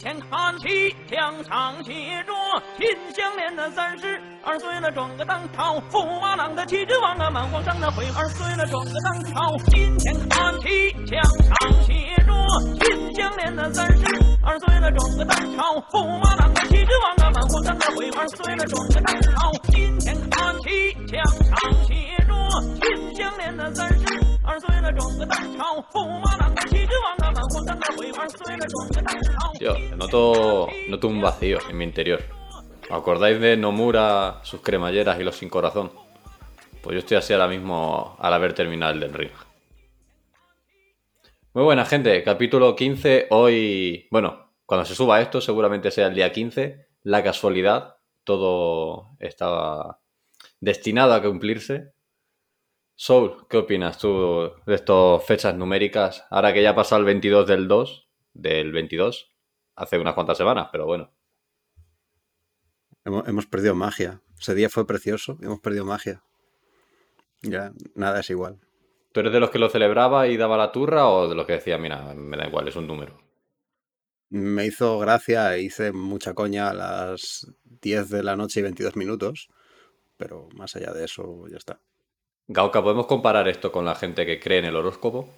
前看齐，墙上写着“秦香莲的三十二岁了，装个当朝；驸马郎的旗帜王啊，满皇上的徽二岁了，装个当朝。金前看齐，墙上写着“秦香莲的三十二岁了，装个当朝；驸马郎的旗帜王啊，满皇上的徽二岁了，装个当朝。金前看齐，墙上写着“秦香莲的三十 Tío, noto, noto un vacío en mi interior. ¿Os acordáis de Nomura, sus cremalleras y los sin corazón? Pues yo estoy así ahora mismo al haber terminado el del ring. Muy buena gente, capítulo 15. Hoy, bueno, cuando se suba esto, seguramente sea el día 15. La casualidad, todo estaba destinado a cumplirse. Soul, ¿qué opinas tú de estas fechas numéricas? Ahora que ya ha pasado el 22 del 2, del 22, hace unas cuantas semanas, pero bueno. Hemos, hemos perdido magia. Ese día fue precioso. Hemos perdido magia. Ya, nada es igual. ¿Tú eres de los que lo celebraba y daba la turra o de los que decía, mira, me da igual, es un número? Me hizo gracia, e hice mucha coña a las 10 de la noche y 22 minutos. Pero más allá de eso, ya está. Gauca, ¿podemos comparar esto con la gente que cree en el horóscopo?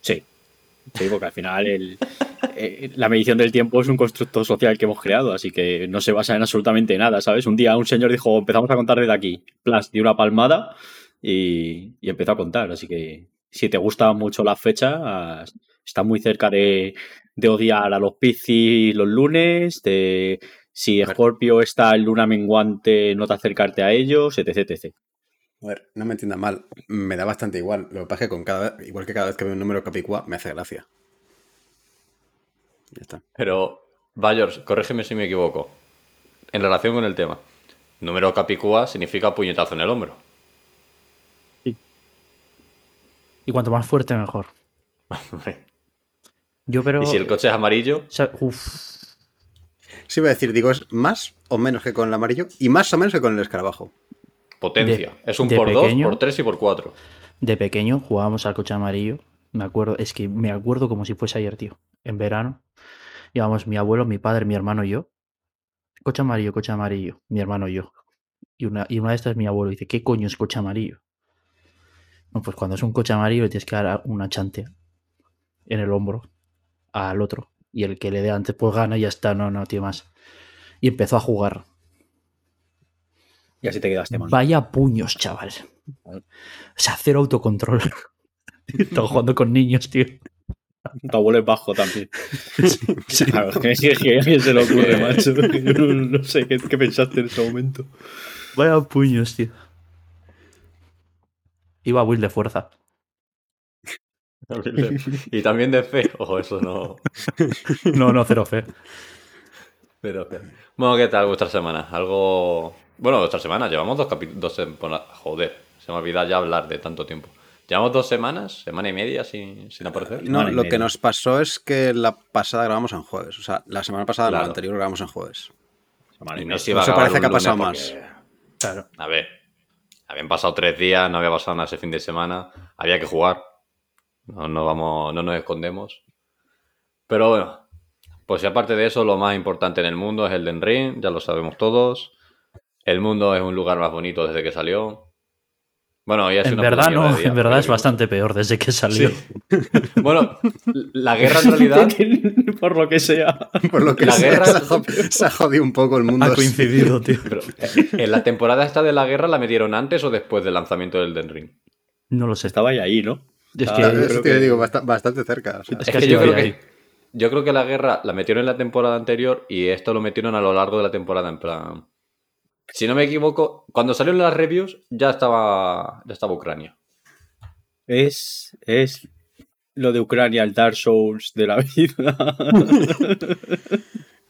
Sí. Sí, porque al final el- eh, la medición del tiempo es un constructo social que hemos creado, así que no se basa en absolutamente nada, ¿sabes? Un día un señor dijo, empezamos a contar desde aquí. Plas, dio una palmada y, y empezó a contar. Así que si te gusta mucho la fecha, está muy cerca de, de odiar a los Piscis los lunes, de si Scorpio está en luna menguante, no te acercarte a ellos, etc, etc. A ver, no me entiendan mal. Me da bastante igual. Lo que pasa es que con cada vez, igual que cada vez que veo un número capicúa, me hace gracia. Ya está. Pero, Bayors, corrígeme si me equivoco. En relación con el tema, número capicúa significa puñetazo en el hombro. Y cuanto más fuerte, mejor. Yo, pero. y si el coche es amarillo, o sea, uf, Sí, iba a decir, digo, es más o menos que con el amarillo y más o menos que con el escarabajo. Potencia. De- es un por dos, por tres y por cuatro. de pequeño jugábamos al coche amarillo. Me acuerdo, es que me acuerdo como si fuese ayer, tío. En verano. Íbamos mi abuelo, mi padre, mi hermano y yo. Coche amarillo, coche amarillo. Mi hermano y yo. Y una, y una de estas mi abuelo dice, ¿qué coño es coche amarillo? No, pues cuando es un coche amarillo le tienes que dar una chante en el hombro al otro. Y el que le dé antes pues gana y ya está, no, no, tío más. Y empezó a jugar. Y así te quedaste mal. Vaya puños, chaval. O sea, cero autocontrol. Estaba jugando con niños, tío. Tu abuelo es bajo también. Claro, es que, a se le ocurre, macho. Yo no, no sé qué, qué pensaste en ese momento. Vaya puños, tío. Iba a Will de fuerza. y también de fe. Ojo, eso no. No, no, cero fe. Pero, bueno, ¿qué tal vuestra semana? Algo. Bueno, vuestra semana, llevamos dos capítulos. Dos temporadas. Joder, se me olvida ya hablar de tanto tiempo. Llevamos dos semanas, semana y media sin, sin aparecer. No, lo que nos pasó es que la pasada grabamos en jueves. O sea, la semana pasada, Claro. la anterior grabamos en jueves. Y no se iba a parece que ha pasado más. porque- Claro. A ver, habían pasado tres días, no había pasado nada ese fin de semana, había que jugar. No, no, vamos, no nos escondemos. Pero bueno, pues si aparte de eso, lo más importante en el mundo es el Den Ring, ya lo sabemos todos. El mundo es un lugar más bonito desde que salió. Bueno, ya es En una verdad no, día, en verdad pero es bastante peor desde que salió. Sí. Bueno, la guerra en realidad. Por lo que sea. Por lo que La sea, guerra- se, ha jod- se ha jodido un poco el mundo. Ha coincidido, tío. Pero, eh, ¿En la temporada esta de la guerra la metieron antes o después del lanzamiento del Den Ring? No lo sé. Estaba ahí, ahí, ¿no? Es que, yo creo te que- digo, basta- bastante cerca. o sea. es Es que, yo creo ahí. que, yo creo que la guerra la metieron en la temporada anterior y esto lo metieron a lo largo de la temporada. En plan. Si no me equivoco, cuando salieron las reviews ya estaba, ya estaba Ucrania. Es, es lo de Ucrania, el Dark Souls de la vida.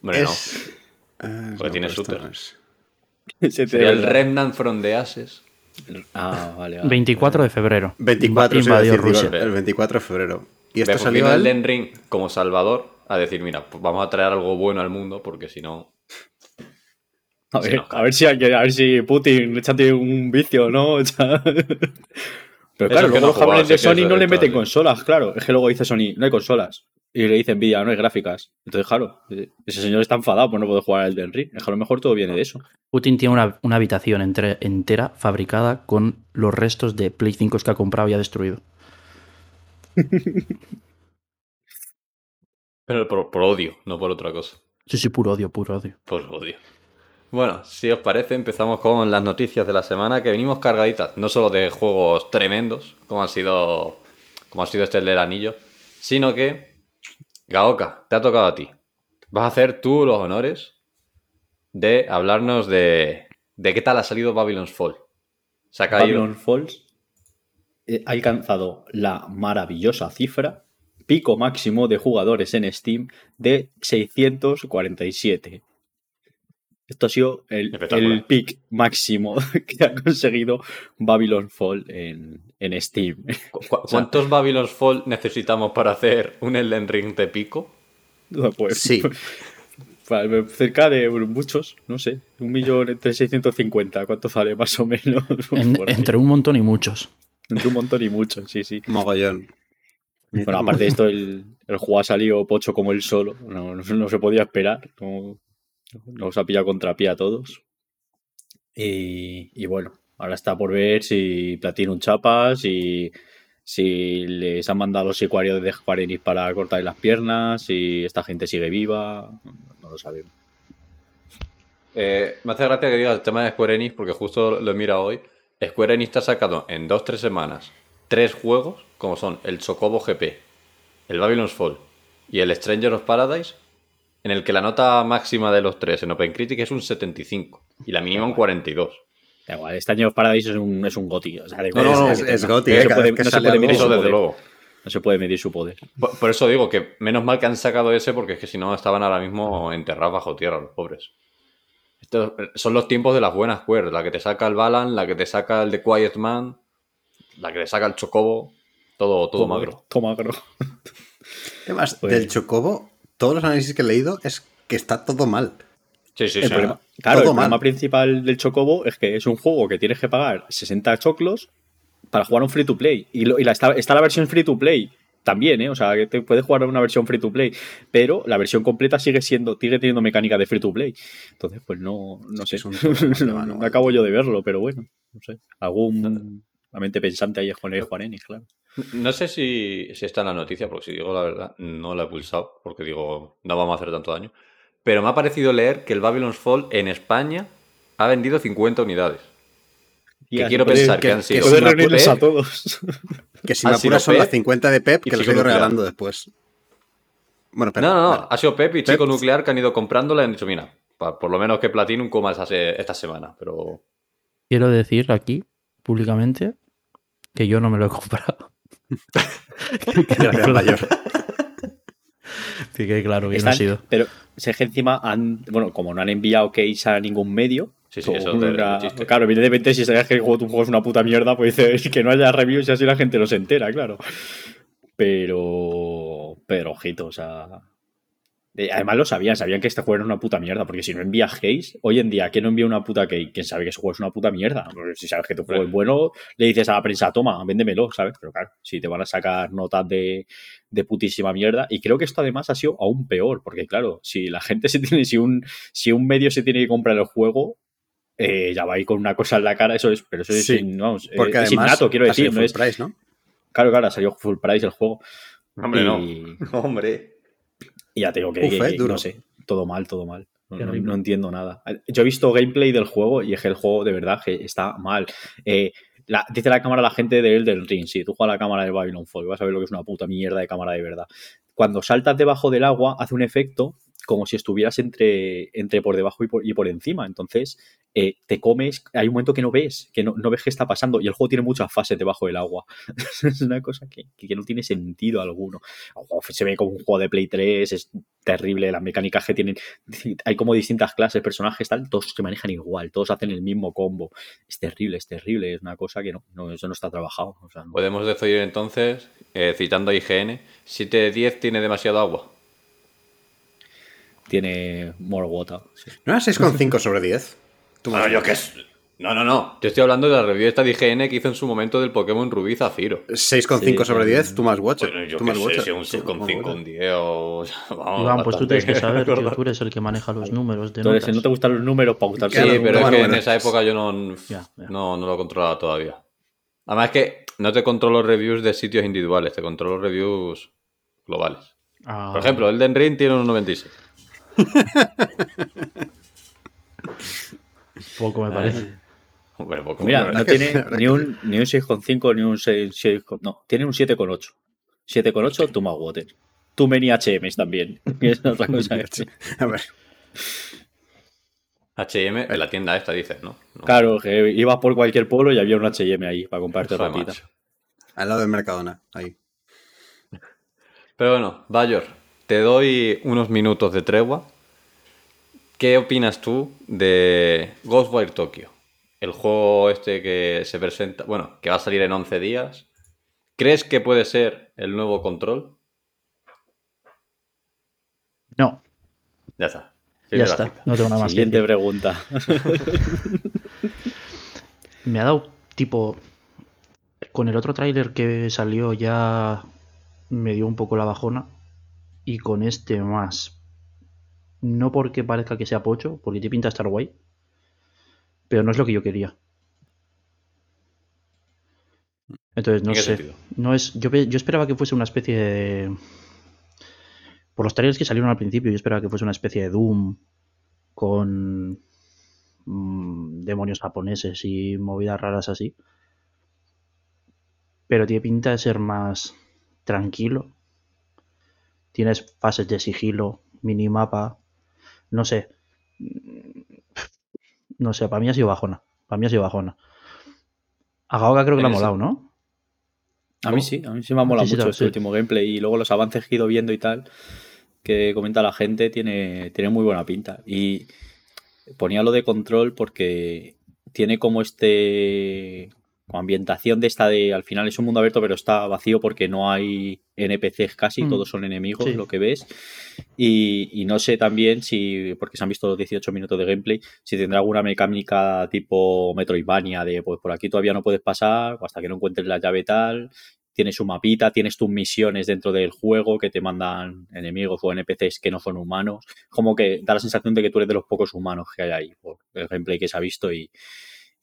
Hombre, no. Es- Porque tiene shooter. no es. Ese Sería el Remnant from the Ashes. Ah, vale. vale. 24 de febrero. 24 se iba a invadió decir, digo, Rusia. el 24 de febrero. Y Ve, esto pues salió el el... Den Ring como salvador a decir, mira, pues vamos a traer algo bueno al mundo porque si no... A Sí, ver, no, a ver si a ver si Putin échate un vicio, ¿no? Pero claro, es que luego no los cabrones de Sony no le meten consolas, claro. Es que luego dice Sony, no hay consolas. Y le dice Nvidia, no hay gráficas. Entonces, claro, eh, ese señor está enfadado por no poder jugar al Elden Ring. Es que a lo mejor todo viene de eso. Putin tiene una, una habitación entre- entera fabricada con los restos de Play 5 que ha comprado y ha destruido. Pero por, por odio, no por otra cosa. Sí, sí, puro odio, puro odio. Por odio. Bueno, si os parece, empezamos con las noticias de la semana que venimos cargaditas, no solo de juegos tremendos, como han sido, como ha sido este del anillo, sino que, Gaoka, te ha tocado a ti. Vas a hacer tú los honores de hablarnos de, de qué tal ha salido Babylon's Fall. Se ha. Babylon Falls eh, ha alcanzado la maravillosa cifra, pico máximo de jugadores en Steam de 647. Esto ha sido el, el pic máximo que ha conseguido Babylon Fall en, en Steam. ¿Cu- cu- ¿Cuántos Babylon's Fall necesitamos para hacer un Elden Ring de pico? Pues, Sí. cerca de muchos, no sé, un millón entre 650, ¿cuánto sale más o menos? En- entre un montón y muchos. Entre un montón y muchos, sí, sí. Mogollón. Bueno, aparte de esto, el, el juego ha salido pocho como él solo. No, no, no se podía esperar. No, nos ha pillado contra pie a todos. Y, y bueno, ahora está por ver si Platinum chapa, si, si les han mandado los sicuarios de Square Enix para cortar las piernas, si esta gente sigue viva. No lo sabemos. Eh, me hace gracia que digas el tema de Square Enix porque justo lo he mirado hoy. Square Enix te ha sacado en 2-3 semanas tres juegos como son el Chocobo GP, el Babylon's Fall y el Stranger of Paradise en el que la nota máxima de los tres en OpenCritic es un 75 y la mínima un 42. Da igual, este año Paradise es un, es un goti. O sea, da No, no, es, es Goti, No eh, se puede- vez que no se sale puede algo- medir Eso su desde poder. luego. No se puede medir su poder. Por, por eso digo que menos mal que han sacado ese porque es que si no estaban ahora mismo enterrados bajo tierra los pobres. Estos son los tiempos de las buenas Square, la que te saca el Balan, la que te saca el The Quiet Man, la que te saca el Chocobo, todo, todo magro. Todo magro. Además, Pues- del Chocobo, todos los análisis que he leído es que está todo mal. Sí, sí, El sí. problema- claro, el todo problema mal. principal del Chocobo es que es un juego que tienes que pagar 60 choclos para jugar un free to play. Y, lo- y la, está, está la versión free to play también, ¿eh? O sea, que te puedes jugar una versión free to play, pero la versión completa sigue siendo, sigue teniendo mecánica de free to play. Entonces, pues no, no sé. Es un problema, no, ¿no? acabo yo de verlo, pero bueno, no sé. Algún la mente pensante ahí es con el Juan Enix, claro. No sé si, si está en la noticia, porque si digo la verdad, no la he pulsado, porque digo, no vamos a hacer tanto daño. Pero me ha parecido leer que el Babylon's Fall en España ha vendido 50 unidades. Y Que quiero puede- pensar que, que- han que sido. si Puedes me reunirles Pep, a todos. Que si me apuras son Pep las 50 de Pep que los he ido regalando después. Bueno, pero. No, no, no. vale. Ha sido Pep y Pep. Chico Nuclear que han ido comprándola y han dicho, mira, pa- por lo menos que Platinum coma esta, se- esta semana. Pero Quiero decir aquí, públicamente, que yo no me lo he comprado. Gracias, mayor. Sí, que claro, que no Están- ha sido. Pero si es que encima han, bueno, como no han enviado case a ningún medio, Sí, sí, eso una- claro, evidentemente si sabes que el juego, tu juego es una puta mierda, pues dices que no haya reviews y así la gente no se entera, claro. Pero, pero ojito, o sea, eh, además lo sabían, sabían que este juego era una puta mierda, porque si no envías case, hoy en día, ¿quién no envía una puta case? ¿Quién sabe que ese juego es una puta mierda? Porque si sabes que tu juego es bueno, le dices a la prensa, toma, véndemelo, ¿sabes? Pero claro, si te van a sacar notas de, de putísima mierda. Y creo que esto además ha sido aún peor, porque claro, si la gente se tiene, si un, si un medio se tiene que comprar el juego, eh, ya va ahí con una cosa en la cara, eso es, pero eso es, Sí, in- eh, Porque es además. innato, quiero decir, no es, price, ¿no? claro, claro, salió full price el juego. Hombre, y, no. Hombre. Y ya te digo que, Uf, que- eh, que duro. no sé, todo mal, todo mal. No, no- Terrible. no entiendo nada. Yo he visto gameplay del juego y es que el juego de verdad que está mal. Eh, la- dice la cámara la gente de Elden Ring, si tú juegas a la cámara de Babylon Fall, vas a ver lo que es una puta mierda de cámara de verdad. Cuando saltas debajo del agua hace un efecto como si estuvieras entre, entre por debajo y por, y por encima. Entonces, eh, te comes, hay un momento que no ves, que no, no ves qué está pasando y el juego tiene muchas fases debajo del agua. es una cosa que, que no tiene sentido alguno. Se ve como un juego de Play 3, es terrible, las mecánicas que tienen, hay como distintas clases, personajes, tal, todos se manejan igual, todos hacen el mismo combo. Es terrible, es terrible, es una cosa que no, eso no está trabajado. Podemos decir entonces, eh, citando a IGN, 7 de 10 tiene demasiado agua. Tiene more water. sí. ¿No era 6,5 sobre 10? Tú Bueno, yo qué. No, no, no. Yo estoy hablando de la review esta de IGN que hizo en su momento del Pokémon Rubí Zafiro. 6,5 Sí, sobre sí. 10, tú más watcher. Bueno, yo tú más sé, si un Sí, tú más 6,5, watcher. un 10 o... Vamos, Iván, pues tú tienes que saber, acordar. tú eres el que maneja los números de Entonces, si notas. no te gustan los números, para gustar Sí, pero es que en esa época yo no, Ya, ya. no, no lo controlaba todavía. Además es que no te controlo reviews de sitios individuales, te controlo reviews globales. Ah, Por ejemplo, Elden Ring tiene un 96. Poco me parece. Hombre, poco, Mira, no tiene ni un, ni un 6,5 ni un 6, 6 no, tiene un 7,8. 7,8 Too Much Water. Too Many HMs también. que es otra cosa. A ver, H&M, en la tienda esta dices, ¿no? No. Claro, que ibas por cualquier pueblo y había un HM ahí para comprarte macho. al lado del Mercadona, ahí. Pero bueno, Bayor, te doy unos minutos de tregua. ¿Qué opinas tú de Ghostwire Tokyo? El juego este que se presenta, bueno, que va a salir en 11 días. ¿Crees que puede ser el nuevo control? No, Ya está. ya Fin está. cita. No tengo nada más Siguiente pregunta. Me ha dado tipo. Con el otro tráiler que salió ya me dio un poco la bajona. Y con este más. No porque parezca que sea pocho, porque tiene pinta de estar guay. Pero no es lo que yo quería. Entonces, no ¿En qué sé. sentido? No es, yo, yo esperaba que fuese una especie de. Por los trailers que salieron al principio, yo esperaba que fuese una especie de Doom con mm, demonios japoneses y movidas raras así. Pero tiene pinta de ser más tranquilo. Tienes fases de sigilo, minimapa. No sé. No sé, para mí ha sido bajona. Para mí ha sido bajona. A Gaoka creo que le ha molado, ¿no? A mí sí, a mí sí me ha molado Sí, mucho sí, este sí. último gameplay y luego los avances que he ido viendo y tal que comenta la gente tiene, tiene muy buena pinta. Y ponía lo de control porque tiene como este ambientación de esta de al final es un mundo abierto pero está vacío porque no hay NPCs casi, Mm. todos son enemigos Sí. lo que ves. Y, y no sé también si, porque se han visto los 18 minutos de gameplay, si tendrá alguna mecánica tipo Metroidvania de pues por aquí todavía no puedes pasar hasta que no encuentres la llave tal. Tienes un mapita, tienes tus misiones dentro del juego que te mandan enemigos o NPCs que no son humanos. Como que da la sensación de que tú eres de los pocos humanos que hay ahí, por el gameplay que se ha visto y,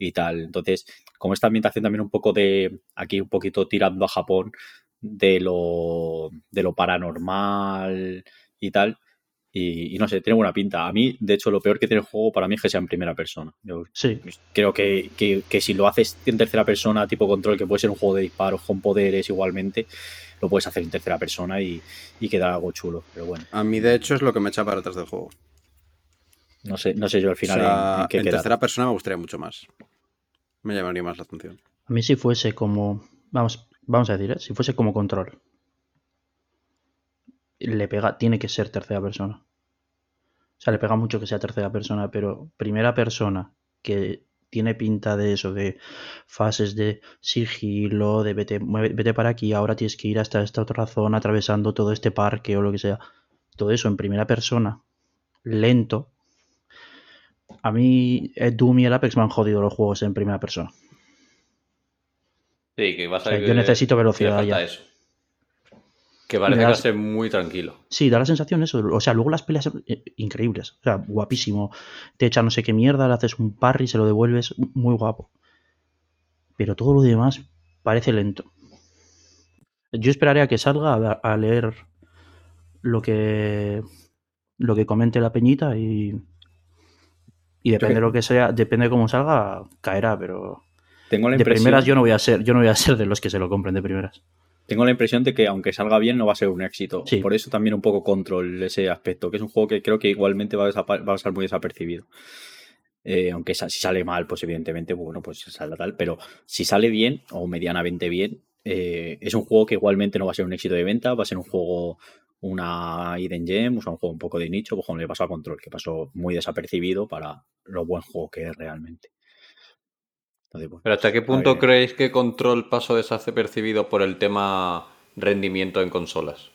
y tal. Entonces, como esta ambientación también un poco de, aquí un poquito tirando a Japón, de lo, de lo paranormal y tal. Y, y no sé, tiene buena pinta. A mí, de hecho, lo peor que tiene el juego para mí es que sea en primera persona. Yo Sí. creo que, que- que si lo haces en tercera persona, tipo control, que puede ser un juego de disparos con poderes igualmente, lo puedes hacer en tercera persona y, y quedar algo chulo. Pero bueno, A mí, de hecho, es lo que me echa para atrás del juego. no sé, no sé yo al O final sea, en, en qué en quedar. tercera persona me gustaría mucho más. Me llamaría más la atención. A mí si fuese como... Vamos, vamos a decir, ¿eh? si fuese como control. Le pega, tiene que ser tercera persona. O sea, le pega mucho que sea tercera persona, pero primera persona que tiene pinta de eso, de fases de sigilo, de vete, vete para aquí, ahora tienes que ir hasta esta otra zona atravesando todo este parque o lo que sea. Todo eso en primera persona, lento. A mí el Doom y el Apex me han jodido los juegos en primera persona. Sí, que va a O sea, yo necesito velocidad ya. eso. Que parece Me que va a das- ser muy tranquilo. Sí, da la sensación eso. O sea, luego las peleas son eh, increíbles. O sea, guapísimo. Te echa no sé qué mierda, le haces un parry, se lo devuelves. Muy guapo. Pero todo lo demás parece lento. Yo esperaré a que salga a, a leer lo que lo que comente la peñita y y depende de lo que sea, depende de cómo salga, caerá, pero Tengo la de primeras yo no voy a ser, yo no voy a ser de los que se lo compren de primeras. tengo la impresión de que aunque salga bien no va a ser un éxito. Sí. Por eso también un poco control ese aspecto, que es un juego que creo que igualmente va a, va a pasar muy desapercibido. Eh, aunque si sale mal, pues evidentemente, bueno, pues saldrá tal. Pero si sale bien o medianamente bien, eh, es un juego que igualmente no va a ser un éxito de venta, va a ser un juego, una hidden gem, o sea, un juego un poco de nicho, pues como le pasó a Control, que pasó muy desapercibido para lo buen juego que es realmente. Entonces, bueno, Pero ¿hasta qué punto creéis que Control pasó desapercibido por el tema rendimiento en consolas?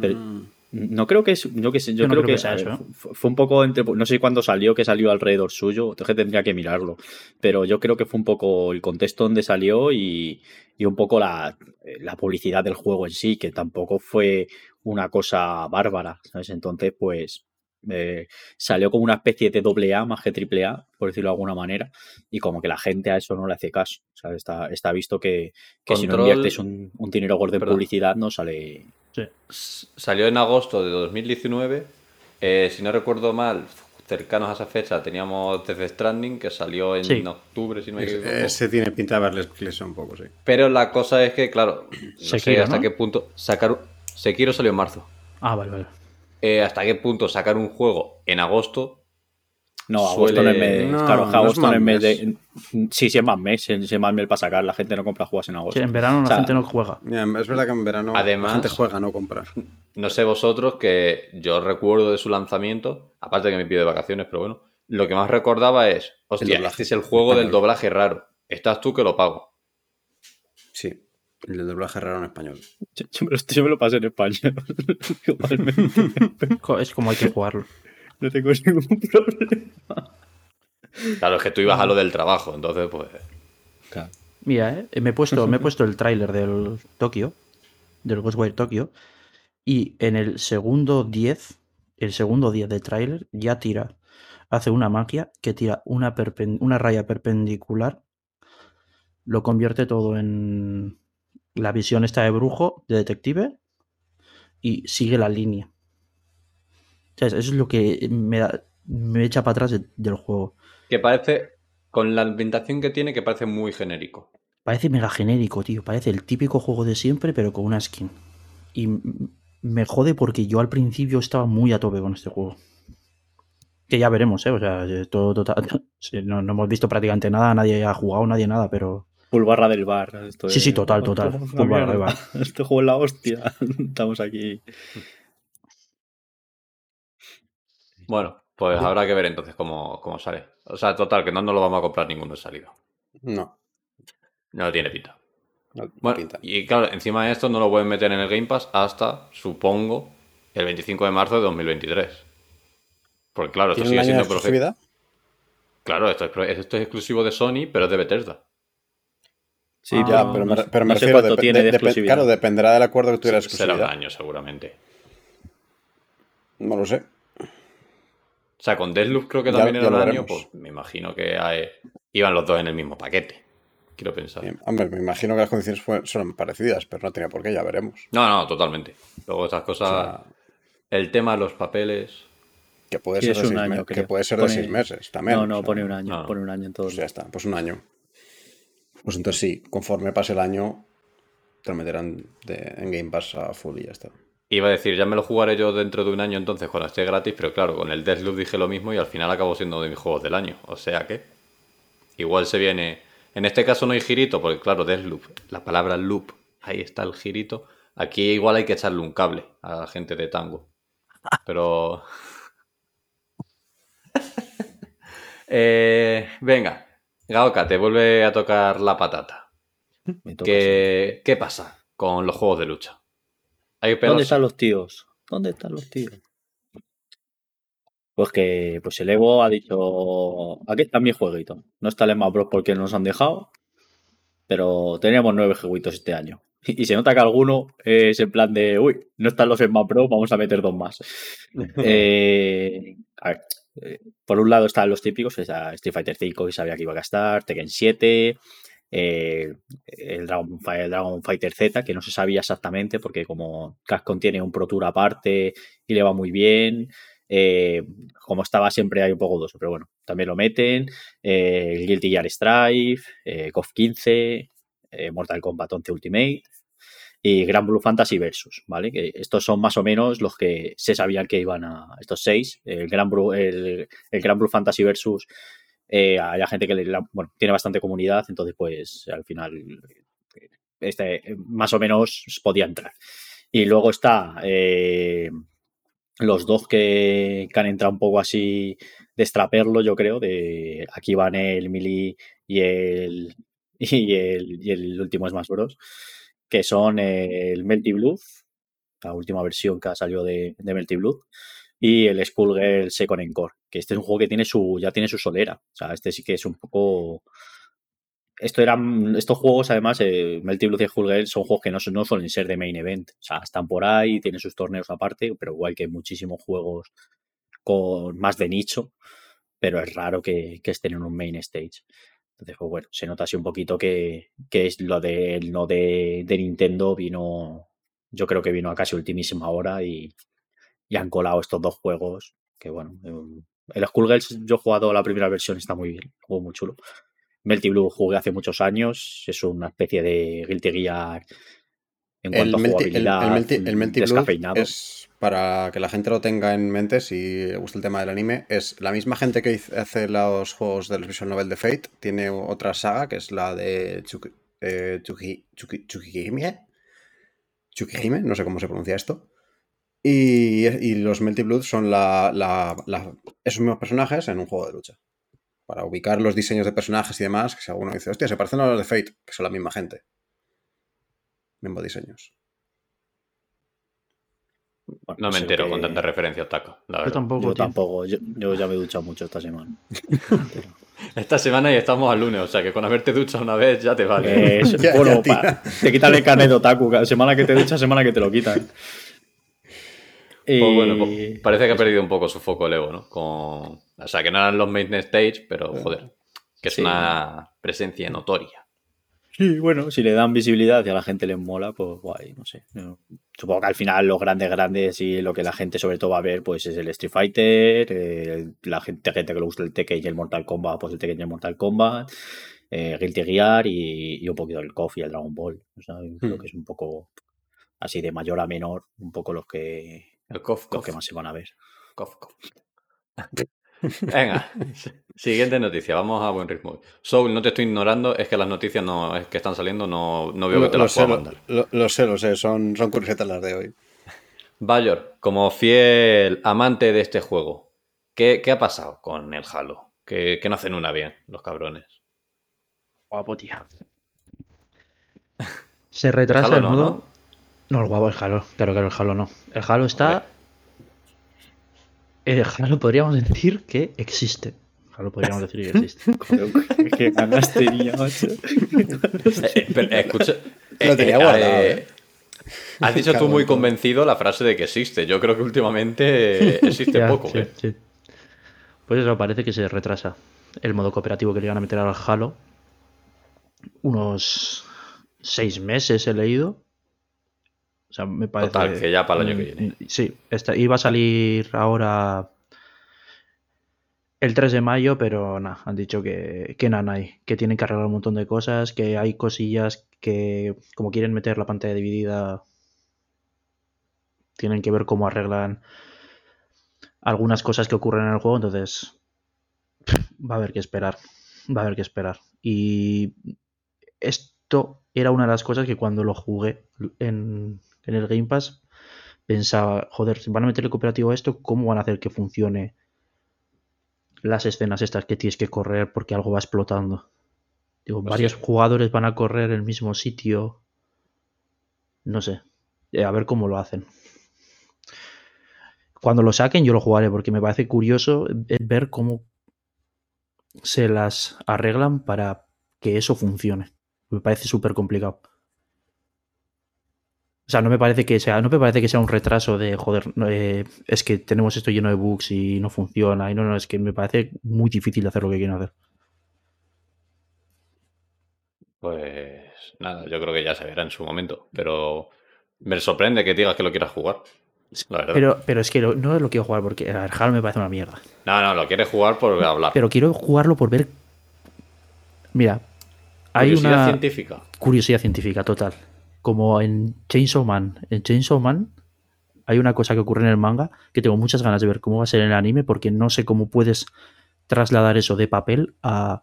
Pero- Mm, No creo que es. Yo, que, sé- yo Yo no creo, creo que, que sea eso, ver, ¿eh? fu- fue un poco entre. No sé cuándo salió, que salió alrededor suyo. Es que tendría que mirarlo. Pero yo creo que fue un poco el contexto donde salió y, y un poco la, la publicidad del juego en sí, que tampoco fue una cosa bárbara. ¿sabes? Entonces, pues. eh, salió como una especie de doble A más que triple A, por decirlo de alguna manera, y como que la gente a eso no le hace caso. O sea, está, está visto que, que si no inviertes un, un dinero gordo en Perdón. publicidad, no sale. Sí. Salió en agosto de 2019. Eh, si no recuerdo mal, cercanos a esa fecha teníamos Death Stranding, que salió en Sí. octubre, si no me equivoco. ese tiene pinta de haberles un poco, sí. Pero la cosa es que, claro, no sé Sekiro, hasta ¿no? qué punto sacar... Sekiro salió en marzo. Ah, vale, vale. Eh, hasta qué punto sacar un juego en agosto No, agosto no es Suele- mes. No, claro, agosto no mal es mes mes. de. Sí, sí es más mes, es más mes para sacar. La gente no compra juegos en agosto. Sí, en verano O la sea, gente no juega. Es verdad que en verano Además- la gente juega, no compra. No sé vosotros que yo recuerdo de su lanzamiento, aparte de que me pido de vacaciones, pero bueno, lo que más recordaba es, hostia, este es el juego del doblaje raro. Estás tú que lo pago. Sí, el doblaje raro en español. Yo, yo me lo, yo me lo pasé en español. Es como hay que jugarlo. No tengo ningún problema. Claro, es que tú ibas a lo del trabajo, entonces pues... Claro. Mira, eh, me he puesto, me he puesto el tráiler del Tokio, del Ghostwire Tokyo, y en el segundo 10, el segundo 10 de tráiler ya tira, hace una magia que tira una, perpen- una raya perpendicular, lo convierte todo en la visión esta de brujo, de detective, y sigue la línea. Eso es lo que me, da- me echa para atrás de- del juego. Que parece, con la ambientación que tiene, que parece muy genérico. Parece mega genérico, tío. Parece el típico juego de siempre, pero con una skin. Y me jode porque yo al principio estaba muy a tope con este juego. Que ya veremos, ¿eh? O sea, eh, todo total. no, no hemos visto prácticamente nada, nadie ha jugado, nadie nada, pero. Full barra del bar. Esto Sí, sí, total, total. Full barra del bar. Este juego es la hostia. Estamos aquí. Bueno, pues habrá que ver entonces cómo, cómo sale. O sea, total, que no nos lo vamos a comprar ninguno de salida. No, No tiene pinta. no, no Bueno, pinta. y claro, encima de esto no lo pueden meter en el Game Pass hasta, supongo, el 25 de marzo de 2023. Porque claro, esto ¿Tiene un sigue de siendo... exclusividad? Claro, esto es, esto es exclusivo de Sony, pero es de Bethesda. Sí, Ah, Ya, pero me, pero me no sé refiero, cuánto depe- tiene de de- exclusividad. claro, dependerá del acuerdo que tuviera Será un exclusividad. año seguramente. No lo sé. O sea, con Deathloop creo que también ya era un año, veremos. pues me imagino que iban los dos en el mismo paquete. Quiero pensar. Bien, Hombre, me imagino que las condiciones fue- son parecidas, pero no tenía por qué, ya veremos. No, no, totalmente. Luego estas O cosas, sea, el tema de los papeles... que puede Sí, ser, de un seis, año, que puede ser de seis meses también. No, o no, sea, pone un año. no. Pone un año en todos. Pues ya está, pues un año. Pues entonces sí, conforme pase el año, te lo meterán de- en Game Pass a full y ya está. Iba a decir, ya me lo jugaré yo dentro de un año entonces cuando esté gratis, pero claro, con el Deathloop dije lo mismo y al final acabó siendo de mis juegos del año. O sea que igual se viene... En este caso no hay girito, porque claro, Deathloop, la palabra loop, ahí está el girito. Aquí igual hay que echarle un cable a la gente de Tango. Pero... Eh, venga, Gaoka, te vuelve a tocar la patata. Me toca, sí. ¿Qué, ¿Qué pasa con los juegos de lucha? Hay ¿Dónde están los tíos? ¿Dónde están los tíos? Pues que pues el Evo ha dicho, aquí está mi jueguito. No está el Smash Bros porque nos han dejado, pero tenemos nueve jueguitos este año. Y se nota que alguno es en plan de, uy, no están los Smash Bros, vamos a meter dos más. Eh, a ver, eh, por un lado están los típicos, está Street Fighter V, que sabía que iba a gastar, Tekken 7, eh, el, Dragon, el Fighter Z, que no se sabía exactamente, porque como Capcom tiene un Pro Tour aparte y le va muy bien, eh, como estaba siempre hay un poco dudoso, pero bueno, también lo meten, eh, el Guilty Gear Strive, eh, KOF 15, eh, Mortal Kombat 11 Ultimate y Grand Blue Fantasy Versus, ¿vale? Estos son más o menos los que se sabían que iban a estos seis. El Grand Blue, el Grand Blue Fantasy Versus, eh, hay gente que bueno, tiene bastante comunidad, entonces pues al final eh, este, más o menos podía entrar. Y luego está eh, los dos que, que han entrado un poco así de extraperlo, yo creo, de aquí van el Mili y el, y el, y el último Smash Bros. Que son el Melty Bluff la última versión que ha salido de, de Melty Blood. Y el Skullgirl Second Encore, que este es un juego que tiene su, ya tiene su solera. O sea, este sí que es un poco. Esto eran, estos juegos, además, eh, Melty Blood y Skullgirl son juegos que no, no suelen ser de main event. O sea, están por ahí, tienen sus torneos aparte, pero igual que muchísimos juegos con más de nicho, pero es raro que, que estén en un main stage. Entonces, pues bueno, se nota así un poquito que, que es lo de no de, de Nintendo vino, yo creo que vino a casi ultimísima hora y, y han colado estos dos juegos. Que bueno, eh, el Skullgirls yo he jugado la primera versión, está muy bien, juego muy chulo. Melty Blue jugué hace muchos años, es una especie de Guilty Gear en El cuanto a Melty, el, jugabilidad. el Melty- el Melty descafeinado. es, para que la gente lo tenga en mente, si le gusta el tema del anime, es la misma gente que hace los juegos del visual novel de Fate, tiene otra saga que es la de Chuki- eh, no sé cómo se pronuncia esto. Y, y los Melty Blood son la, la- la- esos mismos personajes en un juego de lucha. Para ubicar los diseños de personajes y demás, que si alguno dice, hostia, se parecen a los de Fate, que son la misma gente. Mismos diseños. Bueno, No me entero que- con tantas referencias, Taco. la Yo tampoco. Yo tampoco, yo, yo ya me he duchado mucho esta semana. Esta semana y estamos al lunes, o sea que con haberte duchado una vez ya te vale. Eh, es- Ya- bueno, ya tira. pa- te quitan el carnet de otaku, semana que te duchas, semana que te lo quitan. Pues bueno, pues parece que ha perdido un poco su foco el Evo, ¿no? Con... O sea, que no eran los main stage, pero joder, que es Sí. una presencia notoria. Sí, bueno, si le dan visibilidad y a la gente les mola, pues guay, no sé. Supongo que al final los grandes, grandes y lo que la gente sobre todo va a ver, pues es el Street Fighter, eh, la gente, gente que le gusta el Tekken y el Mortal Kombat, pues el Tekken y el Mortal Kombat, eh, Guilty Gear y, y un poquito el KOF y el Dragon Ball. O sea, yo creo que es un poco así de mayor a menor, un poco los que, El cof, que más se van a ver. cof, cof. Venga, siguiente noticia, vamos a buen ritmo. Soul, no te estoy ignorando, es que las noticias no, es que están saliendo, no, no veo que te lo, las sé, pueda lo, mandar. lo- lo sé, lo sé, son, son curiosetas las de hoy. Bayor, como fiel amante de este juego, ¿qué, qué ha pasado con el Halo? Que, que no hacen una bien, los cabrones. Guapo, tío. Se retrasa Halo el no, modo. ¿no? ¿no? El guapo, el Halo. Claro, claro, el Halo no. El Halo está. El Halo podríamos decir que existe. Halo podríamos decir que existe. Qué ganas tenía, macho. Eh, eh, pero, escucha, Lo eh, tenía eh, guardado, eh, ¿eh? Has dicho tú muy convencido la frase de que existe. Yo creo que últimamente eh, existe Ya, poco. sí, ¿eh? sí. Pues eso, parece que se retrasa el modo cooperativo que le iban a meter al Halo. Unos seis meses he leído. O sea, me parece. Total, que ya para el año que Mm, viene. Sí, esta, iba a salir ahora el 3 de mayo, pero nada, han dicho que, que nada, hay, que tienen que arreglar un montón de cosas, que hay cosillas que, como quieren meter la pantalla dividida, tienen que ver cómo arreglan algunas cosas que ocurren en el juego, entonces va a haber que esperar, va a haber que esperar. Y esto era una de las cosas que cuando lo jugué en, en el Game Pass pensaba, joder, si van a meterle cooperativo a esto, ¿cómo van a hacer que funcione las escenas estas que tienes que correr porque algo va explotando? Digo, Pues varios jugadores van a correr el mismo sitio. No sé. Eh, A ver cómo lo hacen. Cuando lo saquen yo lo jugaré porque me parece curioso eh, ver cómo se las arreglan para que eso funcione. Me parece súper complicado. O sea, no me parece que sea, no me parece que sea un retraso de joder, no, eh, es que tenemos esto lleno de bugs y no funciona. Y no, no, es que me parece muy difícil hacer lo que quieren hacer. Pues nada, yo creo que ya se verá en su momento. Pero me sorprende que digas que lo quieras jugar. La verdad. Pero, pero es que lo- no lo quiero jugar porque el Halo me parece una mierda. No, no, lo quieres jugar por hablar. Pero quiero jugarlo por ver. Mira, hay Curiosidad una científica. curiosidad científica total. Como en Chainsaw Man. En Chainsaw Man hay una cosa que ocurre en el manga que tengo muchas ganas de ver cómo va a ser en el anime porque no sé cómo puedes trasladar eso de papel a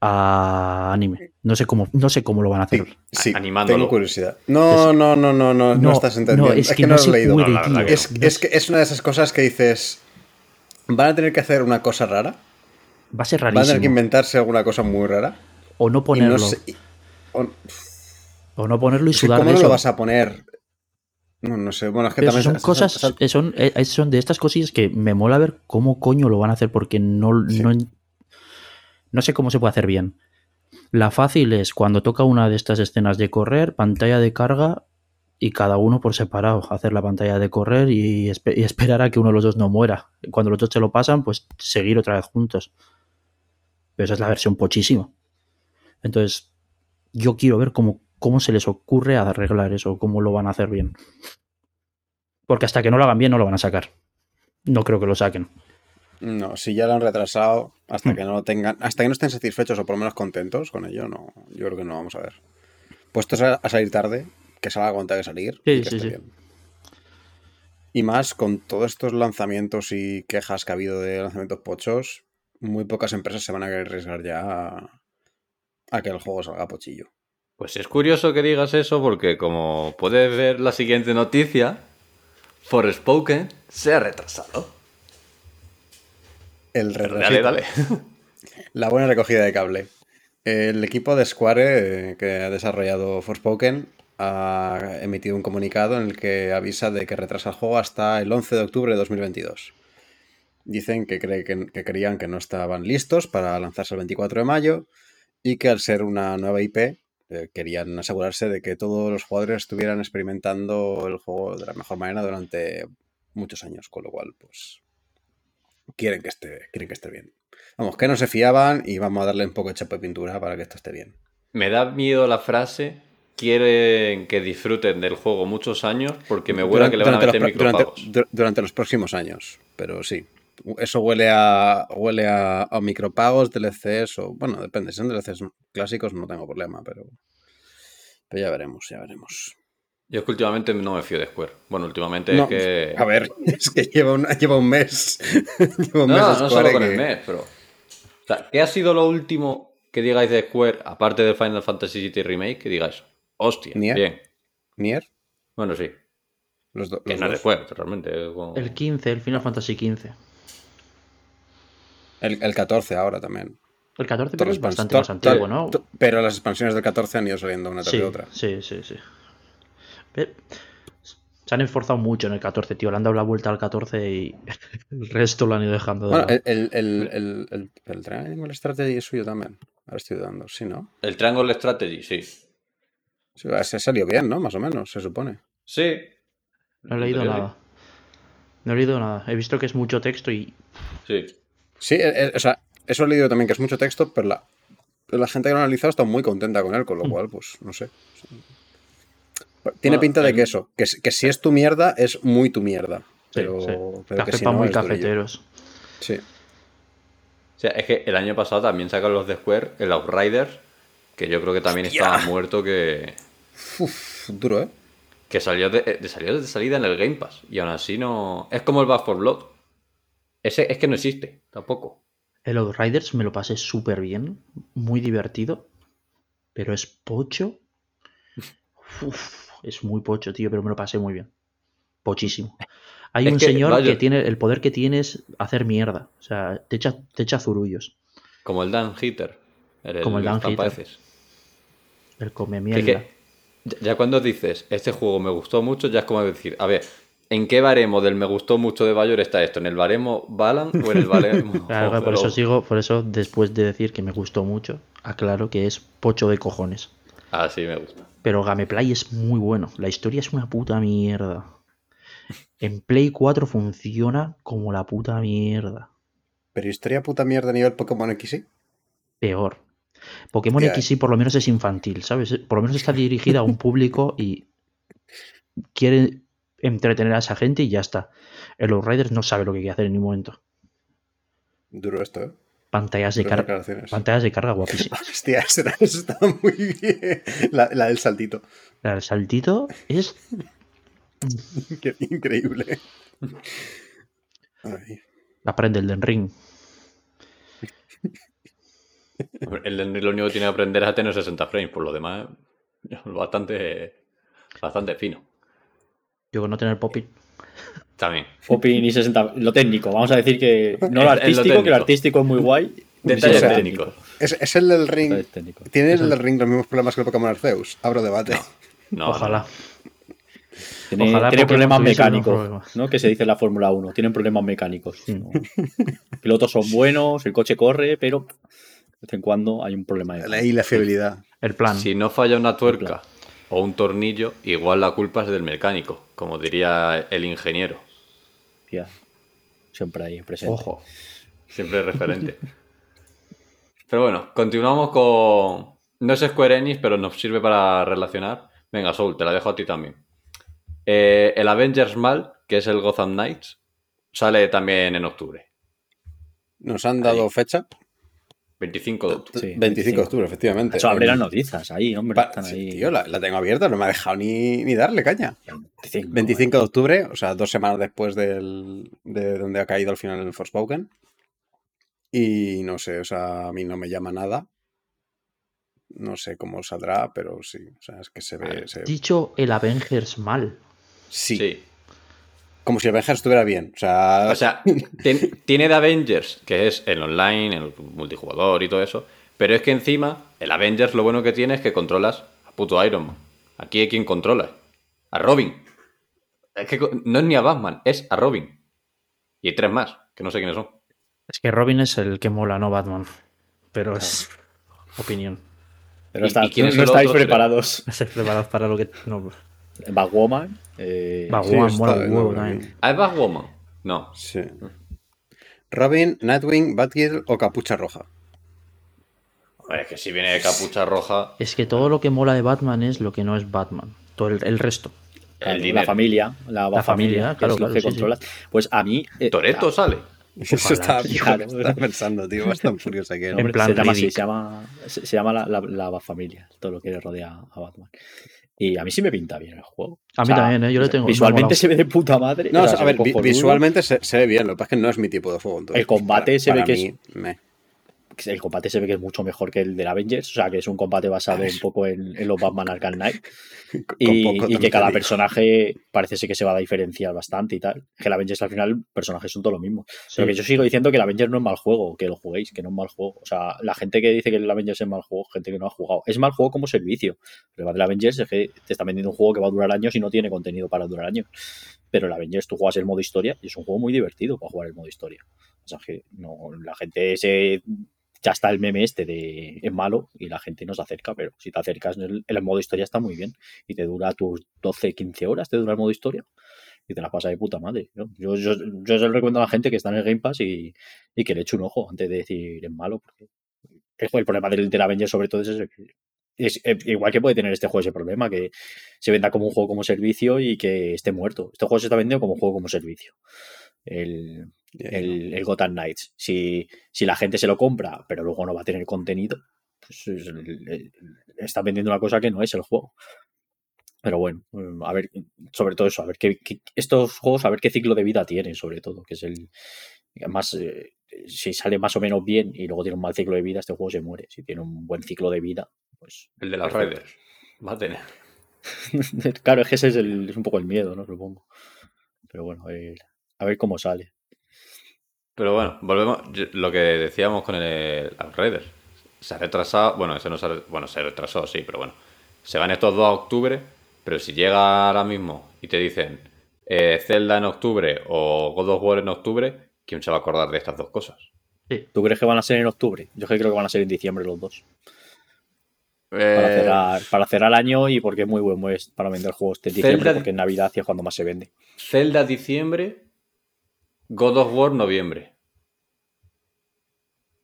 a anime. No sé cómo no sé cómo lo van a hacer. sí, animándolo. tengo curiosidad. No, no, no, no, no, no, No, estás entendiendo. no, es es, que que, no has leído. Es, No es que es una de esas cosas que dices. Van a tener que hacer una cosa rara. Va a ser Van a tener que rarísimo. inventarse alguna cosa muy rara. O no Y ponerlo. no sé. y- o- O no ponerlo y es sudar ¿Cómo de no eso. lo vas a poner? No, no sé. Bueno, es que Pero también son sal- cosas, sal- eh, son, eh, son de estas cosillas que me mola ver cómo coño lo van a hacer porque no, Sí. no, no sé cómo se puede hacer bien. La fácil es cuando toca una de estas escenas de correr, pantalla de carga y cada uno por separado hacer la pantalla de correr y esperar a que uno de los dos no muera. Cuando los dos se lo pasan, pues seguir otra vez juntos. Pero esa es la versión pochísima. Entonces, yo quiero ver cómo, cómo se les ocurre arreglar eso, cómo lo van a hacer bien. Porque hasta que no lo hagan bien no lo van a sacar. No creo que lo saquen. No, si ya lo han retrasado, hasta Hmm. que no lo tengan, hasta que no estén satisfechos o por lo menos contentos con ello, no, yo creo que no vamos a ver. Puestos a, a salir tarde, que salga cuando tenga que salir. Sí, y que sí, esté sí. bien. Y más con todos estos lanzamientos y quejas que ha habido de lanzamientos pochos, muy pocas empresas se van a querer arriesgar ya a, a que el juego salga pochillo. Pues es curioso que digas eso porque como puedes ver la siguiente noticia, Forspoken se ha retrasado. El Dale, dale. La buena recogida de cable. El equipo de Square eh, que ha desarrollado Forspoken ha emitido un comunicado en el que avisa de que retrasa el juego hasta el 11 de octubre de 2022. Dicen que, cree que, que creían que no estaban listos para lanzarse el 24 de mayo y que al ser una nueva IP eh, querían asegurarse de que todos los jugadores estuvieran experimentando el juego de la mejor manera durante muchos años, con lo cual pues quieren que esté, quieren que esté bien. Vamos, que no se fiaban y vamos a darle un poco de chapa de pintura para que esto esté bien. Me da miedo la frase. Quieren que disfruten del juego muchos años porque me huele a que le van a meter los durante- micropagos. du- durante los próximos años, pero sí. Eso huele a huele a, a micropagos, DLCs o bueno, depende, si son DLCs clásicos no tengo problema, pero pero ya veremos, ya veremos. Yo es que últimamente no me fío de Square. Bueno, últimamente No, es que. A ver, es que lleva un, lleva un mes. lleva un No, mes no, Square solo con que- el mes, pero. O sea, ¿qué ha sido lo último que digáis de Square, aparte del Final Fantasy VII Remake, que digáis? Hostia, Nier. bien. Nier, Bueno, sí. los, do- Que no es de. Square, realmente. como- El 15, el Final Fantasy 15. El, el 14 ahora también. El 14 Todas pero es bastante más antiguo, ¿no? Pero las expansiones del 14 han ido saliendo una tras Sí, de otra. sí, sí, sí. Se han esforzado mucho en el 14, tío. Le han dado la vuelta al 14 y el resto lo han ido dejando de Bueno, lado. el, el, el, el, el, Triangle Strategy es suyo también. Ahora estoy dudando, sí, ¿no? El Triangle Strategy, sí. Sí, se salió bien, ¿no? Más o menos, se supone. Sí. No he leído nada. No he leído nada. He visto que es mucho texto y Sí. Sí, eh, eh, o sea, eso he leído también que es mucho texto, pero la, pero la gente que lo ha analizado está muy contenta con él, con lo Mm. cual, pues, no sé. Tiene Bueno, pinta de el- que eso, que, si es tu mierda, es muy tu mierda. Pero, sí. pero café que si no, muy cafeteros. Sí. O sea, es que el año pasado también sacaron los de Square, el Outriders, que yo creo que también ¡Hostia! estaba muerto que, Uf, duro, ¿eh? que salió de, de- salió de salida en el Game Pass. Y aún así no. Es como el Back 4 Blood. Ese es que no existe, tampoco. El Outriders me lo pasé súper bien. Muy divertido. Pero es pocho. Uf, es muy pocho, tío, pero me lo pasé muy bien. Pochísimo. Hay Es un que, señor vaya- que tiene. El poder que tiene es hacer mierda. O sea, te echa, te echa zurullos. Como el Dan Hitter. Como el Dan Hitter. El come mierda. que ya cuando dices, este juego me gustó mucho, ya es como decir, a ver, ¿en qué baremo del me gustó mucho de Bayor está esto? ¿En el baremo Balan o en el baremo... Claro, por Pero- eso sigo, por eso después de decir que me gustó mucho, aclaro que es pocho de cojones. Ah, sí, me gusta. Pero Gameplay es muy bueno. La historia es una puta mierda. En Play 4 funciona como la puta mierda. Pero historia puta mierda a nivel Pokémon XY. Peor. Pokémon Hostia, XY por lo menos es infantil, ¿sabes? Por lo menos está dirigida a un público y quiere entretener a esa gente y ya está. El Outriders no sabe lo que quiere hacer en ningún momento. Duro esto, ¿eh? Pantallas de, carga pantallas de carga guapísimas. Hostia, eso, está muy bien. La, la del saltito. El saltito es Qué increíble. Ay. aprende el Den Ring. El de lo único que tiene que aprender es a tener 60 frames, por lo demás, bastante, bastante fino. Yo con no tener Poppy. También. Popin y 60. Lo técnico, vamos a decir que. No lo artístico, que lo artístico es muy guay. Detalles o sea, técnicos. Es, es el del ring. ¿Tiene el del ring los mismos problemas que el Pokémon Arceus? Abro debate. No, Ojalá. Tiene, Ojalá tiene Pokémon problemas mecánicos, problemas. ¿no? Que se dice en la Fórmula 1. Tienen problemas mecánicos. Sí. ¿no? Los pilotos son buenos, el coche corre, pero de vez en cuando hay un problema. de Ahí la fiabilidad. El plan. Si no falla una tuerca o un tornillo, igual la culpa es del mecánico, como diría el ingeniero. Ya. Siempre ahí presente. Ojo. Siempre referente. Pero bueno, continuamos con. No es Square Enix, pero nos sirve para relacionar. Venga, Soul, te la dejo a ti también. Eh, el Avengers Mal, que es el Gotham Knights, sale también en octubre. Nos han dado Ahí. fecha. 25 de octubre. Sí, 25 de octubre, efectivamente. Eso abre El- las noticias ahí, hombre. Pa- están sí, ahí. tío, la, la tengo abierta, no me ha dejado ni, ni darle caña. 25, 25 de octubre, o sea, dos semanas después del, de donde ha caído al final el Forspoken. Y no sé, o sea, a mí no me llama nada. No sé cómo saldrá, pero sí, o sea, es que se ve. se- Dicho el Avengers mal. sí, Sí. Como si Avengers estuviera bien. O sea, O sea, ten- tiene de Avengers, que es el online, el multijugador y todo eso. Pero es que encima, el Avengers lo bueno que tiene es que controlas a puto Iron Man. Aquí hay quien controla. A Robin. Es que no es ni a Batman, es a Robin. Y hay tres más, que no sé quiénes son. Es que Robin es el que mola, no Batman. Pero es opinión. Pero ¿Y- está- y quién no, no estáis otro? preparados. No estáis preparados para lo que. No. Batwoman. Eh, Batwoman. sí, está mola huevo está también. ¿Ah, es Batwoman? No. Sí. Robin, Nightwing, Batgirl o Capucha Roja. Hombre, es que si viene de capucha roja, Es que todo lo que mola de Batman es lo que no es Batman. Todo el, el resto. el la familia, la, La familia, familia, que claro, es lo claro, que sí, sí. controlas. Pues a mí. eh, Toreto sale. Eso Ojalá, estaba, estaba pensando, tío. Es tan furiosa que En plan se llama se llama, se, se llama la, la, la Batfamilia, todo lo que rodea a Batman. Y a mí sí me pinta bien el juego. A mí también, ¿eh? Yo le tengo- Visualmente se ve de puta madre. No, o sea, a ve ver, vi- visualmente se, se ve bien, lo que pasa es que no es mi tipo de juego. entonces, El combate se ve que mí, me- El combate se ve que es mucho mejor que el del Avengers, o sea, que es un combate basado un poco en, en los Batman Arkham Knight. Y, que cada personaje parece ser que se va a diferenciar bastante y tal. Que el Avengers al final, personajes son todos los mismos. Pero que yo sigo diciendo que el Avengers no es mal juego, que lo juguéis, que no es mal juego. O sea, la gente que dice que el Avengers es mal juego, gente que no ha jugado. Es mal juego como servicio. El problema del Avengers es que te está vendiendo un juego que va a durar años y no tiene contenido para durar años. Pero el Avengers tú juegas el modo historia y es un juego muy divertido para jugar el modo historia. O sea, que no, la gente se ya está el meme este de es malo y la gente no se acerca, pero si te acercas, el, el modo historia está muy bien y te dura tus 12, 15 horas, te dura el modo historia y te la pasas de puta madre. Yo, yo, yo se lo recomiendo a la gente que está en el Game Pass y, y que le eche un ojo antes de decir es malo, porque el, problema del, del Avenger sobre todo es ese eh, igual que puede tener este juego ese problema, que se venda como un juego como servicio y que esté muerto. Este juego se está vendiendo como un juego como servicio. El, el, el Gotham Knights. Si, si la gente se lo compra, pero luego no va a tener contenido, pues es el- está vendiendo una cosa que no es el juego. Pero bueno, mm, a ver, sobre todo eso, a ver qué, qué- estos juegos, a ver qué ciclo de vida tienen, sobre todo, que es el más eh, si sale más o menos bien y luego tiene un mal ciclo de vida, este juego se muere. Si tiene un buen ciclo de vida, pues El de las Perfecto. Raiders. Va a tener. claro, es que ese es, el- es un poco el miedo, ¿no? Supongo. Pero bueno, a ver, a ver cómo sale. Pero bueno, volvemos. yo- Lo que decíamos con el Outriders. Se ha retrasado. Bueno, ese no se ha, Bueno, se retrasó, sí, pero bueno. Se van estos dos a octubre. Pero si llega ahora mismo y te dicen eh, Zelda en octubre o God of War en octubre, ¿quién se va a acordar de estas dos cosas? ¿Tú crees que van a ser en octubre? Yo creo que van a ser en diciembre los dos. Para, Eh, cerrar, para cerrar el año y porque es muy buen mes para vender juegos de diciembre, Zelda- porque en Navidad es cuando más se vende. Zelda diciembre, God of War noviembre.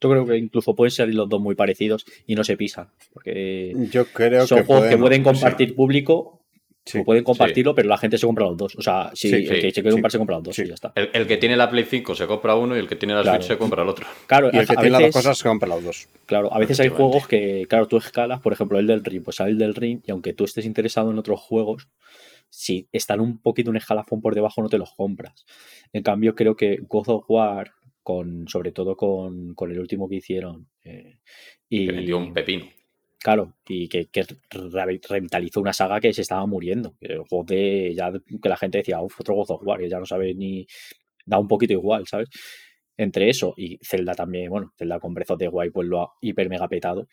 Yo creo que incluso pueden ser los dos muy parecidos y no se pisan. Porque Yo creo son que juegos que pueden sí. compartir público, Sí. o pueden compartirlo, pero la gente se compra los dos. O sea, si Sí, el sí, que se quiere sí. comprar se compra los dos Sí. y ya está. El, el que tiene la Play 5 se compra uno y el que tiene la Claro. Switch se compra el otro. Claro, Y el que a, tiene las dos veces, cosas se compra los dos. claro, a veces hay juegos que, claro, tú escalas, por ejemplo, el del Ring, pues sale el del Ring y aunque tú estés interesado en otros juegos, si están un poquito un escalafón por debajo no te los compras. En cambio, creo que God of War, con, sobre todo con, con el último que hicieron, eh, y, Que vendió un pepino. Claro, y que, que re- revitalizó una saga que se estaba muriendo. El juego de ya que la gente decía, "Uf, otro God of War, que ya no sabe ni. da un poquito igual, ¿sabes? Entre eso y Zelda también, bueno, Zelda con Breath of the Wild pues lo ha hiper mega petado.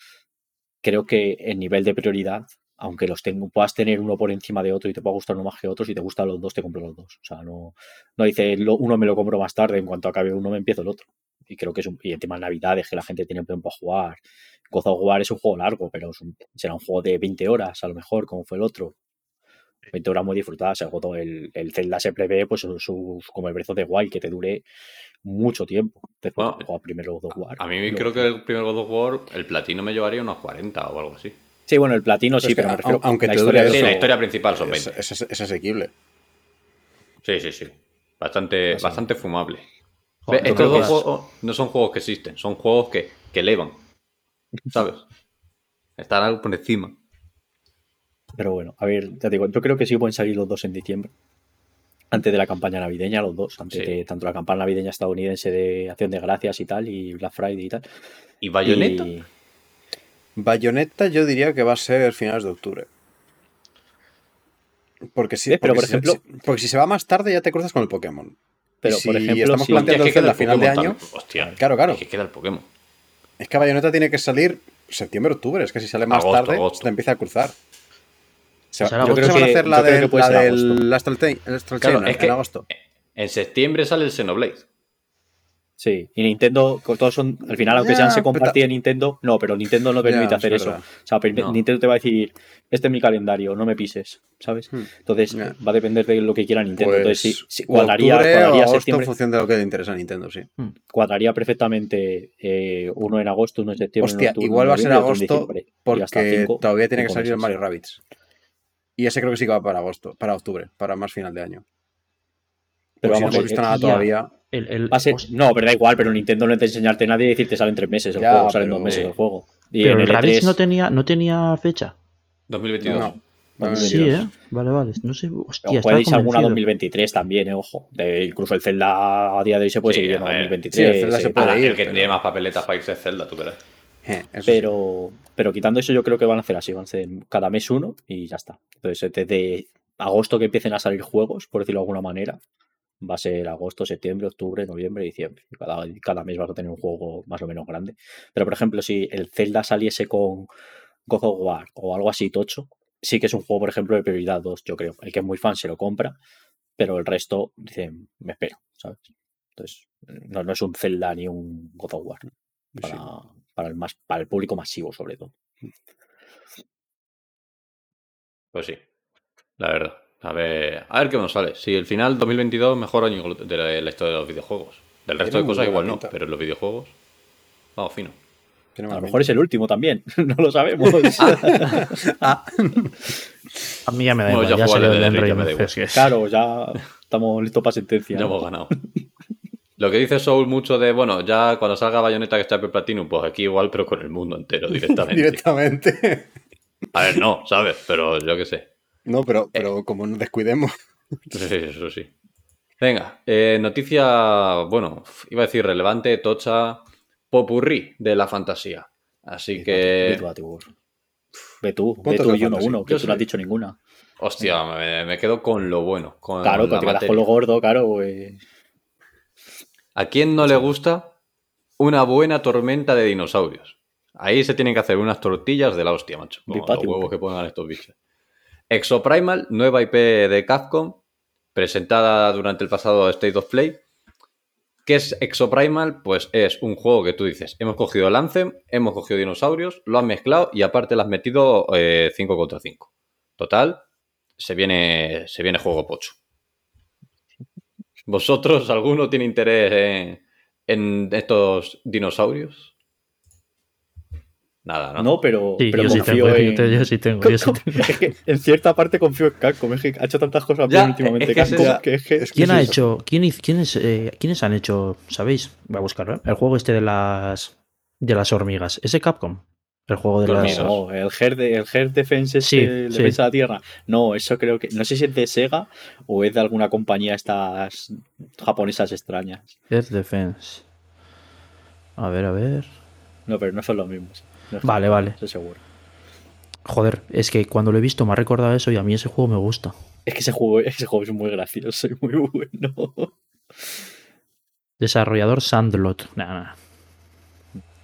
Creo que el nivel de prioridad aunque los tengo, puedas tener uno por encima de otro y te pueda gustar uno más que otro, si te gustan los dos, te compro los dos. O sea, no, no dice lo- uno me lo compro más tarde, en cuanto acabe uno me empiezo el otro. Y creo que es un. Y el tema de Navidades, que la gente tiene tiempo a jugar. God of War es un juego largo, pero es un- será un juego de 20 horas, a lo mejor, como fue el otro. 20 horas muy disfrutadas. El, God- el, el Zelda se prevé, pues, sus, como el Breath the Wild, que te dure mucho tiempo. Después Bueno, de jugar primero God of War. A mí creo que el primer God of War, el platino me llevaría unos 40 o algo así. Sí, bueno, el platino Pero sí, pero me a- refiero aunque la te historia dure eso- la historia principal son Es, 20. es- es asequible. Sí, sí, sí. Bastante, bastante fumable. Joder, Estos dos juegos no son juegos que existen, son juegos que, que elevan. ¿Sabes? Están algo por encima. Pero bueno, a ver, ya te digo, yo creo que sí pueden salir los dos en diciembre. Antes de la campaña navideña, los dos. Antes Sí. de tanto la campaña navideña estadounidense de Acción de Gracias y tal, y Black Friday y tal. ¿Y Bayonetta? Y- Bayonetta yo diría que va a ser finales de octubre. Porque si, Eh, pero, porque por si se- ejemplo- si- porque si se va más tarde ya te cruzas con el Pokémon. Pero, Y por si ejemplo, estamos si- planteando Hostia, es que el Zelda queda a final de año, tan- Hostia, Claro, claro. Es que queda el Pokémon. es que Bayonetta tiene que salir septiembre, octubre. Es que si sale más Agosto, tarde, agosto. se te empieza a cruzar. Será yo creo que se van a hacer la del, la del. Astral Chain- Claro, en que- agosto. En septiembre sale el Xenoblade. Sí, y Nintendo, todos son, al final, aunque sean se pero compartía Nintendo, no, pero Nintendo no permite hacer es eso. O sea, No. Nintendo te va a decir, este es mi calendario, no me pises, ¿sabes? Hmm. Entonces, va a depender de lo que quiera Nintendo. Entonces, sí, Pues, sí, cuadraría, cuadraría septiembre. en función de lo que le interesa a Nintendo, sí. cuadraría perfectamente eh, uno en agosto, uno en septiembre. en Hostia, octubre, igual va a en ser en agosto porque cinco- todavía tiene que salir el. Mario Rabbids. Y ese creo que sí que va para agosto, para octubre, para más final de año. Pero Porque si no vamos, hemos visto nada ya. todavía. El, el- va a ser- os- no, pero da igual, pero Nintendo no es de enseñarte a nadie y decirte sale en tres meses el Ya, juego, sale en pero- dos meses el juego. Y pero en el el Rabbids E3, no tenía, no tenía fecha. 2022. No. No, Sí, 2022. ¿eh? Vale, vale. No sé, hostia, o estaba puede irse alguna convencido. 2023 también, eh, ojo. De- incluso el Zelda a día de hoy se puede Sí, seguir en a ver. 2023. Sí, el Zelda se puede ir, el que pero- tiene más papeletas para irse es Zelda, tú verás. eh, pero, pero quitando eso, yo creo que van a hacer así, van a hacer cada mes uno y ya está. Entonces, desde agosto que empiecen a salir juegos, por decirlo de alguna manera, va a ser agosto, septiembre, octubre, noviembre, diciembre. Y Cada, cada mes vas a tener un juego más o menos grande. Pero, por ejemplo, si el Zelda saliese con God of War o algo así tocho, sí que es un juego, por ejemplo, de prioridad 2, yo creo. El que es muy fan se lo compra, pero el resto dice, me espero, ¿sabes? Entonces, no, no es un Zelda ni un God of War. Para, para el más, para el público masivo, sobre todo. Pues sí, la verdad. A ver, a ver qué nos sale. Si el final 2022 mejor año de la, de la historia de los videojuegos. Del resto Tiene de cosas igual no, pero en los videojuegos vamos fino. Tiene A lo pinta. mejor es el último también, no lo sabemos. Ah, A mí ya me da Bueno, igual, ya ya, jugaré salió de el Enrique, Ring. me da igual. claro, ya estamos listos para sentencia. Ya ¿no? hemos ganado. Lo que dice Soul mucho de, bueno, ya cuando salga Bayonetta que está en Platinum, pues aquí igual, pero con el mundo entero directamente. directamente. A ver, no, ¿sabes? Pero yo qué sé. No, Eh. pero, pero como nos descuidemos. Sí, eso sí. Venga, eh, noticia, bueno, iba a decir relevante, tocha, popurrí de la fantasía. Así Ve que, tú, Atibur. Ve tú, ve ¿Cuántos tú y uno uno, que Yo tú no has dicho ninguna. hostia, me, me quedo con lo bueno. Con Claro, la que te con lo gordo, claro. pues. ¿A quién no le gusta una buena tormenta de dinosaurios? Ahí se tienen que hacer unas tortillas de la hostia, macho. De los huevos que pongan estos bichos. Exoprimal, nueva IP de Capcom, presentada durante el pasado State of Play. ¿Qué es Exoprimal? Pues es un juego que tú dices, hemos cogido el Anthem, hemos cogido dinosaurios, lo has mezclado y aparte le has metido 5 contra 5. Total, se viene, se viene juego pocho. ¿Vosotros, alguno tiene interés en estos dinosaurios? Nada, ¿no? No, pero, Sí, pero yo sí confío tengo, en... yo sí tengo, yo sí tengo. Es que en cierta parte confío en Capcom, es que ha hecho tantas cosas Ya, bien últimamente es que es Capcom, que es es ¿Quién es ha eso. hecho, quién, quiénes, eh, quiénes han hecho, sabéis? Voy a buscarlo, ¿eh? El juego este de las de las hormigas. ¿Ese Capcom? El juego de las Hormigas. No, el Her, de, el Her Defense, Sí, este, sí. Defensa de la Tierra. No, eso creo que. No sé si es de Sega o es de alguna compañía estas japonesas extrañas. Earth Defense. A ver, a ver. No, pero no son los mismos. No Vale, vale. Estoy seguro. Joder, es que cuando lo he visto me ha recordado eso y a mí ese juego me gusta. Es que ese juego, ese juego es muy gracioso y muy bueno. Desarrollador Sandlot. Nah, nah.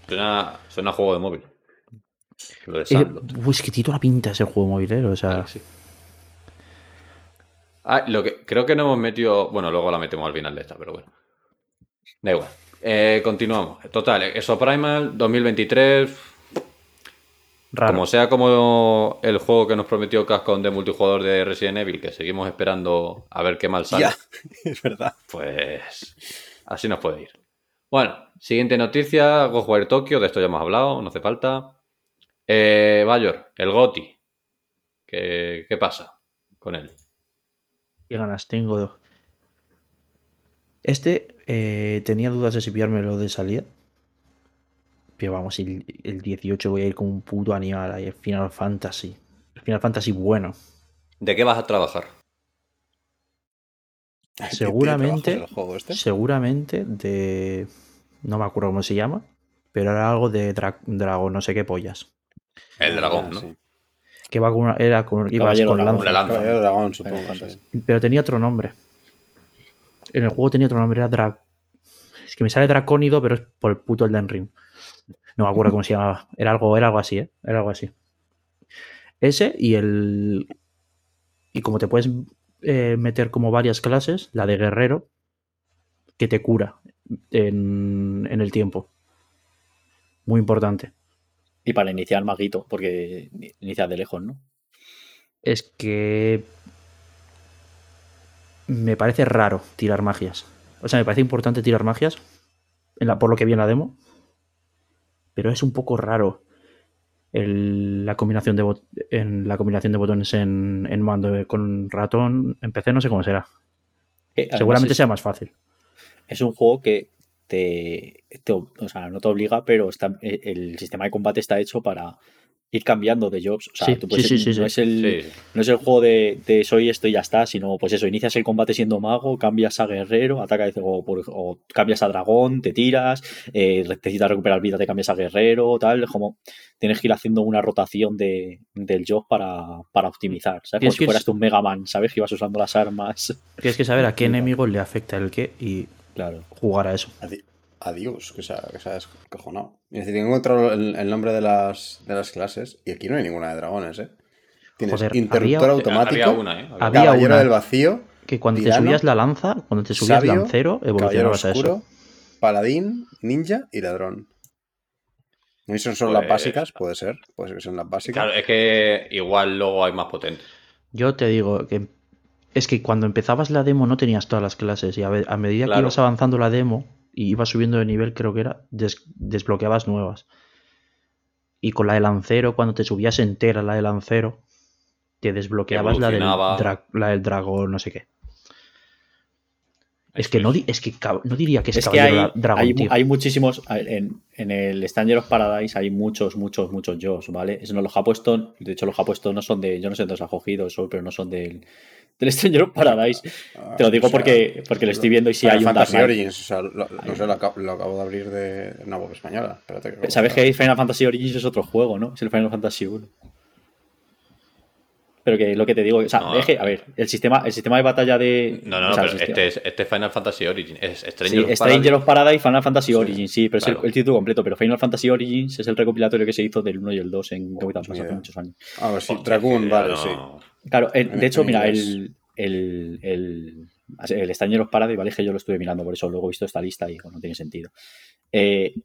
Suena, suena a juego de móvil. Lo de Eh, Sandlot. pues que tiene toda la pinta ese juego movilero, o sea. Ah, sí. Ah, lo que creo que no hemos metido. Bueno, luego la metemos al final de esta, pero bueno. Da igual. Eh, continuamos. Total, eso Primal 2023. Raro. Como sea como el juego que nos prometió Capcom de multijugador de Resident Evil, que seguimos esperando a ver qué mal sale, Ya, es verdad. pues así nos puede ir. Bueno, siguiente noticia, Ghostwire Tokyo, de esto ya hemos hablado, no hace falta. Eh, Bayor, el GOTI. ¿Qué, ¿Qué pasa con él? Qué ganas tengo. Este eh, tenía dudas de si pillármelo de salida. Pero vamos, el, el 18 voy a ir como un puto animal ahí, el Final Fantasy. El Final Fantasy bueno. ¿De qué vas a trabajar? Ay, ¿qué- Seguramente- juego este? Seguramente de. No me acuerdo cómo se llama. Pero era algo de dra- dragón, no sé qué pollas. El dragón, ¿no? sí. Que va con una, era con, ibas con dragón. lanza. La lanza. Caballero dragón, supongo. Sí. Pero tenía otro nombre. En el juego tenía otro nombre, era Dra... Es que me sale Dracónido, pero es por el puto Elden Ring. No me acuerdo cómo se llamaba. Era algo, era algo así, ¿eh? Era algo así. Ese y el... Y como te puedes eh, meter como varias clases, la de guerrero, que te cura en, en el tiempo. Muy importante. Y para iniciar maguito, porque inicias de lejos, ¿no? Es que me parece raro tirar magias. O sea, me parece importante tirar magias, en la, por lo que vi en la demo, pero es un poco raro el- la combinación de en la combinación de botones en, en mando eh, con ratón. En PC no sé cómo será. Además Seguramente es, sea más fácil. es un juego que te, te o sea, no te obliga, pero está, eh, el sistema de combate está hecho para ir cambiando de jobs. O sea, Sí, tú puedes- sí, sí, sí, no, sí. Es el, Sí. no es el juego de, de soy esto y ya está, sino pues eso, inicias el combate siendo mago, cambias a guerrero, ataca o, por- o cambias a dragón, te tiras, eh, necesitas recuperar vida, te cambias a guerrero, tal, es como tienes que ir haciendo una rotación de, del job para, para optimizar, ¿sabes? Como si que- fueras tú un Mega Man, ¿sabes? Que ibas usando las armas. Tienes que saber a qué enemigo le afecta el qué y Claro. jugar a eso. Adiós, que se ha, que se ha descojonado. Es decir, tengo encontrado el, el nombre de las, de las clases y aquí no hay ninguna de dragones, ¿eh? Tienes Joder, interruptor había- automático, Había una, ¿eh? Había caballero una. del vacío, Que cuando te subías la lanza, cuando te subías sabio, lancero, evolucionabas a eso. paladín, ninja y ladrón. No son solo las Pues- básicas, puede ser. Puede ser que son las básicas. Claro, es que igual luego hay más potentes. Yo te digo que es que cuando empezabas la demo no tenías todas las clases y a, medida que ibas avanzando la demo y ibas subiendo de nivel, creo que era, des- desbloqueabas nuevas. Y con la de lancero, cuando te subías entera la de lancero, te desbloqueabas la del, dra- la del dragón, no sé qué. Es que no, es que no diría que es, Es que hay, caballero dra- dragón, hay, tío. hay muchísimos. En, en el Stranger of Paradise hay muchos, muchos, muchos jobs, ¿vale? Eso no los ha puesto. De hecho, los ha puesto no son de. Yo no sé dónde los ha cogido eso, pero no son del, del Stranger of Paradise. Ah, Te lo digo o sea, porque, porque lo estoy viendo y si hay un Dark Fantasy. Origins, o sea, lo, no sé, lo acabo, lo acabo de abrir de una web española. Espérate que ¿Sabes que Final Fantasy Origins es otro juego, no? Es el Final Fantasy 1. Pero que lo que te digo, o sea, No. es que, a ver, el sistema, el sistema de batalla de. No, no, o no, pero este es, este es Final Fantasy Origin. Es Stranger Sí, of Stranger Paradise. of Paradise, Final Fantasy Origins, sí, pero es el, el título completo. Pero Final Fantasy Origins es el recopilatorio que se hizo del 1 y el 2 en Pass ni hace muchos años. Ah, pues sí, Dragoon, vale, no- sí. Claro, el- En- de hecho, mira, el, el, el, el Stranger of Paradise, ¿vale? Es que yo lo estuve mirando, por eso luego he visto esta lista y bueno, no tiene sentido. Eh,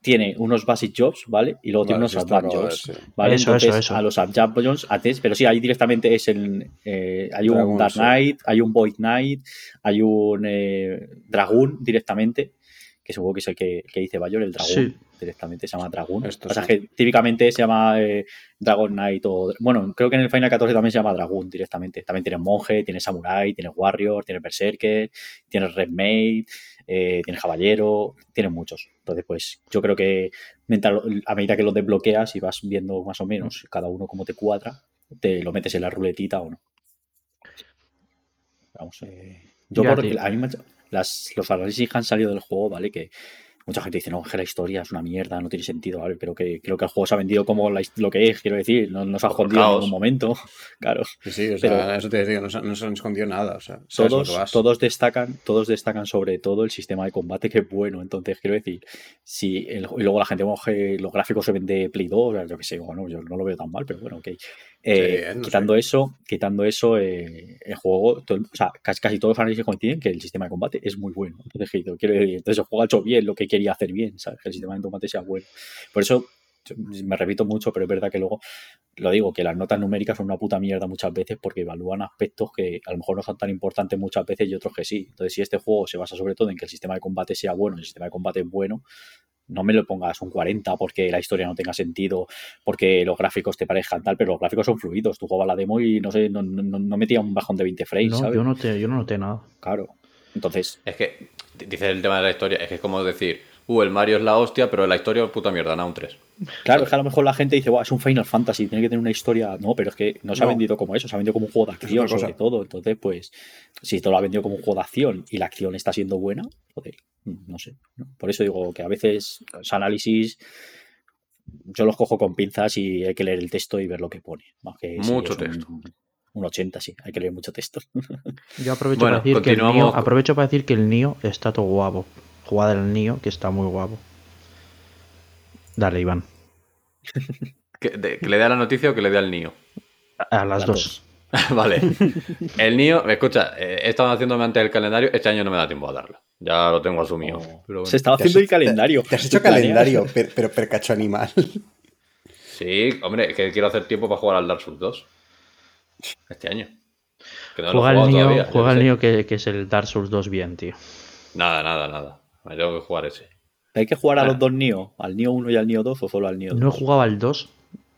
tiene unos basic jobs, ¿vale? Y luego tiene unos advanced jobs. ver, sí. ¿vale? Eso, Entonces, eso, eso. a los advanced jobs, antes, pero sí, ahí directamente es el. eh, hay un Dark sí. Knight, hay un Void Knight, hay un eh, Dragoon directamente, que supongo que es el que, que dice Bayor, el Dragoon. Sí. Directamente se llama Dragoon. Esto o sea, sí. que típicamente se llama eh, Dragon Knight o. Bueno, creo que en el Final 14 también se llama Dragoon directamente. También tienes Monje, tienes Samurai, tienes Warrior, tienes Berserker, tienes Red Maid, eh, tienes Caballero, tienes muchos. Entonces, pues yo creo que lo- a medida que los desbloqueas y vas viendo más o menos cada uno cómo te cuadra, te lo metes en la ruletita o no. Vamos, eh, yo por, a mí me las, los análisis que han salido del juego, ¿vale? Que mucha gente dice, no, que la historia es una mierda, no tiene sentido, ¿vale? Pero que creo que el juego se ha vendido como la lo que es, quiero decir, no, no se ha escondido en ningún momento, claro. Sí, sí, o sea, Pero- eso te digo, no, se- no se han escondido nada. O sea, Todos, todos destacan, todos destacan sobre todo el sistema de combate que es bueno. Entonces, quiero decir, si el- y luego la gente coge los gráficos se ven de Play 2, o sea, yo que sé, bueno, yo no lo veo tan mal, pero bueno, ok. Eh, bien, no quitando eso, quitando eso, eh, el juego, todo o sea, casi, casi todos los análisis coinciden que el sistema de combate es muy bueno. Entonces, quiero decir, entonces el juego ha hecho bien lo que quería hacer bien, ¿sabes? Que el sistema de combate sea bueno. Por eso me repito mucho, pero es verdad que luego lo digo, que las notas numéricas son una puta mierda muchas veces porque evalúan aspectos que a lo mejor no son tan importantes muchas veces y otros que sí. Entonces, si este juego se basa sobre todo en que el sistema de combate sea bueno y el sistema de combate es bueno, no me lo pongas un 40 porque la historia no tenga sentido, porque los gráficos te parezcan tal, pero los gráficos son fluidos. Tú jugabas la demo y no sé, no, no, no metía un bajón de 20 frames, No, ¿sabes? yo no, te, yo no noté nada. Claro. Entonces, Es que, dices el tema de la historia, es que es como decir, uh, el Mario es la hostia, pero la historia es puta mierda, nada, un 3. Claro, es que a lo mejor la gente dice, "Buah, es un Final Fantasy, tiene que tener una historia. No, pero es que no se ha vendido como eso, se ha vendido como un juego de acción, cosa. sobre todo. Entonces, pues, si te lo ha vendido como un juego de acción y la acción está siendo buena, joder, no sé. ¿no? Por eso digo que a veces los análisis yo los cojo con pinzas y hay que leer el texto y ver lo que pone. Más que si Mucho es un- texto. Un 80, sí, hay que leer mucho texto. Yo aprovecho, Bueno, para decir que el Nio, aprovecho para decir que el Nio está todo guapo. Jugada del Nio, que está muy guapo. Dale, Iván. ¿Que, de- que le dé la noticia o que le dé al niño? A, a las Las dos. vale. El niño, escucha, eh, he estado haciéndome antes el calendario, este año no me da tiempo a darlo. Ya lo tengo asumido. No. pero bueno. Se estaba haciendo el calendario. Te has hecho calendario, pero, pero percacho animal. Sí, hombre, es que quiero hacer tiempo para jugar al Dark Souls 2. Este año. Que no lo he juega el Nio, todavía, juega el. Nio que, que es el Dark Souls 2 bien, tío. Nada, nada, nada. Me tengo que jugar ese. ¿Hay que jugar a Ah. los dos Nio? ¿Al Nio 1 y al Nio 2 o solo al Nio 2? No he jugado al 2,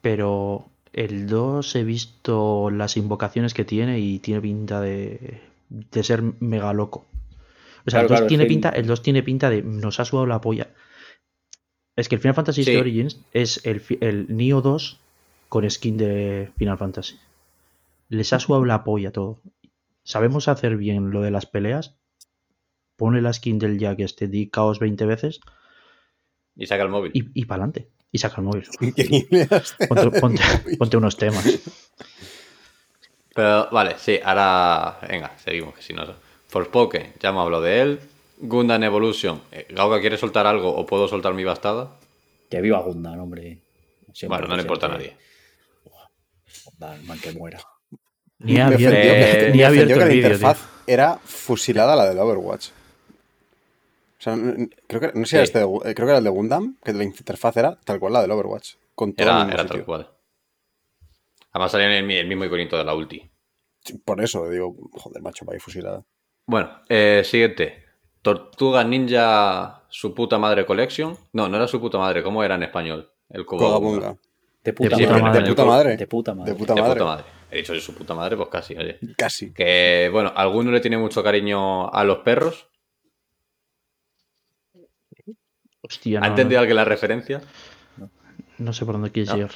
pero el 2 he visto las invocaciones que tiene y tiene pinta de, de ser mega loco. O sea, Claro, el 2 claro, tiene es que- pinta, el 2 tiene pinta de nos ha sudado la polla. Es que el Final Fantasy Sí. Origins es el, el Neo 2 con skin de Final Fantasy. Les ha sudado la polla todo. Sabemos hacer bien lo de las peleas. Pone la skin del Jack este, di caos 20 veces Y saca el móvil. y, y para adelante. Y saca el móvil. Ponte, ponte- ponte unos temas. Pero vale, sí, ahora. Venga, seguimos, que si no. Forspoken, ya hemos hablado de él. Gundam Evolution. Eh, Gauga, ¿quiere soltar algo o puedo soltar mi bastada? Que viva Gundam, hombre. Siempre Bueno, no le importa a nadie. Gundam, man que muera. Ni ha Me abierto, ofendió, Eh, me ni ha ofendió abierto que el la tío. interfaz era fusilada a la del Overwatch. O sea, creo que, no sé si era Sí. este de eh, creo que era el de Gundam, que la interfaz era tal cual la del Overwatch. Con todo el Era, mismo era tal cual. Además salía en el, el mismo iconito de la ulti. Sí, Por eso digo, joder, macho, va ahí fusilada. Bueno, eh, siguiente. Tortuga Ninja Su puta madre Collection. No, no era su puta madre, ¿cómo era en español? El Cobabunga. Cogabunga. De puta, puta madre. madre. De puta madre. De puta madre. De puta De madre. puta madre. He dicho de su puta madre, pues casi, oye. Casi. Que, bueno, alguno le tiene mucho cariño a los perros. Hostia, ¿Ha no, entendido no, alguien la referencia? no sé por dónde quieres No. llegar.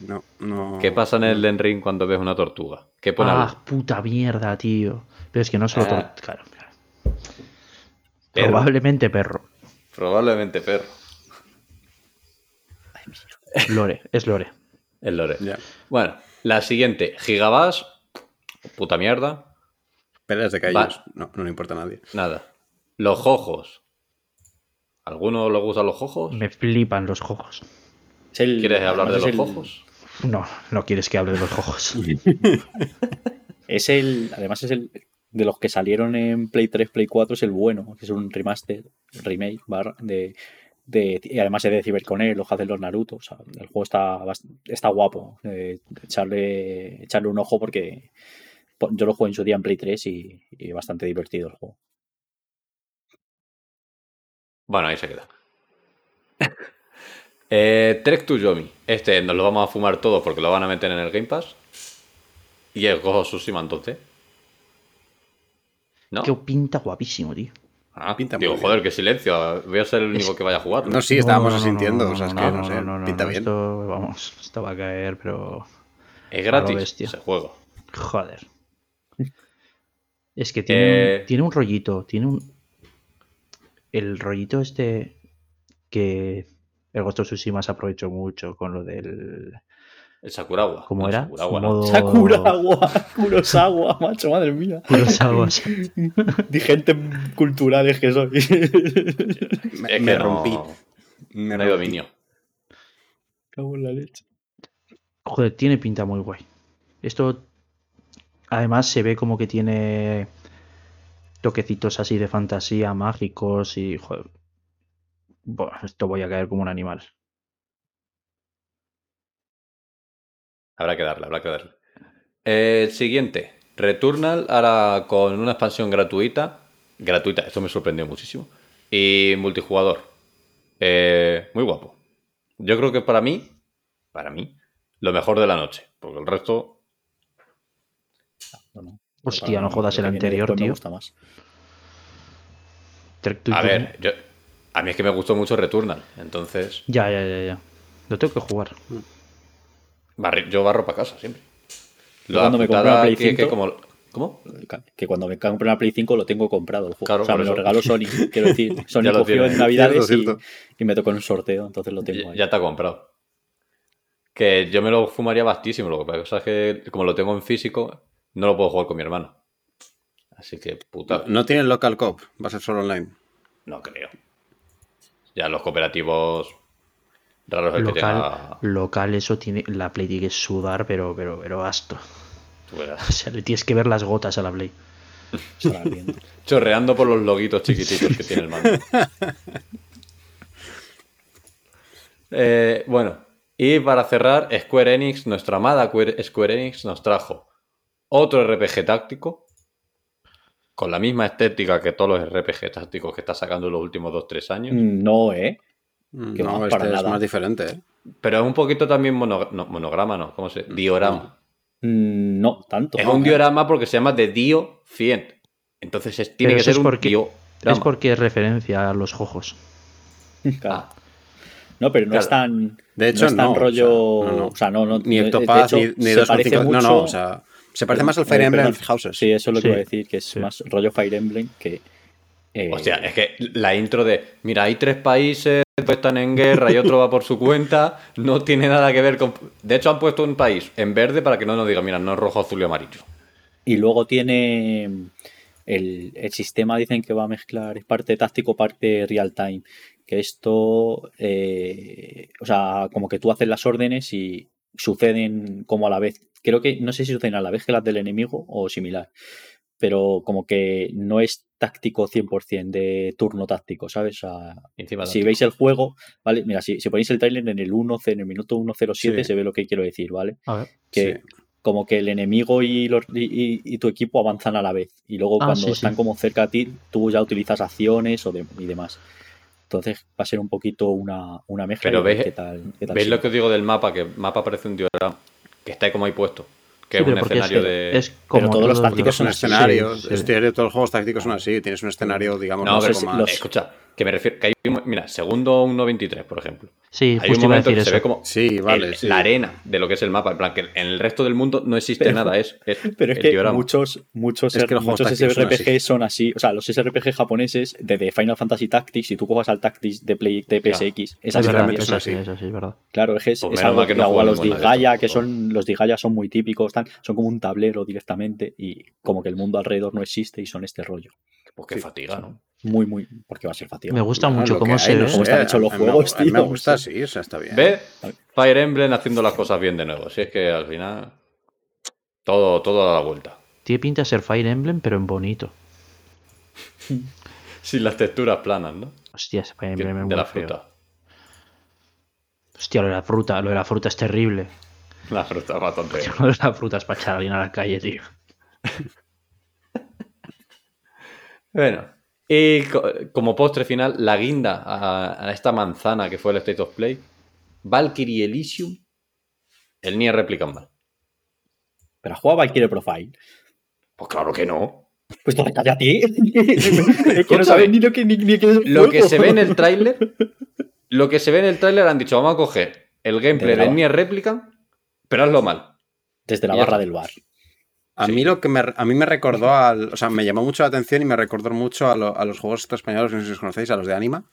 No, no. ¿Qué pasa en el Den Ring cuando ves una tortuga? ¿Qué pone Ah, puta mierda, tío. Pero es que no solo. Ah. claro, claro. Perro. Probablemente perro. Probablemente perro. Lore, es Lore. El lore. Bueno, la siguiente. Gigabass. Puta mierda. Peleas de callos. No, no le importa a nadie. Nada. Los jojos. ¿Alguno le gustan los jojos? Me flipan los jojos. El- ¿Quieres hablar de los el- jojos? No, no quieres que hable de los jojos. Es el. Además, es el. De los que salieron en Play 3, Play 4, es el bueno, que es un remaster, remake, barra, de. de y además es de Cyberconnect, los hacen los Naruto. O sea, el juego está, está guapo. eh, echarle, echarle un ojo porque po- yo lo jugué en su día en Play 3 y, y bastante divertido el juego. Bueno, ahí se queda. eh, Trek to Yomi. Este nos lo vamos a fumar todos porque lo van a meter en el Game Pass. Y el Gojo Tsushima entonces. ¿No? Que pinta guapísimo, tío. Ah, Pinta digo, joder, qué silencio. Voy a ser el único que vaya a jugar. No, sí, estábamos no, no, asintiendo. no, o sea, es no, que no, no, sé. no, no, pinta no, bien. Esto, vamos, esto va a caer, pero. es gratis bestia. ese juego. Joder. Es que tiene, Eh. tiene un rollito, tiene un. El rollito este. que el Ghost of Tsushima se aprovechó mucho con lo del. El Sakuragua. ¿Cómo No, era? ¿no? modo- Sakurawa, Kurosawa, macho, madre mía. Kurosawa, sí. Digentes culturales que soy. Me, Es me que rompí. no, Me no hay rompí. dominio. Cago en la leche. Joder, tiene pinta muy guay. Esto además se ve como que tiene toquecitos así de fantasía, mágicos y joder. Esto voy a caer como un animal. Habrá que darle, habrá que darle. Eh, siguiente. Returnal ahora con una expansión gratuita. Gratuita, esto me sorprendió muchísimo. Y multijugador. Eh, muy guapo. Yo creo que para mí, para mí, lo mejor de la noche. Porque el resto, Hostia, para no jodas el anterior, me tío. gusta más. A ver, yo, a mí es que me gustó mucho Returnal. Entonces, Ya, ya, ya, ya. Lo tengo que jugar. barri- yo barro para casa siempre. Cuando me compré la Play que- que 5 como- ¿Cómo? Que cuando me compré la Play 5 lo tengo comprado el juego. Claro, o sea, me lo regaló Sony. Quiero decir, Sony lo cogió en Navidades Cierto, y, cierto. y me tocó en un sorteo, entonces lo tengo Ya, ahí. ya te ha comprado. Que yo me lo fumaría bastísimo. Lo que pasa es que, como lo tengo en físico, no lo puedo jugar con mi hermano. Así que, puta, No tiene local cop, va a ser solo online. no creo. Ya los cooperativos raros el que Local, tenga. local, eso tiene. La Play tiene que sudar, pero, pero, pero verás. O sea, le tienes que ver las gotas a la Play. Chorreando por los loguitos chiquititos que tiene el mando. Eh, bueno, y para cerrar, Square Enix, nuestra amada Square Enix, nos trajo otro RPG táctico con la misma estética que todos los RPG tácticos que está sacando en los últimos 2-3 años. Mm, No, ¿eh? Que no, este para es nada. más diferente, ¿eh? Pero es un poquito también mono- no, monograma, ¿no? ¿Cómo se Diorama. Mm, No, tanto. Es no, un ¿eh? diorama porque se llama de Dio 100. Entonces es- tiene Pero que ser es un porque- diorama. Es porque es referencia a los. Claro. Ah, No, pero no Claro. es tan. De hecho, no es tan no, o sea, rollo. no, no. O sea, no, no. Ni hecho, ni, ni se 2.5. parece No, no, mucho- o sea, se parece más al Fire Eh, Emblem perdón. Houses. Sí, eso es lo que iba a decir, que es más rollo Fire Emblem que. eh, Hostia, es que la intro de, mira, hay tres países, dos están en guerra y otro va por su cuenta, no tiene nada que ver con... De hecho, han puesto un país en verde para que no nos digan, mira, no es rojo, azul y amarillo. Y luego tiene el, el sistema, dicen que va a mezclar parte táctico, parte real time. Que esto, eh, o sea, como que tú haces las órdenes y suceden como a la vez. Creo que, no sé si suceden a la vez que las del enemigo o similar. Pero como que no es táctico 100% de turno táctico, ¿sabes? O sea, Encima si veis el juego, ¿vale? Mira, si, si ponéis el trailer en el 1, en el minuto 107 Sí. se ve lo que quiero decir, ¿vale? A ver. que Sí. como que el enemigo y, los, y, y- y tu equipo avanzan a la vez. Y luego Ah, cuando sí, están como cerca a ti, tú ya utilizas acciones o de- y demás. Entonces va a ser un poquito una, una mezcla. Pero veis- qué tal, qué tal ¿Veis lo que os digo del mapa? Que el mapa parece un diorama, que está ahí como ahí puesto. Que Sí, es un pero es escenario que de... es como todos los tácticos Son así, escenarios. sí, sí. Todos los juegos tácticos son así. Tienes un escenario, digamos, No, pero poco si- más. los- escucha, que me refiero... Que hay un- mira, segundo 1.23, por ejemplo. Sí, Hay un justo iba a momento decir que eso. se ve como Sí, vale. el- sí. la arena de lo que es el mapa. En plan, que en el resto del mundo no existe Pero- nada. Es, es Pero es el que diorama. muchos, muchos, Es que los juegos muchos son SRPG así. son así. O sea, los SRPG japoneses de, de Final Fantasy Tactics, si tú juegas al Tactics de, Play, de PSX, es Es así es es verdad. Claro, es que es, Pues algo que no a los Digaya, que son los Digaya son muy típicos, tan- son como un tablero directamente y como que el mundo alrededor no existe y son este rollo. Pues qué fatiga, ¿no? Muy, muy, porque va a ser fácil. Me gusta mucho cómo se no sé, están hechos los a juegos, A mí me tío, gusta sí. o sea, está bien. ¿Ve? Fire Emblem haciendo las cosas bien de nuevo. Si es que al final todo, todo da la vuelta. Tiene pinta de ser Fire Emblem, pero en bonito. Sin las texturas planas, ¿no? Hostia, ese Fire Que- Emblem es de la feo. fruta. Hostia, lo de la fruta, lo de la fruta es terrible. La fruta es bastante. Lo de la fruta es para echar a alguien a la calle, tío. Bueno, y co- como postre final, la guinda a, a esta manzana que fue el State of Play, Valkyrie Elysium, el Nier Replicant mal. Pero ha jugado Valkyrie Profile. Pues claro que no. Pues te calla a ti. es que no sabes ni lo que, ni, ni qué es Lo que se ve en el tráiler, lo que se ve en el tráiler han dicho, vamos a coger el gameplay De la- del Nier Replicant, pero hazlo mal. Desde la barra del bar. A mí lo que me, a mí me recordó al. O sea, me llamó mucho la atención y me recordó mucho a, lo- a los juegos estos españoles, no sé si os conocéis, a los de Anima.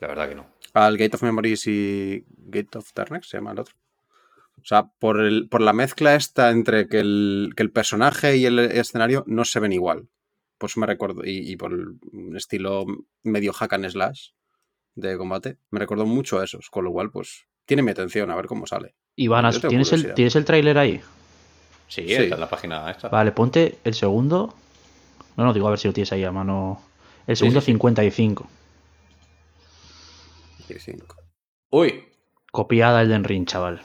La verdad que no. Al Gate of Memories y Gate of Darkness, se llama el otro. O sea, por, el, por la mezcla esta entre que el, que el personaje y el escenario no se ven igual. Por eso me recuerdo, y, y por el estilo medio hack and slash de combate, me recordó mucho a esos, con lo cual, pues, tiene mi atención a ver cómo sale. Iván, ¿tienes el. ¿tienes el tráiler ahí? Sí, Sí. está en la página esta. Vale, ponte el segundo. No, no, digo a ver si lo tienes ahí a mano. El segundo sí, sí. 55. Y cinco. Uy, Copiada el de Ring, chaval.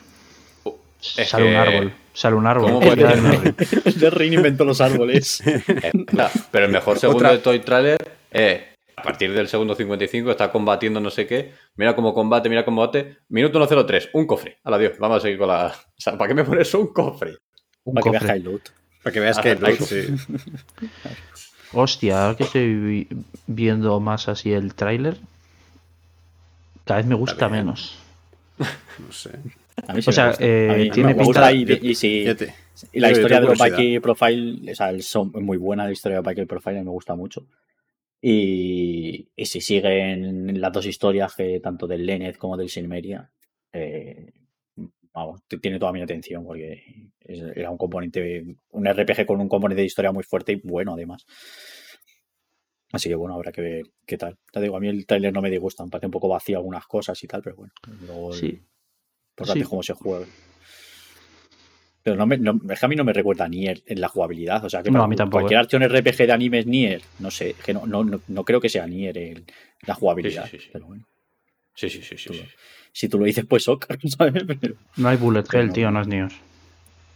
Uh, es Sale un árbol. Sale un árbol. ¿Cómo puede? Elden Ring. Inventó los árboles. Espera, pero el mejor segundo Otra- de Toy Trailer es a partir del segundo 55 está combatiendo no sé qué. Mira cómo combate, mira cómo combate. Minuto 103, un cofre. Al adiós, vamos a seguir con la. O sea, ¿para qué me pones un cofre? Un Para que veas cofre. High Loot. Para que veas Ah, que perfecto. sí. Hostia, ahora que estoy vi- viendo más así el tráiler, cada vez me gusta menos. No sé. A mí sí O me sea, gusta. eh, A mí tiene me gusta pinta- y, y te- y la historia de. Bike Profile, o sea, son muy buena la historia de Bike Profile, me gusta mucho. Y, y si siguen las dos historias, que tanto del Lenneth como del Silmeria, eh, vamos, tiene toda mi atención porque era un componente, un RPG con un componente de historia muy fuerte y bueno además. Así que bueno, habrá que ver qué tal. Te digo, a mí el trailer no me disgusta, me parece un poco vacío algunas cosas y tal, pero bueno, luego Sí. importante Sí. es cómo se juega. Pero no me, no- es que a mí no me recuerda a Nier en la jugabilidad. O sea, que No, para a mí tampoco, cualquier eh. acción RPG de anime es Nier. No sé, que no, no, no, no creo que sea Nier el- la jugabilidad. Sí. Pero bueno, Sí, sí, sí, sí. sí. si tú lo dices, pues ok, ¿sabes? Pero, No hay bullet hell, no. tío, no es Nier.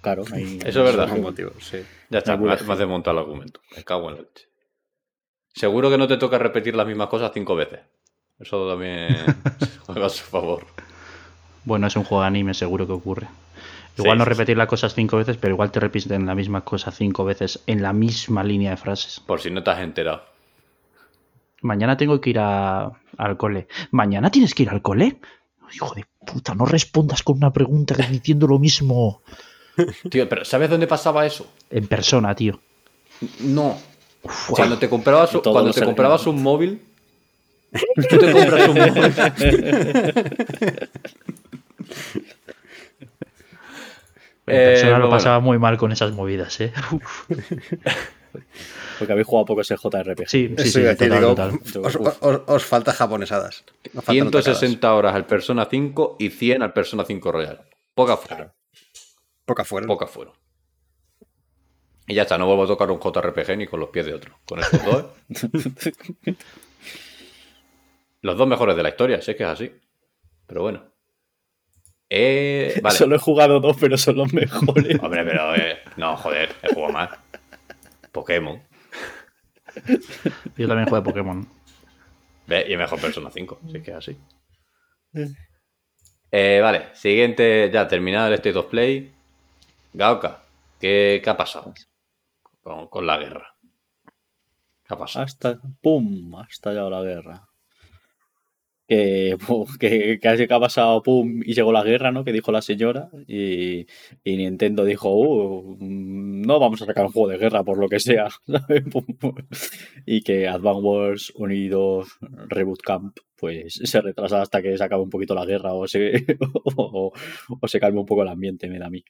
claro, no hay- Eso es verdad. Por un motivo, sí. Ya está, No, me, has desmontado el argumento. Me cago en la leche. Seguro que no te toca repetir las mismas cosas cinco veces. Eso también juega a su favor. Bueno, es un juego de anime, seguro que ocurre. Igual Sí, no sí, repetir las cosas cinco veces, pero igual te repiten la misma cosa cinco veces en la misma línea de frases. Por si no te has enterado. Mañana tengo que ir a- al cole. ¿Mañana tienes que ir al cole? Hijo de puta, no respondas con una pregunta diciendo lo mismo. Tío, pero ¿sabes dónde pasaba eso? En persona, tío. No. Cuando te comprabas, cuando te comprabas un móvil. Tú te compras un móvil. En Eh, persona lo bueno. pasaba muy mal con esas movidas, ¿eh? Porque habéis jugado poco ese JRPG. Sí, sí, sí, total, digo, total. Os, os- os falta japonesadas. Os faltan otacadas. 160 horas al Persona 5 y 100 al Persona 5 Royal. Pocas fueron. Poca fueron. Pocas fueron. Y ya está, no vuelvo a tocar un JRPG ni con los pies de otro. Con estos dos. ¿eh? los dos mejores de la historia, sé que es así. Pero bueno. Eh, vale. Solo he jugado dos, pero son los mejores. Hombre, pero eh, no, joder, he jugado más. Pokémon. Yo también juego de Pokémon. Ve, Y mejor Persona 5, si es que es así. Eh, vale, siguiente, ya terminado el State of Play. Gaoka, ¿qué, qué ha pasado con, con la guerra? ¿Qué ha pasado? Hasta, ¡pum! Ha estallado la guerra. Que, que, que ha pasado, ¡pum! Y llegó la guerra, ¿no? Que dijo la señora. Y, Nintendo dijo, "Uh, mm, no vamos a sacar un juego de guerra por lo que sea. y que Advance Wars Unidos Reboot Camp pues se retrasa hasta que se acabe un poquito la guerra o se, o, o se calme un poco el ambiente, me da a mí.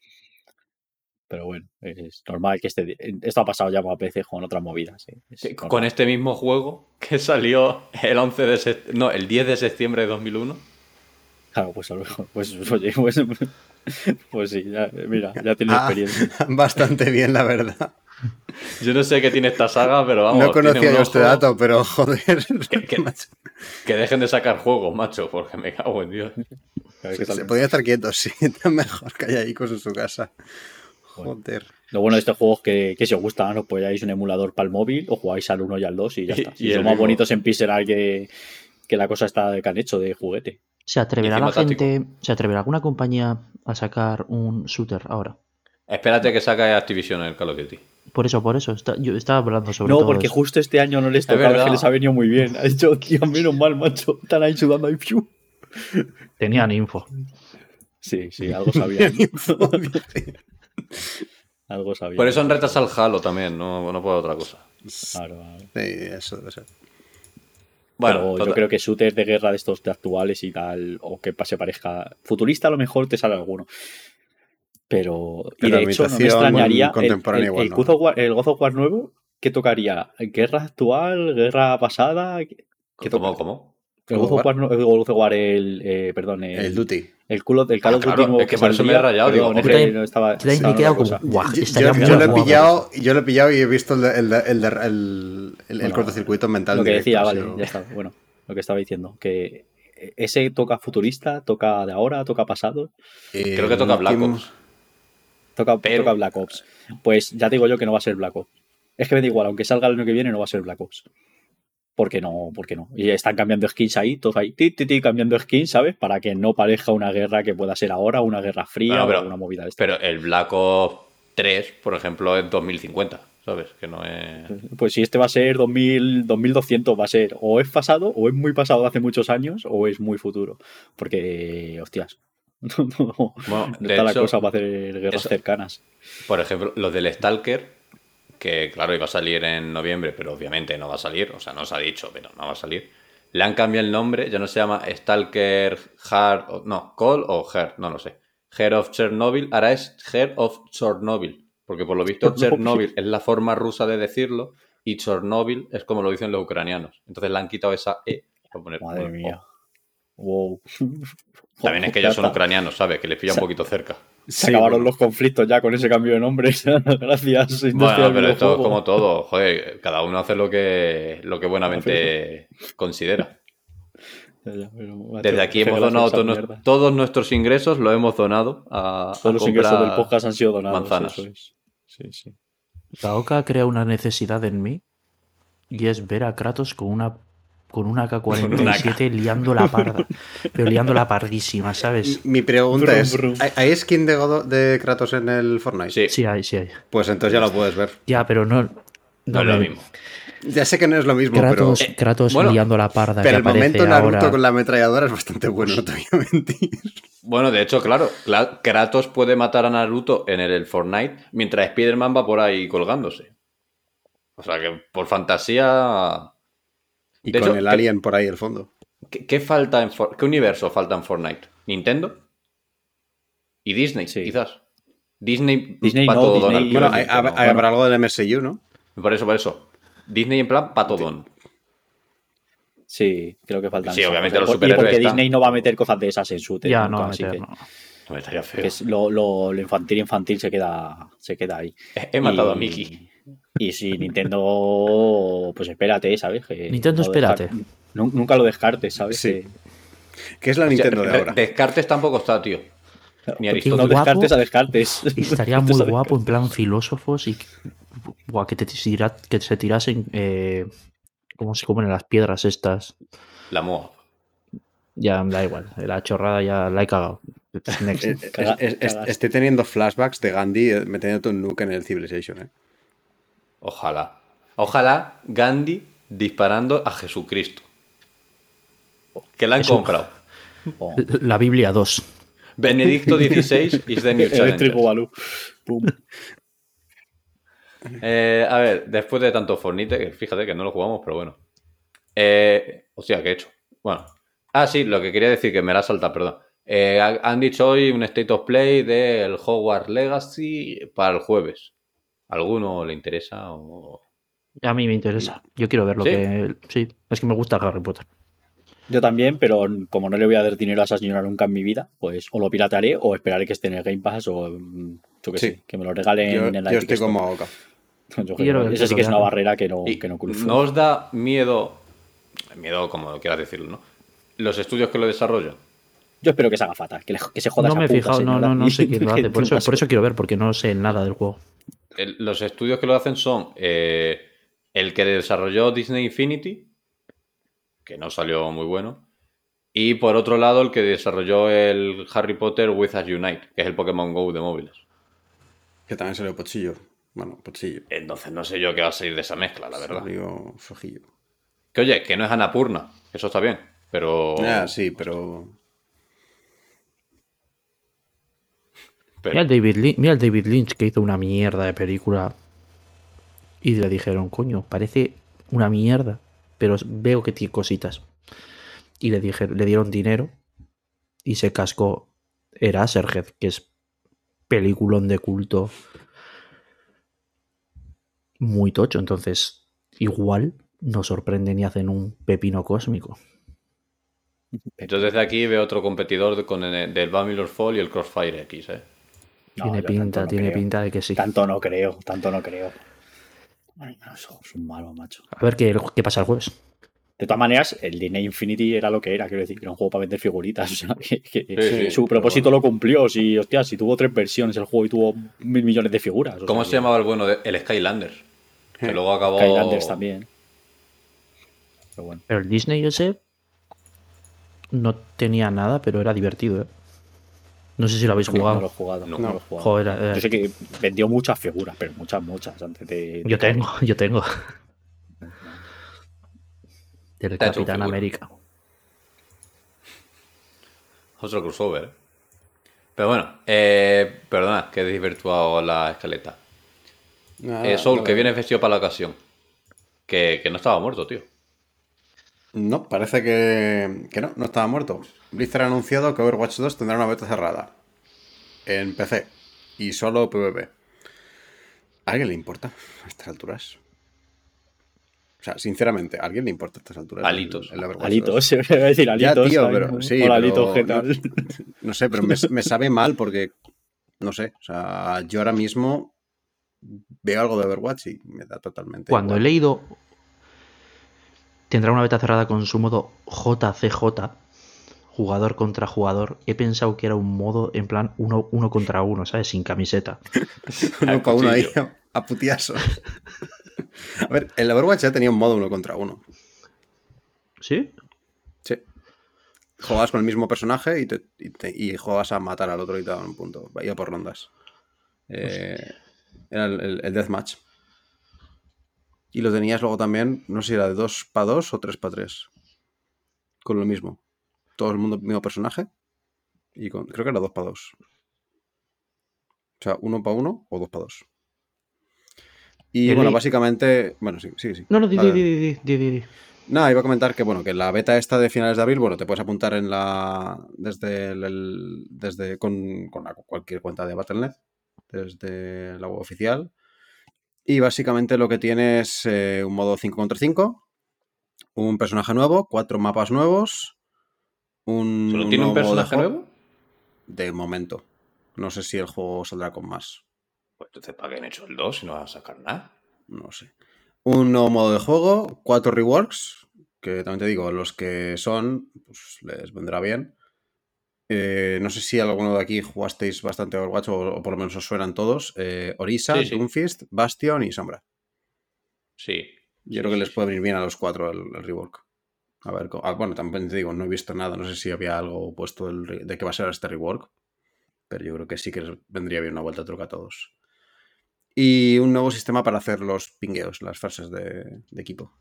Pero bueno, es normal que este, esto ha pasado ya con PC con otras movidas. ¿eh? Es Que- normal. Con este mismo juego que salió el 11 de no, el 10 de septiembre de 2001. Claro, pues a lo mejor, pues oye, pues, pues sí, ya, mira, ya tienes Ah, experiencia. bastante bien, la verdad. Yo no sé qué tiene esta saga, pero vamos. no tiene conocía yo este dato, pero joder. que- dejen de sacar juegos, macho, porque me cago en Dios. Se, se podía estar quietos, sí. Tan mejor que haya icos en su casa. Joder. Lo bueno de estos juegos es que, que si os gusta, os ponéis un emulador para el móvil o jugáis al 1 y al 2 y ya Y- está. y el son más mismo. bonitos en Pixel que, que la cosa está que han hecho de juguete. ¿Se atreverá la gente, se atreverá alguna compañía a sacar un shooter ahora? Espérate que saque Activision el Call of Duty. Por eso, por eso. está- yo estaba hablando sobre No, todo porque eso. justo este año no les Es tocaba, que les ha venido muy bien. Ha dicho, tío, menos mal, macho. Están ahí sudando ahí. ¡piu! Tenían info. Sí, sí, algo sabían. algo sabían. Por eso han retrasado el Halo también, no, no por otra cosa. Claro, claro. Sí, eso debe ser. Bueno, pero yo total. creo que shooters de guerra de estos de actuales y tal, o que se parezca futurista, a lo mejor te sale alguno. Pero, y Pero de hecho, no me extrañaría el, el, igual el no. God of War, el God of War nuevo, ¿qué tocaría? ¿Guerra actual? ¿Guerra pasada? ¿Qué ¿Cómo, cómo? El God of War, no- el God of War, el, eh, perdón, el, El Duty. el culo del Call Ah, of Duty claro, nuevo es que por eso me he rayado, digo, que Yo no estaba, Yo estaba cosa. Yo, lo he pillado, yo lo he pillado y he visto el, el, el, el, el- el Bueno, cortocircuito mental. Lo que directo, decía, vale, ya está. Bueno, lo que estaba diciendo, que ese toca futurista, toca de ahora, toca pasado, Eh, Creo que toca Black Ops. toca, Pero- toca Black Ops. Pues ya te digo yo que no va a ser Black Ops. Es que me da igual, aunque salga el año que viene, no va a ser Black Ops. Porque no, porque no. Y están cambiando skins ahí, todos ahí, ti, ti, ti, cambiando skins, ¿sabes? Para que no parezca una guerra que pueda ser ahora, una guerra fría Bueno, pero- o una movida de esta. Pero el Black Ops 3, por ejemplo, es 2050, ¿sabes? Que no es... Pues si este va a ser 2000, 2200, va a ser o es pasado, o es muy pasado de hace muchos años, o es muy futuro. Porque, hostias, no, no- Bueno, no está la hecho, cosa para hacer guerras eso- cercanas. Por ejemplo, los del Stalker, que claro, iba a salir en noviembre, pero obviamente no va a salir, o sea, no se ha dicho, pero no va a salir. Le han cambiado el nombre, ya no se llama Stalker Heart, no, Call o Heart, no lo sé. Heart of Chernobyl, ahora es Heart of Chernobyl, porque por lo visto Chernobyl. Es la forma rusa de decirlo y Chernobyl es como lo dicen los ucranianos. Entonces le han quitado esa E para poner Madre mía. Wow. También es que Ya ellos son ucranianos, ¿sabes? Que les pilla un poquito cerca. Se Sí, acabaron bueno. los conflictos ya con ese cambio de nombre. Gracias. Bueno, pero esto es como todo, joder, cada uno hace lo que, lo que buenamente considera. Ya, ya, Desde aquí hemos donado todos, nos- mierda. todos nuestros ingresos, los hemos donado a, a Todos los ingresos del podcast han sido donados. manzanas. eso es. Sí, sí. Gaoka crea una necesidad en mí y es ver a Kratos con una con una K-47 liando la parda. Pero liando la pardísima, ¿sabes? Mi pregunta Brum, es: brum. ¿hay- ¿hay skin de, Kratos en el Fortnite? Sí, Sí hay, sí hay. Pues entonces ya lo puedes ver. Ya, pero no. no es lo mismo. Ya sé que no es lo mismo, Kratos, pero, Kratos bueno, liando la parda. pero que el momento Naruto ahora. con la ametralladora es bastante bueno, no te voy a mentir. Bueno, de hecho, claro, Cla- Kratos puede matar a Naruto en el Fortnite mientras Spider-Man va por ahí colgándose. O sea que por fantasía. Y De con hecho, el alien por ahí al fondo. ¿Qué, qué falta en For- ¿Qué universo falta en Fortnite? ¿Nintendo? ¿Y Disney? Sí. Quizás. Disney, Disney pa' no, todo Disney- Donald, quiero Bueno, hay, no. habrá algo del MSU, ¿no? Por eso, por eso. Disney en plan patodón. Sí, creo que faltan. Sí, obviamente cosas. los Y porque superhéroes están. Disney no va a meter cosas de esas en su Ya, nunca, no, así meter, que, no. No me estaría feo. que es lo, lo- lo infantil infantil se queda, se queda ahí. He matado Y- a Mickey. Y si Nintendo, pues espérate, ¿sabes? Que Nintendo, no espérate. nu- Nunca lo descartes, ¿sabes? Sí. Que- ¿Qué es la O sea, Nintendo de ahora? Descartes tampoco está, tío. Ni no Aristóteles. guapo. descartes a descartes. Estaría muy guapo en plan filósofos y buah, que, te tira- que se tirasen eh, cómo se comen las piedras estas. La MOA. Ya da igual, la chorrada ya la he cagado. Next. Caga- es- es- cagas. estoy teniendo flashbacks de Gandhi metiéndote un nuke en el Civilization, ¿eh? Ojalá. Ojalá Gandhi disparando a Jesucristo. Que la han comprado. Oh. La Biblia 2. Benedicto XVI is the new. Eléctrico Balú. Pum. Eh, a ver, después de tanto Fornite, que fíjate que no lo jugamos, pero bueno. Eh, hostia, ¿qué he hecho? Bueno. Ah, sí, lo que quería decir, que me la salta, perdón. Eh, ha- han dicho hoy un State of Play del Hogwarts Legacy para el jueves. ¿Alguno le interesa? O... A mí me interesa. Yo quiero ver lo ¿Sí? que. Sí, es que me gusta Harry Potter. Yo también, pero como no le voy a dar dinero a esa señora nunca en mi vida, pues o lo piratearé o esperaré que esté en el Game Pass o mm, yo que Sí. sé, que me lo regalen Yo, en la yo estoy Store. como Oka. Yo creo- Esa que sí que es una barrera que no, Y que no cruzo. ¿No os da miedo, miedo como quieras decirlo, ¿no? Los estudios que lo desarrollan. Yo espero que se haga fatal, que, le- que se joda No esa me he fijado, no, señora no, no sé quién lo hace. Por eso quiero ver, porque no sé nada del juego. El- los estudios que lo hacen son eh, el que desarrolló Disney Infinity, que no salió muy bueno, y por otro lado el que desarrolló el Harry Potter With Us Unite, que es el Pokémon Go de móviles. Que también salió Pochillo. Bueno, Pochillo. Entonces no sé yo qué va a salir de esa mezcla, la verdad. Salió. Que oye, que no es Anapurna, eso está bien, pero... Ah, sí, pero. Pero- Mira el, David Lynch, mira el David Lynch que hizo una mierda de película y le dijeron, coño, parece una mierda, pero veo que tiene cositas. Y le, dije, le dieron dinero y se cascó era Serged, que es peliculón de culto muy tocho. Entonces, igual no sorprenden y hacen un pepino cósmico. Entonces desde aquí veo otro competidor de- con el, del Bamilor Fall y el Crossfire X, ¿eh? No, tiene yo pinta, no tiene creo. pinta de que sí. Tanto no creo, tanto no creo. Ay, no, eso es un malo, macho. A ver qué, qué pasa el jueves. De todas maneras, el Disney Infinity era lo que era, quiero decir, que era un juego para vender figuritas. O sea, que, que Sí, sí, su propósito bueno. lo cumplió. Si, hostia, si tuvo tres versiones el juego y tuvo mil millones de figuras. ¿Cómo sea, se llamaba el bueno? de- El Skylander. Que Sí. luego acabó... Skylanders también. Pero bueno. Pero el Disney ese no tenía nada, pero era divertido. ¿eh? No sé si lo habéis jugado. No lo he jugado. No. no lo he jugado. Joder, eh, Yo sé que vendió muchas figuras, pero muchas, muchas antes de. yo tengo, yo tengo. Del Capitán. América. Otro crossover. ¿eh? Pero bueno, eh, perdona que he desvirtuado la escaleta. Nada, Eh, Soul, nada. que viene vestido para la ocasión. Que, que no estaba muerto, tío. No, parece que, que no, no estaba muerto. Blizzard ha anunciado que Overwatch 2 tendrá una beta cerrada. En PC. Y solo PvP. ¿A alguien le importa a estas alturas? O sea, sinceramente, ¿a alguien le importa a estas alturas? Alitos. el Overwatch 2? Alitos, se iba a decir Ya, alitos. tío, ¿sabes? pero sí. Hola, pero alitos, ¿qué no- tal? No, sé, pero me, me sabe mal porque, no sé, o sea, yo ahora mismo veo algo de Overwatch y me da totalmente Cuando he leído tendrá una beta cerrada con su modo JCJ, jugador contra jugador, he pensado que era un modo en plan uno, uno contra uno, ¿sabes? Sin camiseta. uno para uno ahí cuchillo. a putiasos. A ver, el Overwatch ya tenía un modo uno contra uno. ¿Sí? Sí. Jugabas con el mismo personaje y, te, y, te- y jugabas a matar al otro y te daban un punto. Iba por rondas. Eh, era el, el- el Deathmatch. Y lo tenías luego también, no sé si era de 2 para 2 o 3 para 3. Con lo mismo. Todo el mundo, mismo personaje. Y con, creo que era 2 para 2. O sea, 1 para 1 o 2 para 2. Y bueno, básicamente. Bueno, sí, sí, sí. No, no, di, Vale. di, di, di, di, di, di. Nada, iba a comentar que bueno, que la beta esta de finales de abril, bueno, te puedes apuntar en la. desde el, el- desde con, con la- cualquier cuenta de Battle.net, desde la web oficial. Y básicamente lo que tiene es eh, un modo 5 contra 5, un personaje nuevo, cuatro mapas nuevos, un. ¿Solo tiene un nuevo modo de personaje juego- nuevo? De momento. No sé si el juego saldrá con más. Pues entonces, ¿para qué han hecho el 2 si no van a sacar nada? No sé. Un nuevo modo de juego, cuatro reworks, que también te digo, los que son, pues les vendrá bien. Eh, no sé si alguno de aquí jugasteis bastante Overwatch o, o por lo menos os suenan todos. Eh, Orisa, Sí, sí. Doomfist, Bastion y Sombra. Sí. Yo Sí, creo que les puede venir bien a los cuatro el, el rework. A ver, ah, bueno, también te digo, no he visto nada, no sé si había algo puesto del de qué va a ser este rework, pero yo creo que sí que vendría bien una vuelta a truca a todos. Y un nuevo sistema para hacer los pingueos, las fases de, de equipo.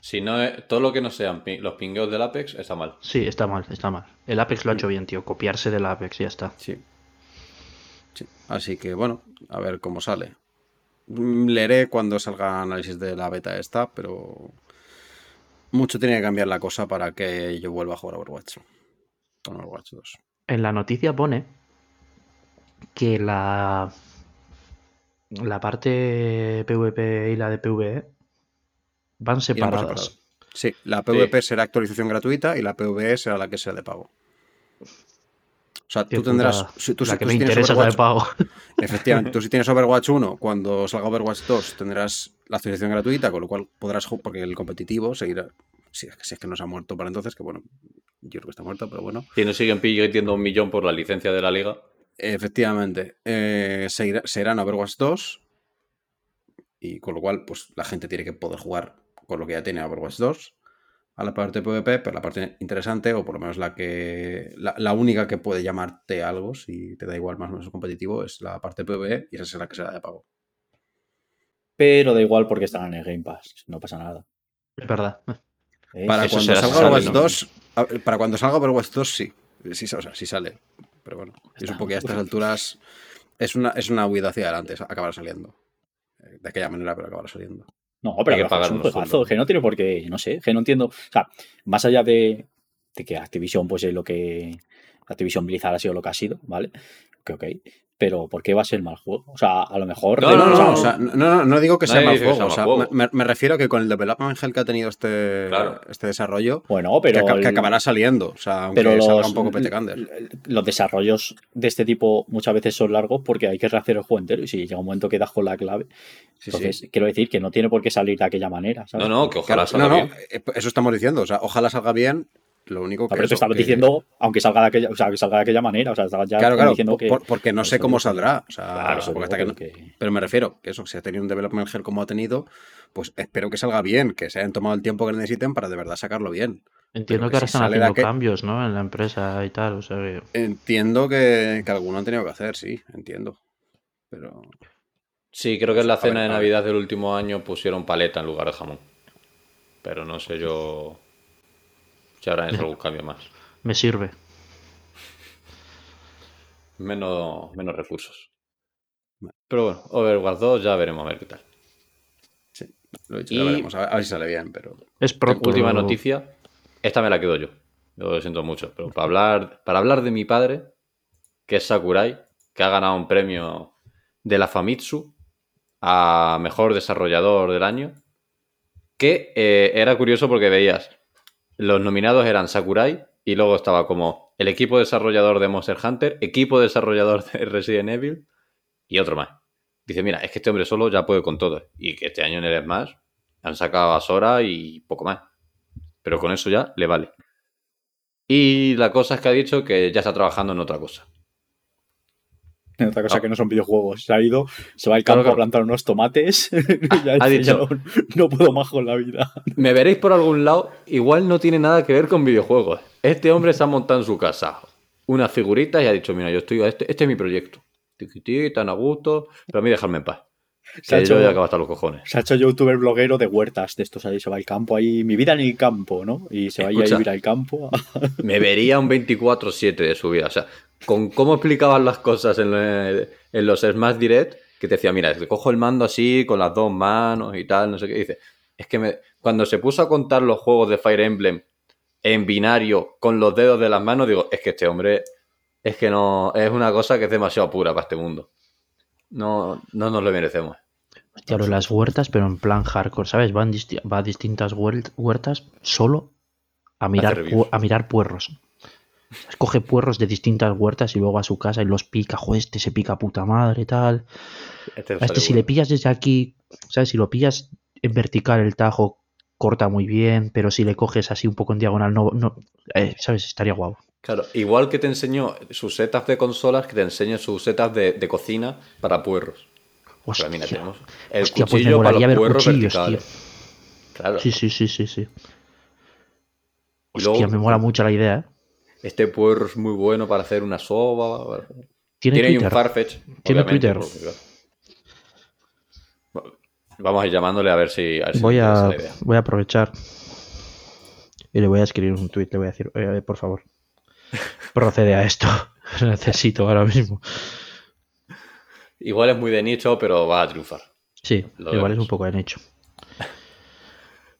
Si no es- todo lo que no sean pi- los pingueos del Apex está mal. Sí, está mal, está mal. El Apex lo ha hecho bien, tío. Copiarse del Apex, ya está. Sí. Sí. Así que bueno, a ver cómo sale. Mm, Leeré cuando salga análisis de la beta esta, pero mucho tiene que cambiar la cosa para que yo vuelva a jugar a Overwatch. Con Overwatch 2. En la noticia pone que la, la parte PvP y la de PvE van separadas. Sí, la PvP será actualización gratuita y la PvE será la que sea de pago. O sea, tú tendrás. Si, tú, la si- que tú me si interesa es la de Overwatch- pago. Efectivamente, tú si tienes Overwatch 1, cuando salga Overwatch 2 tendrás la actualización gratuita, con lo cual podrás jugar, porque el competitivo seguirá. Si es, que, si es que no se ha muerto para entonces, que bueno, yo creo que está muerto, pero bueno. Si no siguen pidiendo un millón por la licencia de la liga. Efectivamente, eh, seguirá, será en Overwatch 2, y con lo cual, pues la gente tiene que poder jugar con lo que ya tiene Overwatch 2 a la parte PvP, pero la parte interesante, o por lo menos la que. La, la única que puede llamarte algo, si te da igual más o menos competitivo, es la parte PvE, y esa será la que será de pago. Pero da igual porque están en el Game Pass. No pasa nada. Es verdad. ¿eh? Para Eso cuando salga Overwatch ¿no? 2, a ver, para cuando salga Overwatch 2 sí. Sí, o sea, sí sale. Pero bueno, yo supongo que a estas alturas es una, es una huida hacia adelante, acabará saliendo. Eh, De aquella manera, pero acabará saliendo. No, pero Hay que pagar es un juegazo, que no tiene por qué, no sé, que no entiendo. O sea, más allá de, de que Activision, pues es lo que. Activision Blizzard ha sido lo que ha sido, ¿vale? Que ok. Pero ¿por qué va a ser mal juego? O sea, a lo mejor. No, No, no, no, no, no. o sea, no, no, no digo que sea mal juego. sea o sea, juego. me, me refiero a que con el development hell que ha tenido este, Claro. este desarrollo, Bueno, que, pero. que el- acabará saliendo. O sea, aunque pero salga los, un poco petecander. los desarrollos de este tipo muchas veces son largos porque hay que rehacer el juego entero y si llega un momento que das con la clave, Sí, entonces sí. quiero decir que no tiene por qué salir de aquella manera. ¿sabes? No, no, que ojalá salga no, no, bien. eh, eso estamos diciendo. O sea, ojalá salga bien. Lo único No, que. pero te eso, estaba que- diciendo, aunque salga de aquella, o sea, que salga de aquella manera, o sea, estaba ya Claro, como claro, diciendo por- que. por- porque no sé cómo saldrá. O sea, Claro, porque hasta que no- pero que- Pero me refiero que eso, si ha tenido un development hell como ha tenido, pues espero que salga bien, que se hayan tomado el tiempo que necesiten para de verdad sacarlo bien. Entiendo que que ahora si están haciendo cambios, ¿no? En la empresa y tal. O sea que. Entiendo que, que alguno han tenido que hacer, sí, entiendo. Pero. Sí, creo que en la cena de. Navidad del último año pusieron paleta en lugar de jamón. Pero no sé yo habrán hecho algún cambio más. Me sirve. Menos, menos recursos. Pero bueno, Overwatch 2 ya veremos a ver qué tal. Sí, lo he dicho, Y- ya veremos, a ver, a ver si sale bien, pero. Es pronto. Última noticia. Esta me la quedo yo. Lo siento mucho. Pero para hablar, para hablar de mi padre, que es Sakurai, que ha ganado un premio de la Famitsu a mejor desarrollador del año. Que eh, era curioso porque veías, los nominados eran Sakurai y luego estaba como el equipo desarrollador de Monster Hunter, equipo desarrollador de Resident Evil y otro más. Dice, mira, es que este hombre solo ya puede con todo. Y que este año en el Smash han sacado a Sora y poco más. Pero con eso ya le vale. Y la cosa es que ha dicho que ya está trabajando en otra cosa. Otra cosa No. que no son videojuegos. Se ha ido, se va al campo claro. a plantar unos tomates. y ya ha dice, dicho- "Yo no puedo más con la vida. Me veréis por algún lado, igual no tiene nada que ver con videojuegos. Este hombre se ha montado en su casa unas figuritas y ha dicho, mira, yo estoy, este, este es mi proyecto. Tiquití, tan a gusto, pero a mí dejarme en paz. Se ha hecho- ya hasta los cojones. Se ha hecho youtuber bloguero de huertas de estos ahí, se va al campo ahí, mi vida en el campo, ¿no? Y se va a vivir al campo. Me vería un 24-7 de su vida. O sea, con cómo explicaban las cosas en, lo- en los Smash Direct, que te decía, mira, cojo el mando así, con las dos manos y tal, no sé qué. Y dice, es que me- cuando se puso a contar los juegos de Fire Emblem en binario con los dedos de las manos, digo, es que este hombre es que no, es una cosa que es demasiado pura para este mundo. No, no nos lo merecemos. De las huertas, pero en plan hardcore, ¿sabes? Va, en disti- va a distintas huert- huertas solo a mirar, a mirar puerros. Escoge puerros de distintas huertas y luego a su casa y los pica. Joder, este se pica puta madre, tal. Este A este si bueno. le pillas desde aquí, ¿sabes? Si lo pillas en vertical el tajo, corta muy bien, pero si le coges así un poco en diagonal, no, no eh, ¿sabes? Estaría guau. Claro, igual que te enseño sus setups de consolas, que te enseño sus setups de, de cocina para puerros. Hostia, mira, tenemos el Hostia, pues para molaría los ver puerros tío. Claro. Sí, sí, sí, sí, sí. Hostia, luego- me mola mucho la idea, ¿eh? Este puerro es muy bueno para hacer una soba. Tiene, Tiene un. Farfetch. Tiene Twitter. porque. Bueno, Vamos a ir llamándole a ver si. A ver si Voy a, voy aprovechar y le voy a escribir un tweet. Le voy a decir, "Oye, por favor, procede a esto. Lo necesito ahora mismo. Igual es muy de nicho, pero va a triunfar. Sí, Lo igual es un poco de nicho.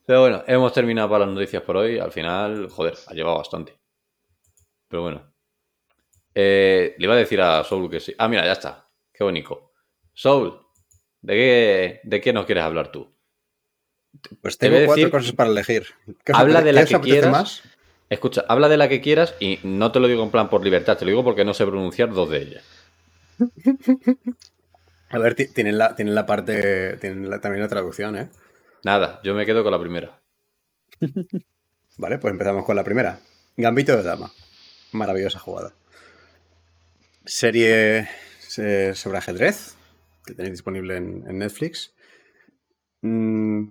Pero bueno, hemos terminado para las noticias por hoy. Al final, joder, ha llevado bastante. Pero bueno. Eh, le iba a decir a Soul que sí. Ah, mira, ya está. Qué bonito. Soul, ¿de qué, de qué nos quieres hablar tú? Pues Te tengo cuatro decir- cosas para elegir. ¿Qué os Habla de la que quieras. más? Escucha, habla de la que quieras y no te lo digo en plan por libertad, te lo digo porque no sé pronunciar dos de ellas. A ver, ti- tienen la, tienen la parte. Tienen la- también la traducción, ¿eh? Nada, yo me quedo con la primera. Vale, pues empezamos con la primera. Gambito de Dama. Maravillosa jugada. Serie eh, sobre ajedrez que tenéis disponible en, en Netflix. Mm.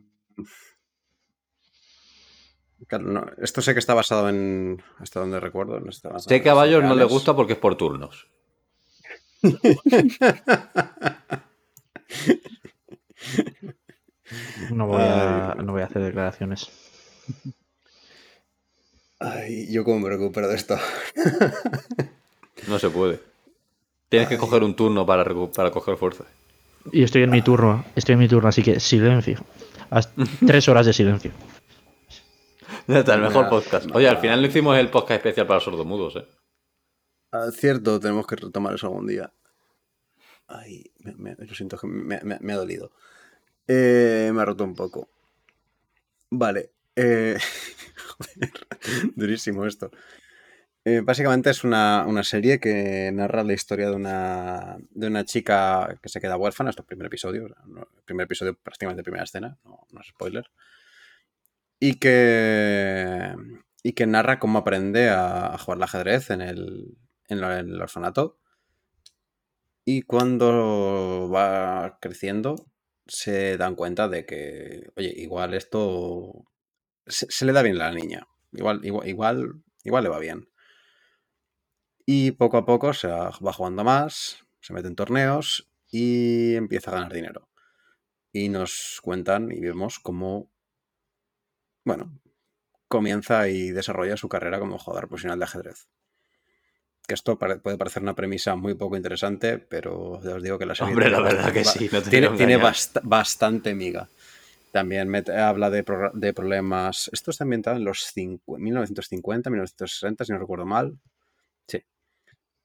Claro, no, esto sé que está basado en. Hasta donde recuerdo. No está Sé que a Bayos no le gusta porque es por turnos. No voy a, no voy a hacer declaraciones. Ay, yo cómo me recupero de esto. No se puede. Tienes que coger un turno para, para coger fuerza. Y estoy en mi turno, estoy en mi turno, así que silencio. Tres horas de silencio. Ya está, el mejor podcast. Oye, al final no hicimos el podcast especial para sordomudos, ¿eh? Ah, cierto, tenemos que retomar eso algún día. Ay, me, me- lo siento, que me, me- me ha dolido. Eh, me ha roto un poco. Vale. eh, durísimo esto. Eh, básicamente es una, una serie que narra la historia de una, de una chica que se queda huérfana. Es el primer episodio. primer episodio, prácticamente primera escena. No, no es spoiler. Y que, y que narra cómo aprende a, jugar al ajedrez en el, en en el orfanato. Y cuando va creciendo, se dan cuenta de que, oye, igual esto se, se le da bien a la niña. Igual, igual, igual, igual le va bien. Y poco a poco se va jugando más, se mete en torneos y empieza a ganar dinero. Y nos cuentan y vemos cómo, bueno, comienza y desarrolla su carrera como jugador profesional de ajedrez. Que esto puede parecer una premisa muy poco interesante, pero ya os digo que la serie Hombre, tiene la verdad que sí, no te tiene, tiene bast- bastante miga. También mete- habla de, de problemas. Esto está ambientado en los cincu- 1950, 1960, si no recuerdo mal. Sí.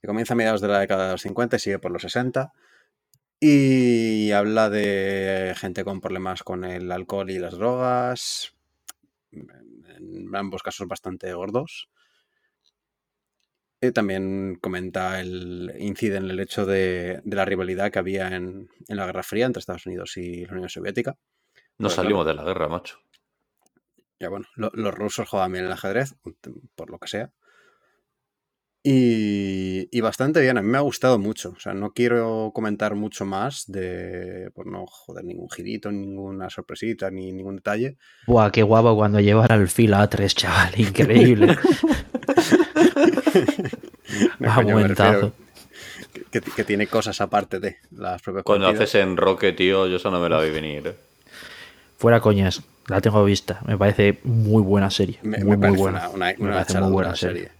Que comienza a mediados de la década de los 50 y sigue por los 60. Y habla de gente con problemas con el alcohol y las drogas. En ambos casos bastante gordos. Y también comenta el. incide en el hecho de, de la rivalidad que había en, en la Guerra Fría entre Estados Unidos y la Unión Soviética. No Pues salimos de la guerra, macho. Ya bueno, lo- los rusos juegan bien el ajedrez, por lo que sea. Y, y bastante bien, a mí me ha gustado mucho. O sea, no quiero comentar mucho más de. por no joder ningún girito, ninguna sorpresita, ni ningún detalle. Buah, qué guapo cuando llevar al fil a tres, chaval. Increíble. No, Ah, coño, me buen refiero tazo. Que, que- que tiene cosas aparte de las propias Cuando partidas. haces en Roque, tío, yo eso no me la vi venir, ¿eh? Fuera coñas. La tengo vista. Me parece muy buena serie. Me, muy, me muy parece buena. una, una, Me parece muy buena serie. serie.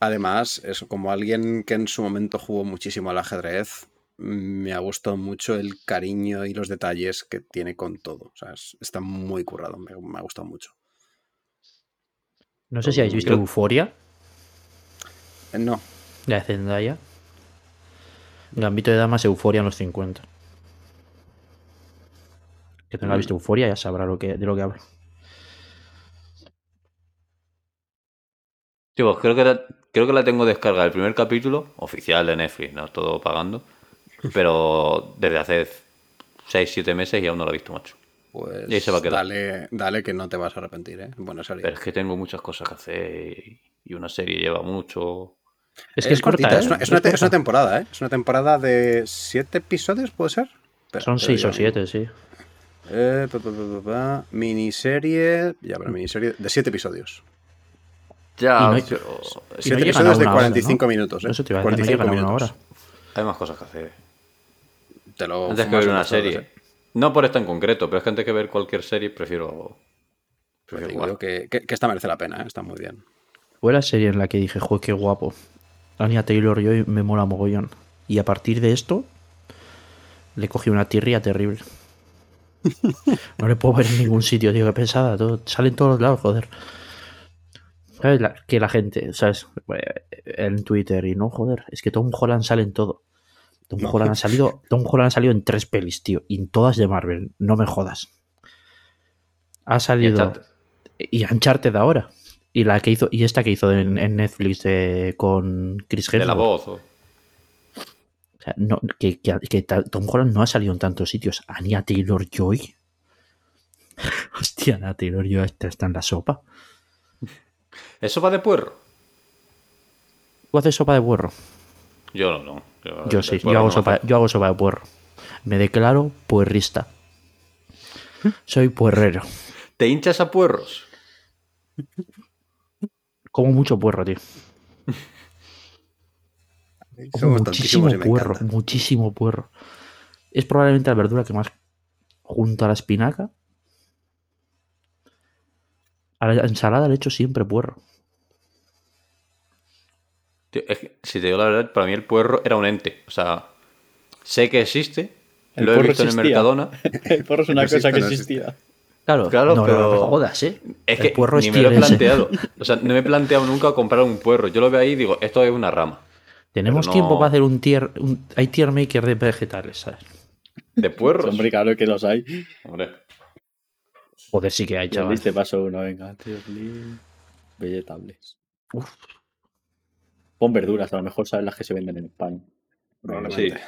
Además, eso, como alguien que en su momento jugó muchísimo al ajedrez, me ha gustado mucho el cariño y los detalles que tiene con todo. O sea, es- está muy currado, me, me ha gustado mucho. No sé si habéis visto Creo- Euforia, No, la de Zendaya. Gambito de Damas, Euforia en los 50. Que tenga visto Euforia ya sabrá lo que, de lo que hablo. Tío, pues creo que, la, creo que la tengo descargada el primer capítulo, oficial de Netflix, no todo pagando. Pero desde hace 6-7 meses y aún no lo he visto, macho. pues Y ahí se va a quedar. dale, dale que no te vas a arrepentir, ¿eh? Buena serie. Pero es que tengo muchas cosas que hacer y- una serie lleva mucho. Es que es, cortita, ¿eh? es, una, es una te- es corta. una temporada, ¿eh? Es una temporada de siete episodios, ¿puede ser? Espera, Son te lo seis digo o ahora siete, mismo. sí. Eh, pa, pa, pa, pa, pa. Miniserie. Ya, pero miniserie de siete episodios. Ya, no hay- pero Y no Siete llegan a episodios de una hora, 45 ¿no? minutos, ¿eh? Eso te iba a decir, no 45 llegan a una minutos. hora. hay más cosas que hacer. Te lo Antes que ver una horas, serie. ¿eh? No por esta en concreto, pero es que antes que ver cualquier serie prefiero. Pues prefiero digo jugar. yo que, que- que esta merece la pena, ¿eh? Está muy bien. Fue la serie en la que dije, joder, qué guapo. Anya Taylor Joy me mola mogollón. Y a partir de esto, le cogí una tirria terrible. No le puedo ver en ningún sitio, tío, qué pesada. Todo, sale en todos los lados, joder. ¿Sabes? La- que la gente, ¿sabes? Eh, En Twitter y no, joder, es que Tom Holland sale en todo. Tom No. Holland ha salido, Tom Holland ha salido en tres pelis, tío, y en todas de Marvel, no me jodas. Ha salido Uncharted. y Uncharted ahora. Y la que hizo, y esta que hizo en, en Netflix de- con Chris De la Hemsworth. voz. O sea, no, que, que- Tom Holland no ha salido en tantos sitios. Anya Taylor Joy. Hostia, Anya Taylor Joy está, en la sopa. ¿Eso va de puerro? ¿Tú haces sopa de puerro? Yo no, no. Yo, sí, yo hago, no sopa, yo hago sopa de puerro. Me declaro puerrista. Soy puerrero. ¿Te hinchas a puerros? Como mucho puerro, tío. Somos muchísimo puerro, muchísimo puerro. Es probablemente la verdura que más, junto a la espinaca, a la ensalada le echo siempre puerro. Tío, es que, si te digo la verdad, para mí el puerro era un ente. O sea, sé que existe, El lo he puerro visto en el existía. Mercadona, El porro es una No existe, cosa que no existe. existía. Claro, Claro, no, pero- no jodas, ¿eh? Es El que puerro ni es me lo he planteado. O sea, no me he planteado nunca comprar un puerro. Yo lo veo ahí y digo, esto es una rama. Tenemos no- tiempo para hacer un tier. un- hay tier maker de vegetales, ¿sabes? ¿De puerros? Hombre, claro que los hay. Hombre. Joder, sí que hay, chaval. te paso uno, venga. Tío, Vegetables. Uf. Pon verduras, a lo mejor sabes las que se venden en España. Probablemente.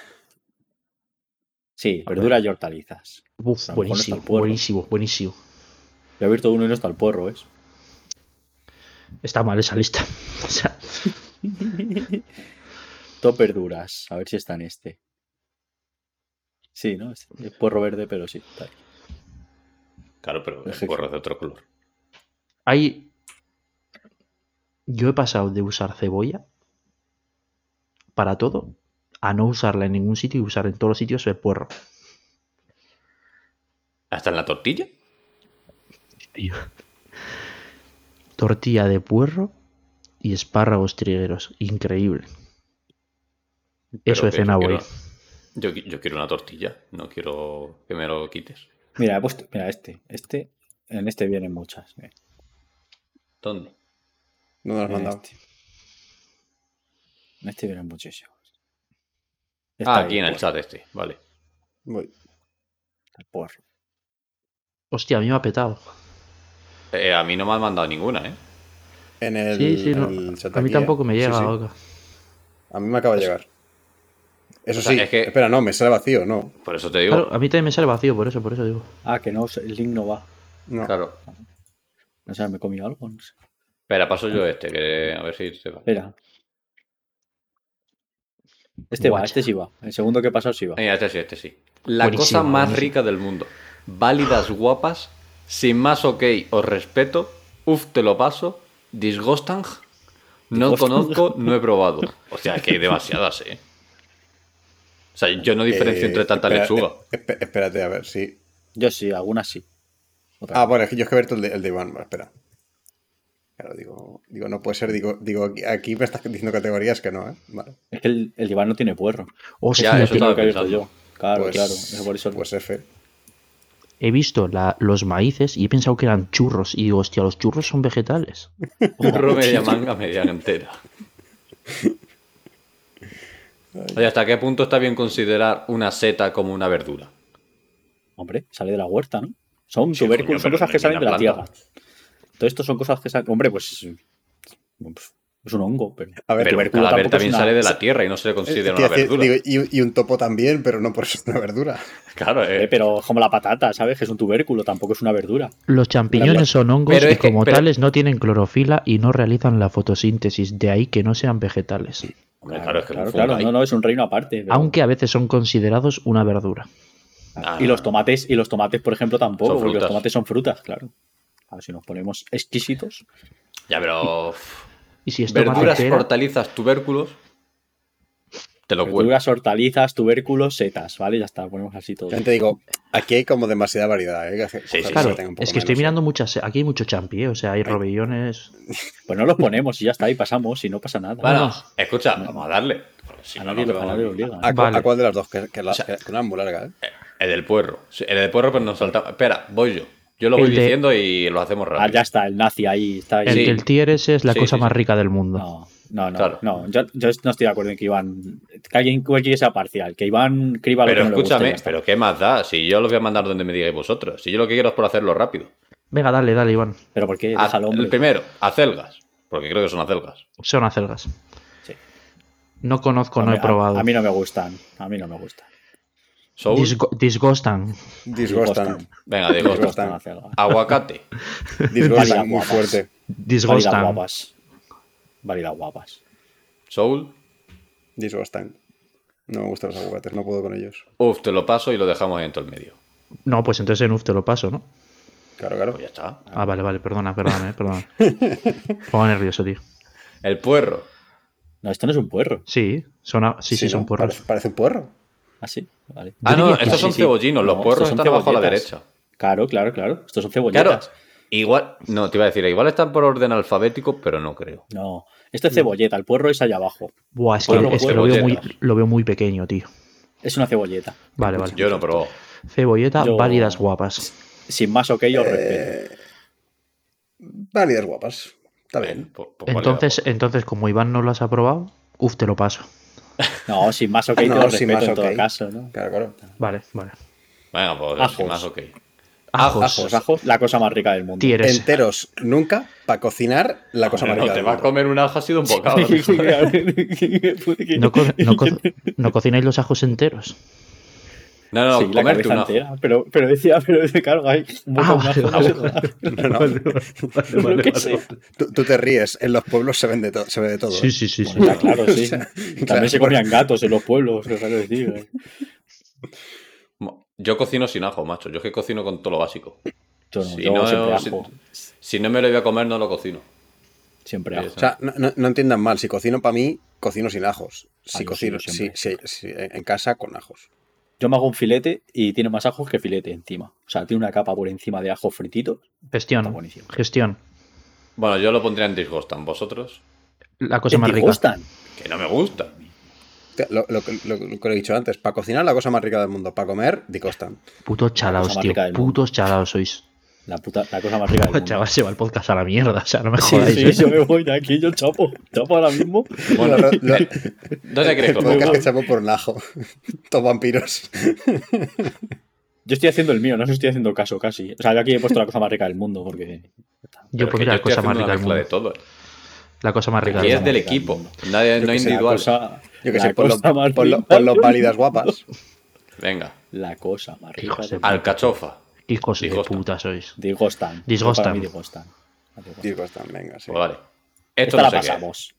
Sí, verduras y hortalizas. Uf, no buenísimo, puerro. buenísimo, buenísimo. Yo he abierto uno y no está el porro, ¿es? Está mal esa lista. O sea, Top verduras. A ver si está en este. Sí, ¿no? Es puerro verde, pero sí. está ahí. Claro, pero el es de otro color. hay. Yo he pasado de usar cebolla para todo a no usarla en ningún sitio y usar en todos los sitios el puerro. ¿Hasta en la tortilla? Tío. Tortilla de puerro y espárragos trigueros. Increíble. Eso Pero he que yo. Yo, qui- yo quiero una tortilla, no quiero que me lo quites. Mira, he puesto. Mira, este. Este. En este vienen muchas. mira, ¿Dónde? No me lo has En mandado. este. En este vienen muchísimos. Ah, Está aquí ahí, en el pues, chat este, vale. Voy. porro. Hostia, a mí me ha petado. Eh, a mí no me han mandado ninguna, ¿eh? En el, Sí, sí, en no. el chat A mí aquí, tampoco ¿eh? me llega. sí. A mí me acaba de llegar. Eso O sea, sí. es que- Espera, no, me sale vacío, no. Por eso te digo. Claro, a mí también me sale vacío, por eso, por eso digo. Ah, que no, el link no va. No. Claro. No sé, me he comido algo. No sé. Espera, paso yo este, que a ver si te va. Espera. Este va, este sí va. El segundo que he pasado sí va. Mira, este sí, este sí. La Buenísimo, cosa más buenísimo. rica del mundo. Válidas guapas, sin más ok, os respeto, uf, te lo paso, disgustan, no conozco, no he probado. O sea, es que hay demasiadas, ¿eh? O sea, yo no diferencio Eh, entre tanta espera- lechuga. eh, espérate, a ver, sí. Yo sí, algunas sí. Ah, bueno, es que yo es que he abierto el de, el de Iván. Bueno, espera. Claro, digo, digo, no puede ser. Digo, digo aquí, aquí me estás diciendo categorías que no, ¿eh? Vale. Es que el, el diván no tiene puerro. Hostia, Ya, Es eso lo estaba que he yo. Claro, Pues- claro. Es por eso. Pues F. he visto la- los maíces y he pensado que eran churros. Y digo, hostia, los churros son vegetales. Burro media manga, media entera. Oye, ¿hasta qué punto está bien considerar una seta como una verdura? Hombre, sale de la huerta, ¿no? Son Sí, tubérculos, coño, son cosas que salen de la tierra. Todo esto son cosas que salen. Hombre, pues. pues, Es un hongo, pero. A ver, Pero también una- sale de la tierra y no se le considera una verdura. digo, y, y un topo también, pero no por eso es una verdura. Claro, Eh, eh. pero como la patata, ¿sabes? Que es un tubérculo, tampoco es una verdura. Los champiñones son hongos Pero y es que- como pero- tales no tienen clorofila y no realizan la fotosíntesis, de ahí que no sean vegetales. Hombre, claro, es que claro, claro, no, no, es un reino aparte. pero- Aunque a veces son considerados una verdura. Ah, Y los tomates, y los tomates, por ejemplo, tampoco, Son porque los frutas. tomates son frutas, claro. A ver si nos ponemos exquisitos. Ya, pero. Y si es Verduras, hortalizas, tubérculos. Te lo cuento. Verduras, hortalizas, tubérculos, setas, ¿vale? Ya está, ponemos así todo. También te digo, aquí hay como demasiada variedad, ¿eh? Que Sí, sí, Claro, es que estoy menos, ¿eh? mirando muchas. Aquí hay mucho champi, ¿eh? o sea, hay robellones. Pues no los ponemos y ya está, y pasamos, y no pasa nada. Bueno, Vamos. escucha, vamos a darle. Si a no, nadie, no lo- a quedamos nadie aquí. lo obliga. ¿A, cu- Vale. a cuál de las dos? Que, que, la, O sea- que- que una es muy larga, ¿eh? El del puerro. El del puerro, pero nos saltamos. Espera, voy yo. Yo lo voy de- diciendo y lo hacemos Ah, rápido. ya está, el nazi ahí está ahí. El, Sí. el tier ese es la Sí, cosa sí, más sí. rica del mundo. No, no, no. Claro. no yo, yo no estoy de acuerdo en que Iván. Que alguien cualquiera sea parcial. Que Iván escriba lo Pero que no le escúchame, ya está. pero ¿qué más da? Si yo los voy a mandar donde me digáis vosotros. Si yo lo que quiero es por hacerlo rápido. Venga, dale, dale, Iván. Pero ¿por qué? Déjalo, hombre. el primero, acelgas. Porque creo que son acelgas. Son acelgas. Sí. No conozco, A no mí- he probado. A, a mí no me gustan. A mí no me gustan. Soul. Disgo- disgustan. Disgustan. Venga. Disgustan. acelgas. Aguacate. Disgustan Válida, muy fuerte. Válidas Disgustan. guapas. Válidas guapas. Soul. Disgustan. No me gustan los aguacates, no puedo con ellos. Uf, te lo paso y lo dejamos ahí en todo el medio. No, pues entonces en UF te lo paso, ¿no? Claro, claro. Pues ya está. Ah, vale, vale, perdona, perdona, eh, perdona. Pongo nervioso, tío. El puerro. No, esto no es un puerro. Sí, son sí, sí, ¿no? son puerros. Parece, parece un puerro. Ah, sí. Vale. Ah, Yo no, estos son sí. cebollinos. Los No, puerros están abajo a la derecha. Claro, claro, claro. Estos son cebolletas. Claro. Igual, no, te iba a decir, igual están por orden alfabético, pero no creo. No. Esto es cebolleta. El puerro es allá abajo. Buah, es que, Puerro, es que lo, veo muy, lo veo muy pequeño, tío. Es una cebolleta. Vale, vale. Yo no probó. Cebolleta, Yo- válidas guapas. sin más ok, respeto. Eh, válidas guapas. Está bien. pues- pues Entonces, entonces, como Iván no lo has aprobado, uf, te lo paso. No, sin más ok, No, te os sin respeto más en todo caso, ¿no? Claro, claro. Vale, vale. Venga, pues Ajos. sin más, ok. Ajos. Ajos, ajos, la cosa más rica del mundo. Tier S. Enteros nunca para cocinar la cosa más No rica te del vas a mundo. comer un ajo, ha sido un bocado. ¿No, co- no co- no cocináis los ajos enteros? No, no, sí, la comerte cabeza un ajo. entera. Pero, pero decía, pero decía, claro, hay que. Tú, te ríes, en los pueblos se, vende to- se ve de todo. Sí, ¿eh? sí, sí. sí. Bueno, claro, sí. O sea, También claro, se comían gatos en los pueblos, ¿qué quiero decir? eh. Yo cocino sin ajo, macho. Yo es que cocino con todo lo básico. No, Si yo no, si-. Si me lo voy a comer, no lo cocino. Siempre ajo. O sea, no, no- entiendan mal, si cocino para mí, cocino sin ajos. Si Ah, cocino sí, sí, en casa con ajos. Yo me hago un filete y tiene más ajos que filete encima. O sea, tiene una capa por encima de ajo fritito. Está Gestión. buenísimo. Gestión. Bueno, yo lo pondría en disgustan. ¿Vosotros? La cosa más ¿Te rica. Que no me gusta. Lo, lo que- lo- lo que he dicho antes, para cocinar la cosa más rica del mundo, para comer, dicostan. Putos chalaos, tío. Putos chalaos sois. La, puta, la cosa más rica del mundo. Chaval, se va el podcast a la mierda. O sea, no me Sí, jodáis. sí, ¿eh? yo me voy de aquí, yo chapo. Chapo ahora mismo. Bueno, Lo- lo- ¿dónde crees el podcast que chapó por un ajo. Todos vampiros. Yo estoy haciendo el mío, no os estoy haciendo caso casi. O sea, yo aquí he puesto la cosa más rica del mundo porque. Yo Pero es que pondría la cosa más rica del mundo. de todo. La cosa más rica Aquí del es mundo. del equipo. Nadie, no individual. Cosa, Yo que sé, por los por lo- rica por los válidas guapas. Venga. La cosa más rica. Alcachofa. Hijos de Disgustan. puta sois. Disgustan. Disgustan. Disgustan. Disgustan, venga, sí. Pues vale. Esta Esto no la es. pasamos.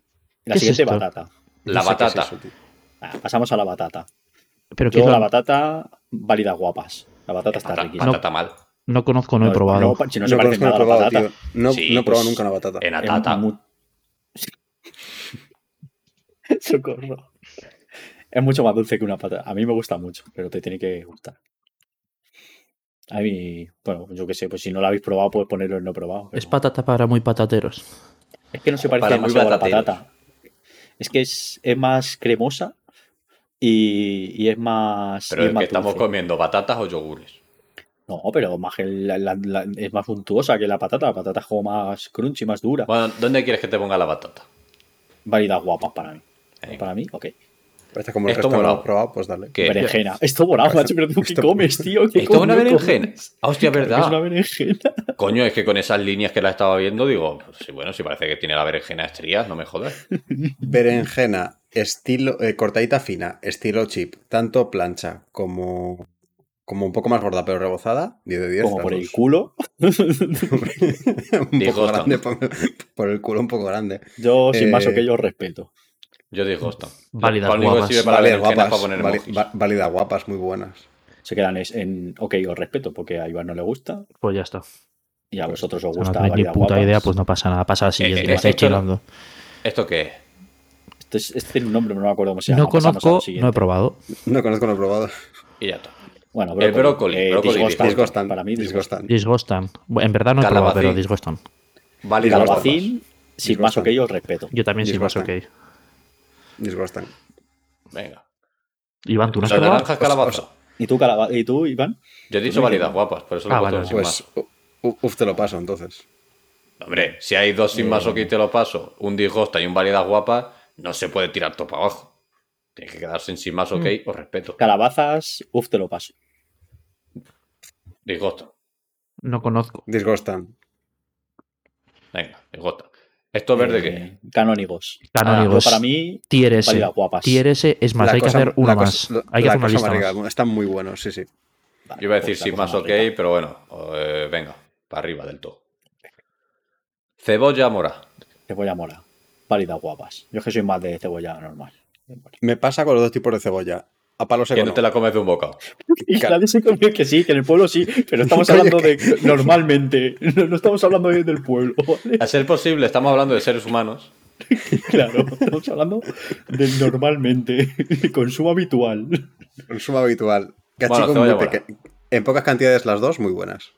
La ¿Qué es siguiente esto? batata. La No es batata. eso. Ah, pasamos a la batata. Pero Yo la batata, válida guapas. La batata está Patata, riquísima. patata mal. no conozco, no, he probado. no, si no, se parece nada a la probado, patata. tío. No, Sí, no he probado pues, nunca una batata. En Es atata. Socorro. Es mucho más dulce que una patata. A mí me gusta mucho, pero te tiene que gustar. A mí, bueno, yo qué sé, pues si no lo habéis probado, puedes ponerlo en no probado. pero- Es patata para muy patateros. Es que no se parece Para muy demasiado a la patata. Es que es, es más cremosa y, y es más. Pero y es es más que estamos comiendo batatas o yogures. No, pero más que la- la- la- es más untuosa que la patata. La patata es como más crunchy, más dura. Bueno, ¿dónde quieres que te ponga la batata? Válidas guapas para mí. Venga. Para mí, ok. Este como el Esto he probado, pues dale. ¿Qué? Berenjena. Esto morado, macho, pero tú qué comes, tío. ¿Qué ¿Esto es una berenjena? Ah, hostia, Es una verdad. berenjena. Coño, es que con esas líneas que la estaba viendo, digo, pues sí, bueno, si parece que tiene la berenjena estrías, no me jodas. Berenjena, estilo, eh, cortadita fina, estilo chip, tanto plancha como, como un poco más gorda, pero rebozada, 10 de 10. Como por el culo. un poco grande, por, por el culo un poco grande. Yo, sin más, Eh, ok, yo respeto. Yo disgusto. Válidas Lo único que guapas. para Válidas guapas, para válidas guapas, muy buenas. Se quedan en ok, os respeto, porque a Iván no le gusta Pues ya está. y a vosotros os no gusta. tenéis ni válidas puta guapas. idea, pues no pasa nada. Pasa al siguiente. eh, me estáis esto no-. ¿Esto qué es? Este, es- este tiene un nombre, pero no me acuerdo cómo se llama. No conozco, no he probado. No conozco, no he probado. Y ya está. Bueno, El brócoli, brócoli, disgustan. Disgustan. Para mí, disgustan. disgustan. En verdad no he probado, Calabacín. pero disgustan. Válidas guapas. Calabacín, sin más ok, os respeto. Yo también sin más ok. Disgustan. Venga. Iván, ¿tú no has probado? naranja es calabaza. ¿Y tú, ¿Y tú Iván? Yo he dicho Pues válidas no. guapas, por eso lo Ah, he puesto vale, sin Pues, más. uf, te lo paso entonces. Hombre, si hay dos sin más ok te lo paso, un disgusta y un válidas guapas, no se puede tirar todo para abajo. Tiene que quedarse en sin más ok Mm. o respeto. Calabazas, uf, te lo paso. Disgusto. No conozco. Disgustan. Venga, disgusta. ¿Esto verde qué? Eh, Canónigos. Canónigos. Yo, para mí, Tier S. válidas guapas. Tier S es más, La hay que hacer una más. cosa- hay que hacer una lista más más. Están muy buenos, sí, sí. Vale, Yo iba a decir pues cosa más ok, rica. pero bueno, eh, venga, para arriba del todo. Cebolla mora. Cebolla mora. Válidas guapas. Yo es que soy más de cebolla normal. Me pasa con los dos tipos de cebolla. A palo seco. Que no no. te la comes de un bocado. Y Claro. nadie se come que sí, que en el pueblo sí, pero estamos hablando de normalmente. No, no estamos hablando de- del pueblo, ¿vale? A ser posible, estamos hablando de seres humanos. Claro, estamos hablando del normalmente, de consumo habitual. Consumo habitual. Bueno, Cachico muy. En pocas cantidades las dos, muy buenas.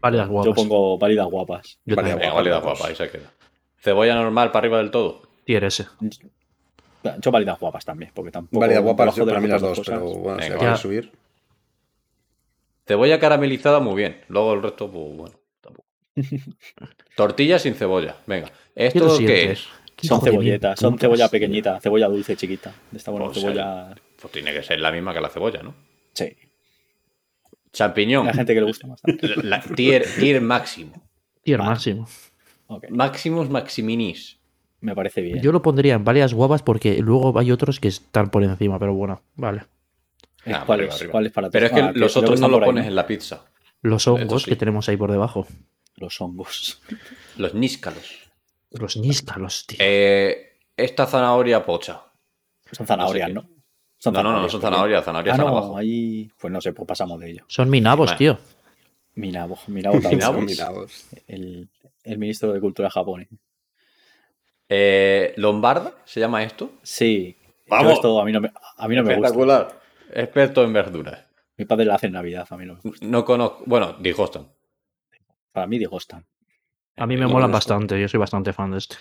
Válidas guapas. Yo pongo válidas guapas. Yo Vale, también. Venga, guapa, válida guapos. guapa, ahí se queda. Cebolla normal para arriba del todo. Tier S. Yo válidas guapas también, porque tampoco. Válidas guapas, yo para mí las dos dos, pero bueno, se Venga. van a Ya. subir. Cebolla caramelizada, muy bien. Luego el resto, pues bueno, tampoco. Tortilla sin cebolla. Venga. ¿Qué ¿Esto qué es? ¿Qué Son cebolletas, son cebolla pequeñita, cebolla dulce chiquita. De esta buena Pues, cebolla. Pues tiene que ser la misma que la cebolla, ¿no? Sí. Champiñón. La gente que le gusta bastante. La- tier, tier máximo. Tier Vale. máximo. Maximus maximinis. Me parece bien. Yo lo pondría en varias guapas porque luego hay otros que están por encima, pero bueno, vale. Eh, Ah, ¿Cuál, arriba, es? arriba. ¿Cuál es para ti? Pero es que Ah, los otros no ahí, pones en la pizza. Los hongos sí. que tenemos ahí por debajo. Los hongos. Los níscalos. Los níscalos, tío. Eh, esta zanahoria pocha. Son zanahorias. ¿no? Son No, no, no, no son zanahorias, zanahorias Ah, están no, abajo. ahí. Pues no sé, pues pasamos de ello. Son minabos, Vale. tío. Minabo, Minabo Tauchi, Minabo. Combinados. el, el ministro de Cultura japonés. Eh, ¿Lombarda se llama esto? Sí. Vamos. Esto a mí no me, a mí no me gusta. Experto en verduras. Mi padre la hace en Navidad, a mí no me gusta. No conozco. Bueno, disgustan. Para mí disgustan. A mí me No molan conozco. bastante. Yo soy bastante fan de este.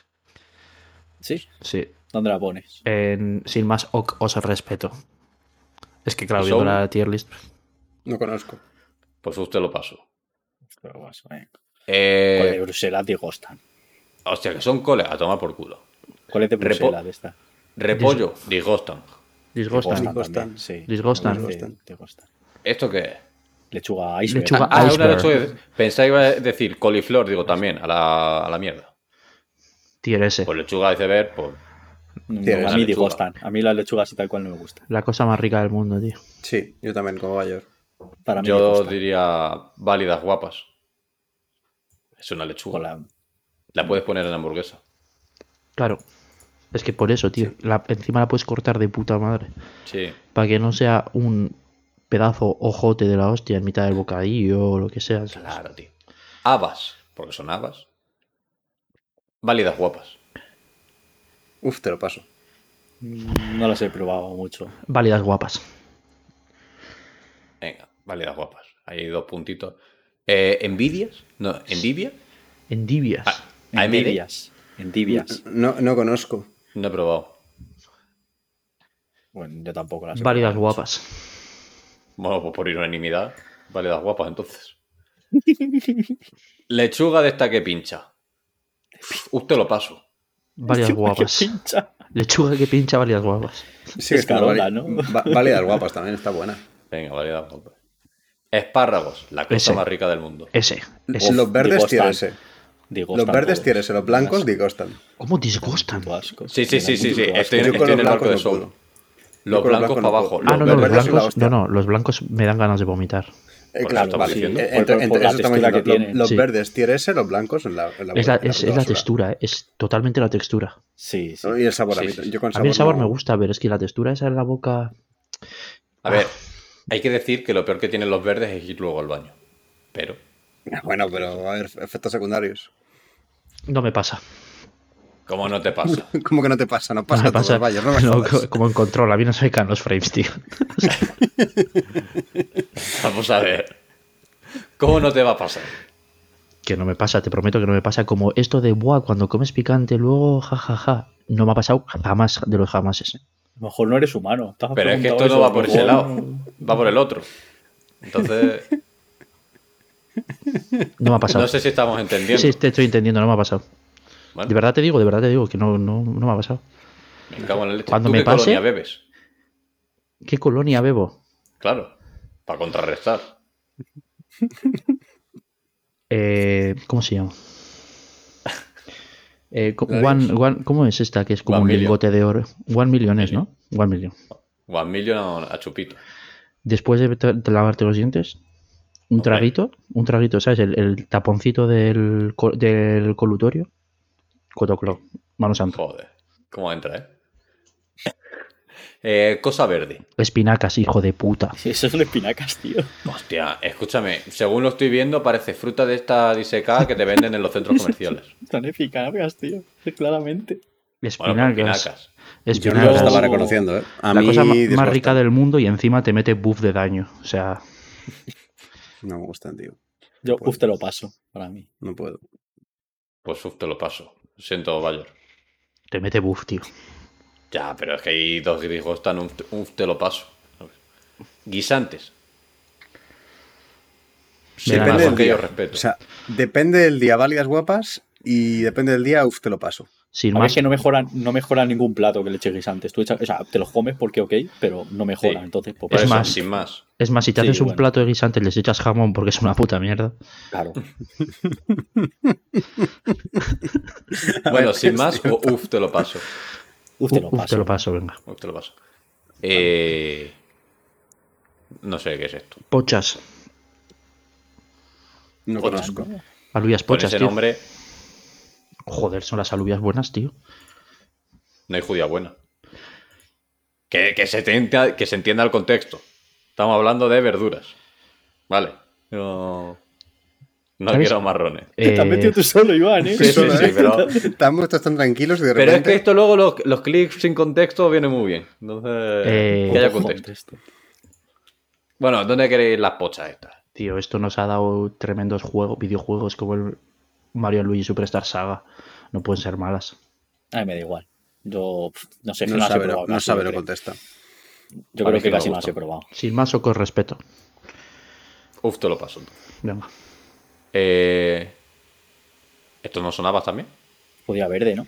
¿Sí? Sí. ¿Dónde la pones? En- sin más, ok, os respeto. Es que, claro, ¿Y viendo la tier list. No conozco. Pues usted lo paso. Pero bueno, eh. Eh, Bruselas disgustan. Hostia, que son coles. A tomar por culo. ¿Cuál es de Repo- Bruselas de esta? Repollo, disgustan. Disgustan. Disgustan Disgustan. también, sí. Disgustan. Sí, Disgustan. disgustan. ¿Esto qué es? Lechuga iceberg. Lechuga- Ah, una Iceberg. lechuga. Pensaba que iba a decir coliflor, digo también, a la, a la mierda. Tier S. Pues lechuga iceberg, pues. No, Tienes a mí disgustan. A mí las lechugas y tal cual no me gustan. La cosa más rica del mundo, tío. Sí, yo también, como. Para mí Yo diría válidas guapas. Es una lechuga. Con La... la- puedes poner en la hamburguesa. Claro. Es que por eso, tío. La, encima la puedes cortar de puta madre. Sí. Para que no sea un pedazo ojote de la hostia en mitad del bocadillo o lo que sea. ¿sabes? Claro, tío. Habas, porque son habas. Válidas guapas. Uf, te lo paso. Mm, No las he probado mucho. Válidas guapas. Venga, válidas guapas. Hay dos puntitos. Eh, ¿Envidias? No, ¿envidia? Endivias. Ah, En AMD. tibias. En tibias. No, no conozco. No he probado. Bueno, yo tampoco las he Válidas guapas. Bueno, pues por unanimidad, válidas guapas entonces. Lechuga de esta que pincha. Usted lo paso. Válidas Qué guapas. pincha. Lechuga que pincha, válidas guapas. Sí, está Escarola, vali- ¿no? válidas guapas también, está buena. Venga, válidas guapas. Espárragos, la cosa Ese. más rica del mundo. Ese. ese. Los verdes tiene ese. Disgustan Los verdes todos. tiene ese, los blancos disgustan. ¿Cómo disgustan? Sí, sí, sí, sí, sí. Estoy, Yo con estoy en el barco de puedo. Los blancos blancos para no abajo. Ah, no, no, los verdes son la blancos. No, no, los blancos me dan ganas de vomitar. Eh, Pues claro, vale. Eh, Por- entre- por textura que tienen. Los Sí. verdes ese, los blancos en la, en la Es la, en es, es la basura. textura, eh, es totalmente la textura. Sí, sí. ¿no? Y el sabor, a mí, sí, sí. yo con A mí el sabor no- me gusta, pero es que la textura esa en la boca. A ver, hay que decir que lo peor que tienen los verdes es ir luego al baño. Pero, Bueno, pero a ver, efectos secundarios. No me pasa. ¿cómo no te pasa? ¿Cómo que no te pasa? No No pasa todos, pasa. vaya, no me No, como en control, a mí no se me caen los frames, tío. Vamos a ver. ¿Cómo no te va a pasar? Que no me pasa, te prometo que no me pasa. Como esto de, buah, cuando comes picante, luego, jajaja. No me ha pasado jamás de los jamases. A lo mejor no eres humano. ¿Te has Pero es que esto no va por ese lado, no- va por el otro. Entonces, No me ha pasado. no sé si estamos entendiendo. Sí, te estoy entendiendo, no me ha pasado. Bueno, De verdad te digo, de verdad te digo que no, no, no me ha pasado. me cago en la leche. Cuando ¿Tú me qué pase- colonia bebes? ¿Qué colonia bebo? Claro, para contrarrestar. Eh, ¿Cómo se llama? Eh, one, one- ¿Cómo es esta que es como One un Million. lingote de oro? One Million es, ¿no? One Million. One Million a chupito. Después de lavarte los dientes, un traguito, un traguito, ¿sabes? El, el taponcito del, del colutorio. Cotoclo, mano santa. Joder, ¿cómo entra, eh? Eh, cosa verde. Espinacas, hijo de puta. Sí, eso son espinacas, tío. Hostia, escúchame, según lo estoy viendo, parece fruta de esta disecada que te venden en los centros comerciales. Son espinacas, tío. Claramente. Bueno, Espinacas. espinacas. Yo lo espinacas. estaba reconociendo, ¿eh? A la mí cosa más rica del mundo y encima te mete buff de daño. O sea, No me gustan, tío. Yo, Pues- uf, te lo paso, para mí. No puedo. Pues uf, te lo paso. Siento, Bayor. te mete buff, tío. Ya, pero es que hay dos que disgustan, uf, uf, te lo paso. Guisantes. Depende del día. yo respeto. O sea, depende del día válidas guapas y depende del día, uff, te lo paso. Sin A ver más, que no mejora, no mejora ningún plato que le eches guisantes. Tú o sea, te los comes porque ok, pero no mejora. Sí. Entonces, pues, es eso, más- sin más. Es más, si te Sí, haces un bueno. plato de guisantes les echas jamón porque es una puta mierda. claro. Bueno, sin más, o uf, te lo paso. Uf, te lo Uf, paso. te lo paso, venga. Uf, te lo paso. Eh, no sé qué es esto. Pochas. No Pochas. conozco. Alubias pochas, ese tío. nombre Joder, son las alubias buenas, tío. no hay judía buena. Que, que se entienda, que se entienda el contexto. Estamos hablando de verduras. Vale. No, no ¿Sabes? quiero marrones. Te has Eh, metido tú solo, Iván, ¿eh? Sí, sí, sí, pero, Estamos todos tan tranquilos y de pero es repente... que esto luego los, los clics sin contexto vienen muy bien. Entonces, Eh, que haya contexto. Bueno, ¿dónde queréis las pochas estas? Tío, esto nos ha dado tremendos juegos, videojuegos como el Mario Luigi Superstar Saga. No pueden ser malas. A mí me da igual. Yo no sé, No he sabe, lo, probado no sabe lo contesta. Yo creo que casi no las he probado. Sin más o con respeto. Uf, te lo paso. Venga. Eh, ¿Esto no sonaba también? Judía verde, ¿no?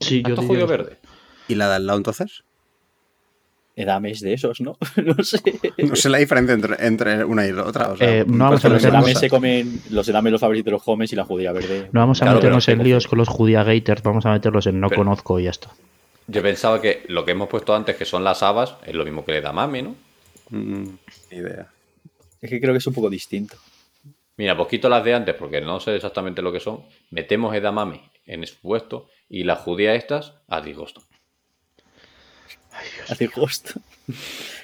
Sí, yo ¿Esto diría judío verde? ¿Y la de al lado entonces? Edames de esos, ¿no? no sé. No sé la diferencia entre, entre una y la otra. O sea, Eh, no vamos a Los edames se comen, los edames los fabrican los comes y la judía verde. No vamos a Claro, meternos pero en líos con los judía gators, vamos a meterlos en no Pero- conozco y ya está. Yo pensaba que lo que hemos puesto antes, que son las habas, es lo mismo que le da mami, ¿no? Mm, ni idea. Es que creo que es un poco distinto. Mira, pues quito las de antes porque no sé exactamente lo que son. Metemos edamame en su puesto y las judías estas a disgusto. Hace gusto.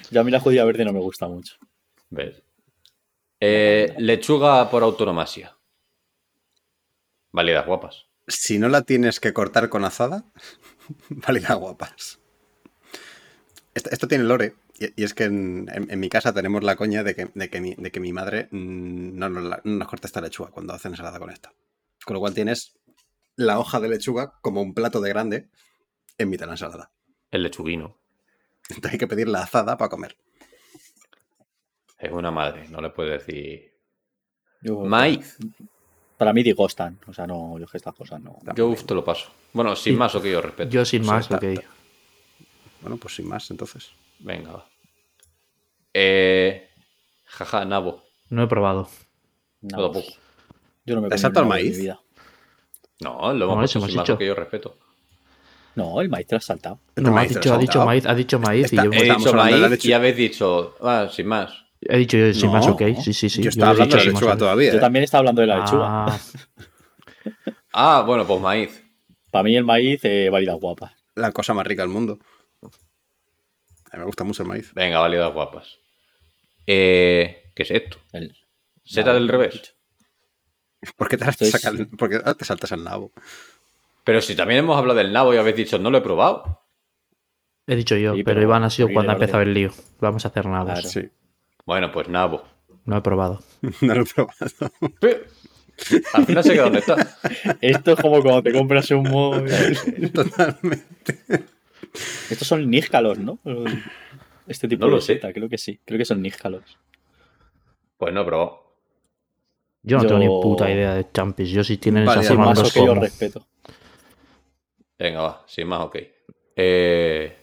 Yo a mí la judía verde no me gusta mucho. ¿Ves? Eh, lechuga por autonomasia. Válidas guapas. Si no la tienes que cortar con azada, válida guapas. Esto, esto tiene lore, y, y es que en, en- en mi casa tenemos la coña de que, de que, mi, de que mi madre mm, no nos, la- no nos corta esta lechuga cuando hacen ensalada con esta. Con lo cual tienes la hoja de lechuga como un plato de grande en mitad de la ensalada. El lechuguino. Entonces hay que pedir la azada para comer. Es una madre, no le puedes decir. Yo- Maíz. Para mí disgustan. O sea, no, yo es que estas cosas no. Yo uf, te lo paso. Bueno, sin Sí. más o que yo respeto. Yo sin Sí, más, ok. está. Bueno, pues sin más, entonces. Venga, va. Eh, jaja, nabo. No he probado. No. Yo no me ¿Te has saltado el nabo en mi maíz? vida. No, lo No, hemos eso puesto hemos sin más que yo respeto. No, el maíz te lo has saltado. Este No, ha maíz dicho, ha has dicho maíz, ha dicho maíz Está- y yo, He dicho maíz y habéis dicho, ah, sin más. He dicho yo sin No. más, ok. Sí, sí, sí. Yo estaba hablando de la lechuga todavía. Yo ¿eh? también estaba hablando de la lechuga. Ah, Ah, bueno, pues maíz. Para mí el maíz, eh, válida guapa. La cosa más rica del mundo. A mí me gusta mucho el maíz. Venga, válidas guapas. Eh, ¿Qué es esto? El, Seta del revés. ¿Por qué te, por qué saltas al nabo? Pero si también hemos hablado del nabo y habéis dicho, no lo he probado. he dicho yo, Sí, pero, pero Iván ha sido cuando ha empezado el lío. Vamos a hacer nada. Claro. Sí. Bueno, pues nabo. No he probado. No lo he probado. Pero, Al final se queda donde está. Esto es como cuando te compras un móvil. Totalmente. Estos son níscalos, ¿no? Este tipo No lo de sé. seta, creo que sí. Creo que son níscalos. Pues no he probado. Yo no tengo ni puta idea de champis. Yo si tienen Vale, esa sin Más o yo respeto. Venga, va, sin más, ok. Eh,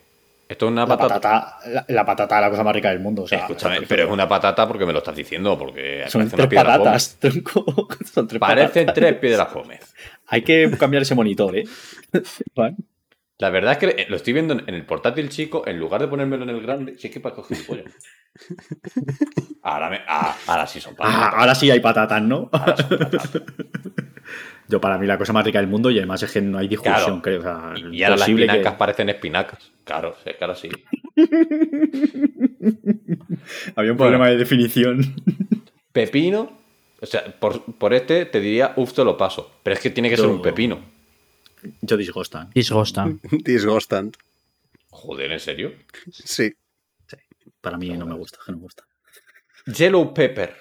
esto es una La patata. patata, la, la patata es la cosa más rica del mundo. O sea, Escúchame, pero es una patata porque me lo estás diciendo, porque Son tres patatas, tronco. Son tres. Parecen patatas. tres piedras Gómez. Hay que cambiar ese monitor, ¿eh? La verdad es que lo estoy viendo en el portátil chico, en lugar de ponérmelo en el grande, sí que para coger gilipollas. Ahora, me, ah, ahora sí son Ah, patatas. ahora sí hay patatas, ¿no? Ahora son patatas. Yo, para mí, la cosa más rica del mundo y además es que no hay discusión, Claro. creo. O sea, Y ahora las posible que- espinacas parecen espinacas. Claro, sí, claro, sí. Había un Bueno. problema de definición. Pepino, o sea, por, por este te diría, uff, te lo paso. Pero es que tiene que ser un pepino. Yo disgustan. Disgustan. Disgustant. Joder, ¿en serio? Sí. Para mí no me gusta, que no me gusta. Yellow pepper.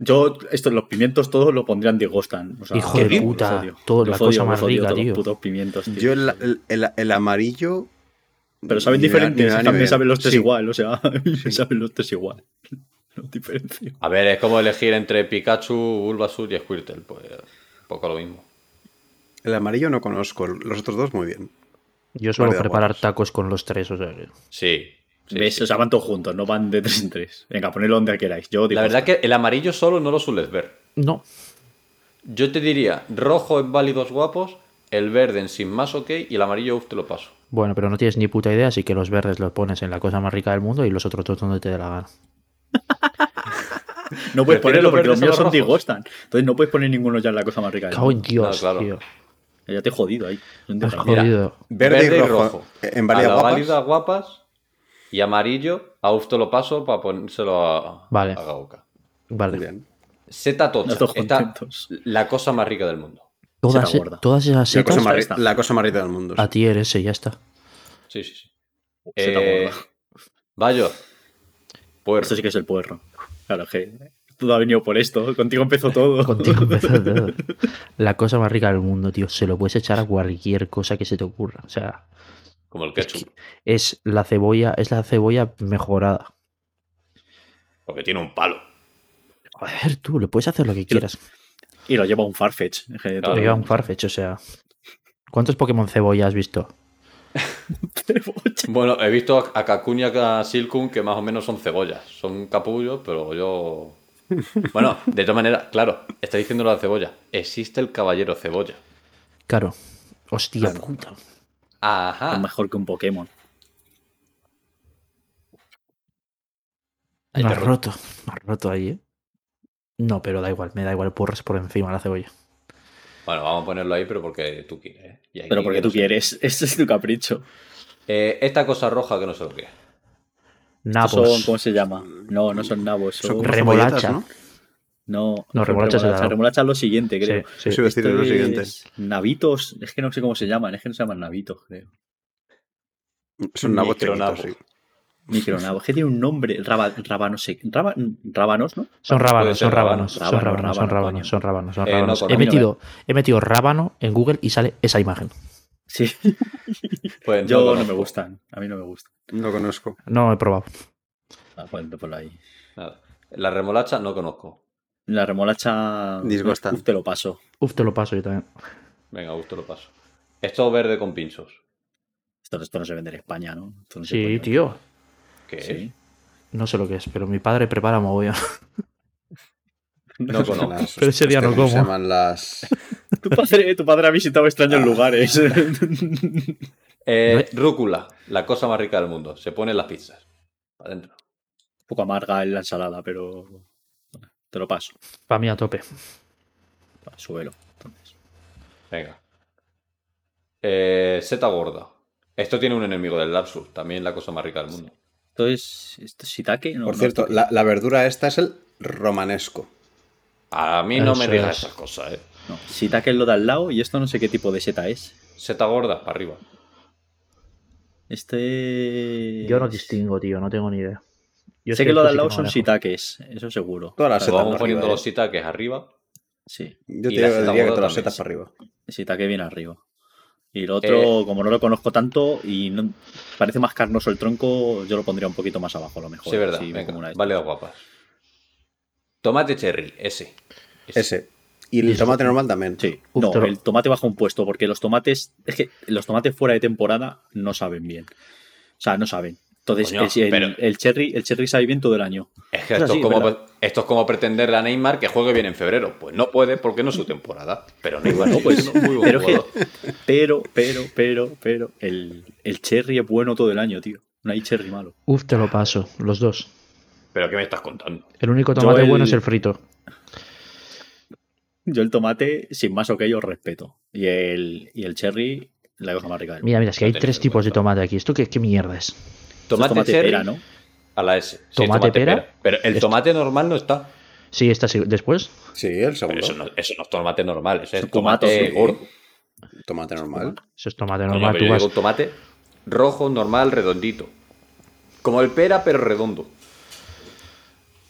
Yo, estos, los pimientos todos lo pondrían disgustan. O sea, Hijo de puta, odio. todo, cosa más odio, rica, todos los tío. putos pimientos, tío. Yo el, el- el- el amarillo. Pero saben diferentes, también saben los tres Sí. igual, o sea, saben los tres igual. no diferencio. A ver, es como elegir entre Pikachu, Bulbasaur y Squirtle. Pues un poco lo mismo. El amarillo no conozco, los otros dos muy bien. Yo suelo preparar guapos. tacos con los tres, o sea que. Sí. Sí, ¿Ves? sí. O sea, van todos juntos, no van de tres en tres. Venga, ponedlo donde queráis. Yo digo La verdad que el amarillo solo no lo sueles ver. No. Yo te diría, rojo en válidos guapos, el verde en sin más ok y el amarillo uf te lo paso. Bueno, pero no tienes ni puta idea, así que los verdes los pones en la cosa más rica del mundo y los otros dos donde te dé la gana. No puedes ¿Prefieres ponerlo los porque los míos los son? Digostan. Entonces no puedes poner ninguno ya en la cosa más rica del Cago en mundo. Dios, No, claro. tío. Ya te he jodido ahí. No. Mira, jodido. Verde, y rojo. En a válidas la guapas. válida guapas y amarillo a uf te lo paso para ponérselo a, Vale. a Gauca. Vale. Bien. Seta tocha. Está la cosa más rica del mundo. Todas, Seta gorda. todas esas La cosa, setas más, la cosa más rica del mundo. sí. a ti eres ese, ya está. Sí, sí, sí. Seta Eh, gorda. Bayo. Pues Esto sí que es el puerro. Claro, que todo ha venido por esto. Contigo empezó todo. Contigo empezó todo. La cosa más rica del mundo, tío. Se lo puedes echar a cualquier cosa que se te ocurra. O sea, como el es, ketchup. que es la cebolla, es la cebolla mejorada. Porque tiene un palo. A ver, tú, le puedes hacer lo que quieras. Y lo lleva un Farfetch. en general. Te lleva un Farfetch, o sea. ¿Cuántos Pokémon cebolla has visto? Bueno, he visto a Kakun y a Silkun que más o menos son cebollas. Son capullos, pero yo. Bueno, de todas maneras, claro, está diciendo la cebolla. Existe el caballero cebolla. Claro. Hostia Claro. puta. Es Ajá. mejor que un Pokémon. Me has ro- roto. Me has roto ahí, ¿eh? No, pero da igual, me da igual porras por encima de la cebolla. Bueno, vamos a ponerlo ahí, pero porque tú quieres. ¿eh? Y Pero porque que tú no quieres. Ese es tu capricho. Eh, esta cosa roja que no sé lo que es. Estos Nabos. son, ¿Cómo se llama? No, no son nabos. Son Son... como Remolacha. cebolletas, ¿no? No, No, son remolacha es el remolacha. lado. Remolacha es lo siguiente, creo. Sí, sí. Eso iba a decir, es lo Este siguiente. es Navitos, es que no sé cómo se llaman, es que no se llaman navitos, creo. Son nabos Micronabo. chiquitos, sí. Micronabos, es que tiene un nombre, raba, raba, no sé, raba- rábanos, ¿no? Son rábanos, son rábanos, rábano, son rábano, rábanos, son rábano, rábanos, son rábanos, son Eh, no. He metido, he metido rábano en Google y sale esa imagen. Sí, Pues yo no, me gustan, a mí no me gustan. No conozco. No he probado. Ah, pues, por ahí. Nada. La remolacha no conozco. La remolacha. Disgustan. uf, te lo paso. Uf, te lo paso yo también. Venga, gusto lo paso. Esto verde con pinchos. Esto, esto no se vende en España, ¿no? Sí, puede- tío. ¿Qué Sí. es? No sé lo que es, pero mi padre prepara mogollón. No conozco. Las- Pero ese día no ¿cómo Se como. llaman las. Tu padre, tu padre ha visitado extraños lugares. Eh, rúcula, la cosa más rica del mundo. Se pone en las pizzas. Adentro. Un poco amarga en la ensalada, pero. Te lo paso. Para mí a tope. Suelo. Entonces. Venga. Eh, seta gorda. Esto tiene un enemigo del Souls. También la cosa más rica del mundo. Esto es. ¿Esto es shiitake? No, Por no, cierto, la, la verdura esta es el romanesco. A mí no me digas es. esas cosas, eh. No, shiitake es lo de al lado y esto no sé qué tipo de seta es. Seta gorda, para arriba. Este. Yo no distingo, tío, no tengo ni idea. Yo sé que lo de al lado son shiitakes, eso seguro. Todas las setas vamos poniendo arriba. los sitaques arriba. Sí, Yo te diría que todas las setas para arriba. shiitake viene arriba. Y el otro, como no lo conozco tanto y no- parece más carnoso el tronco, yo lo pondría un poquito más abajo, a lo mejor. Sí, verdad. Venga, vale, guapas. Tomate cherry, ese. Ese. Y el tomate normal también. Sí, Uf, no, el tomate baja un puesto, porque los tomates, es que los tomates fuera de temporada no saben bien. O sea, no saben. Entonces, Coño, el, el- pero- el cherry, el cherry sabe bien todo el año. Es que Es esto, así, es como, esto es como pretenderle a Neymar que juegue bien en febrero. Pues no puede porque no es su temporada. Pero Neymar No, pues, muy buen pero que-. Pero, pero, pero, pero, el, el cherry es bueno todo el año, tío. No hay cherry malo. Uf, te lo paso, los dos. ¿Pero qué me estás contando? El único Yo tomate el- bueno es el frito. Yo el tomate, sin más ok, os respeto. Y el, y el cherry, la cosa más rica del mundo. Mira, mira, es que No hay tres tipos de tomate aquí. ¿Esto qué, qué mierda es? Tomate, tomate cherry pera, ¿no? a la S. Sí, ¿Tomate pera? Pero el Esto. tomate normal no está. Sí, está así. Después, Sí, el Pero segundo. eso no, eso no es tomate normal. Eso es tomate gordo. Tomate normal. eso es tomate normal. pero Tú yo vas, digo tomate rojo, normal, redondito. Como el pera, pero redondo.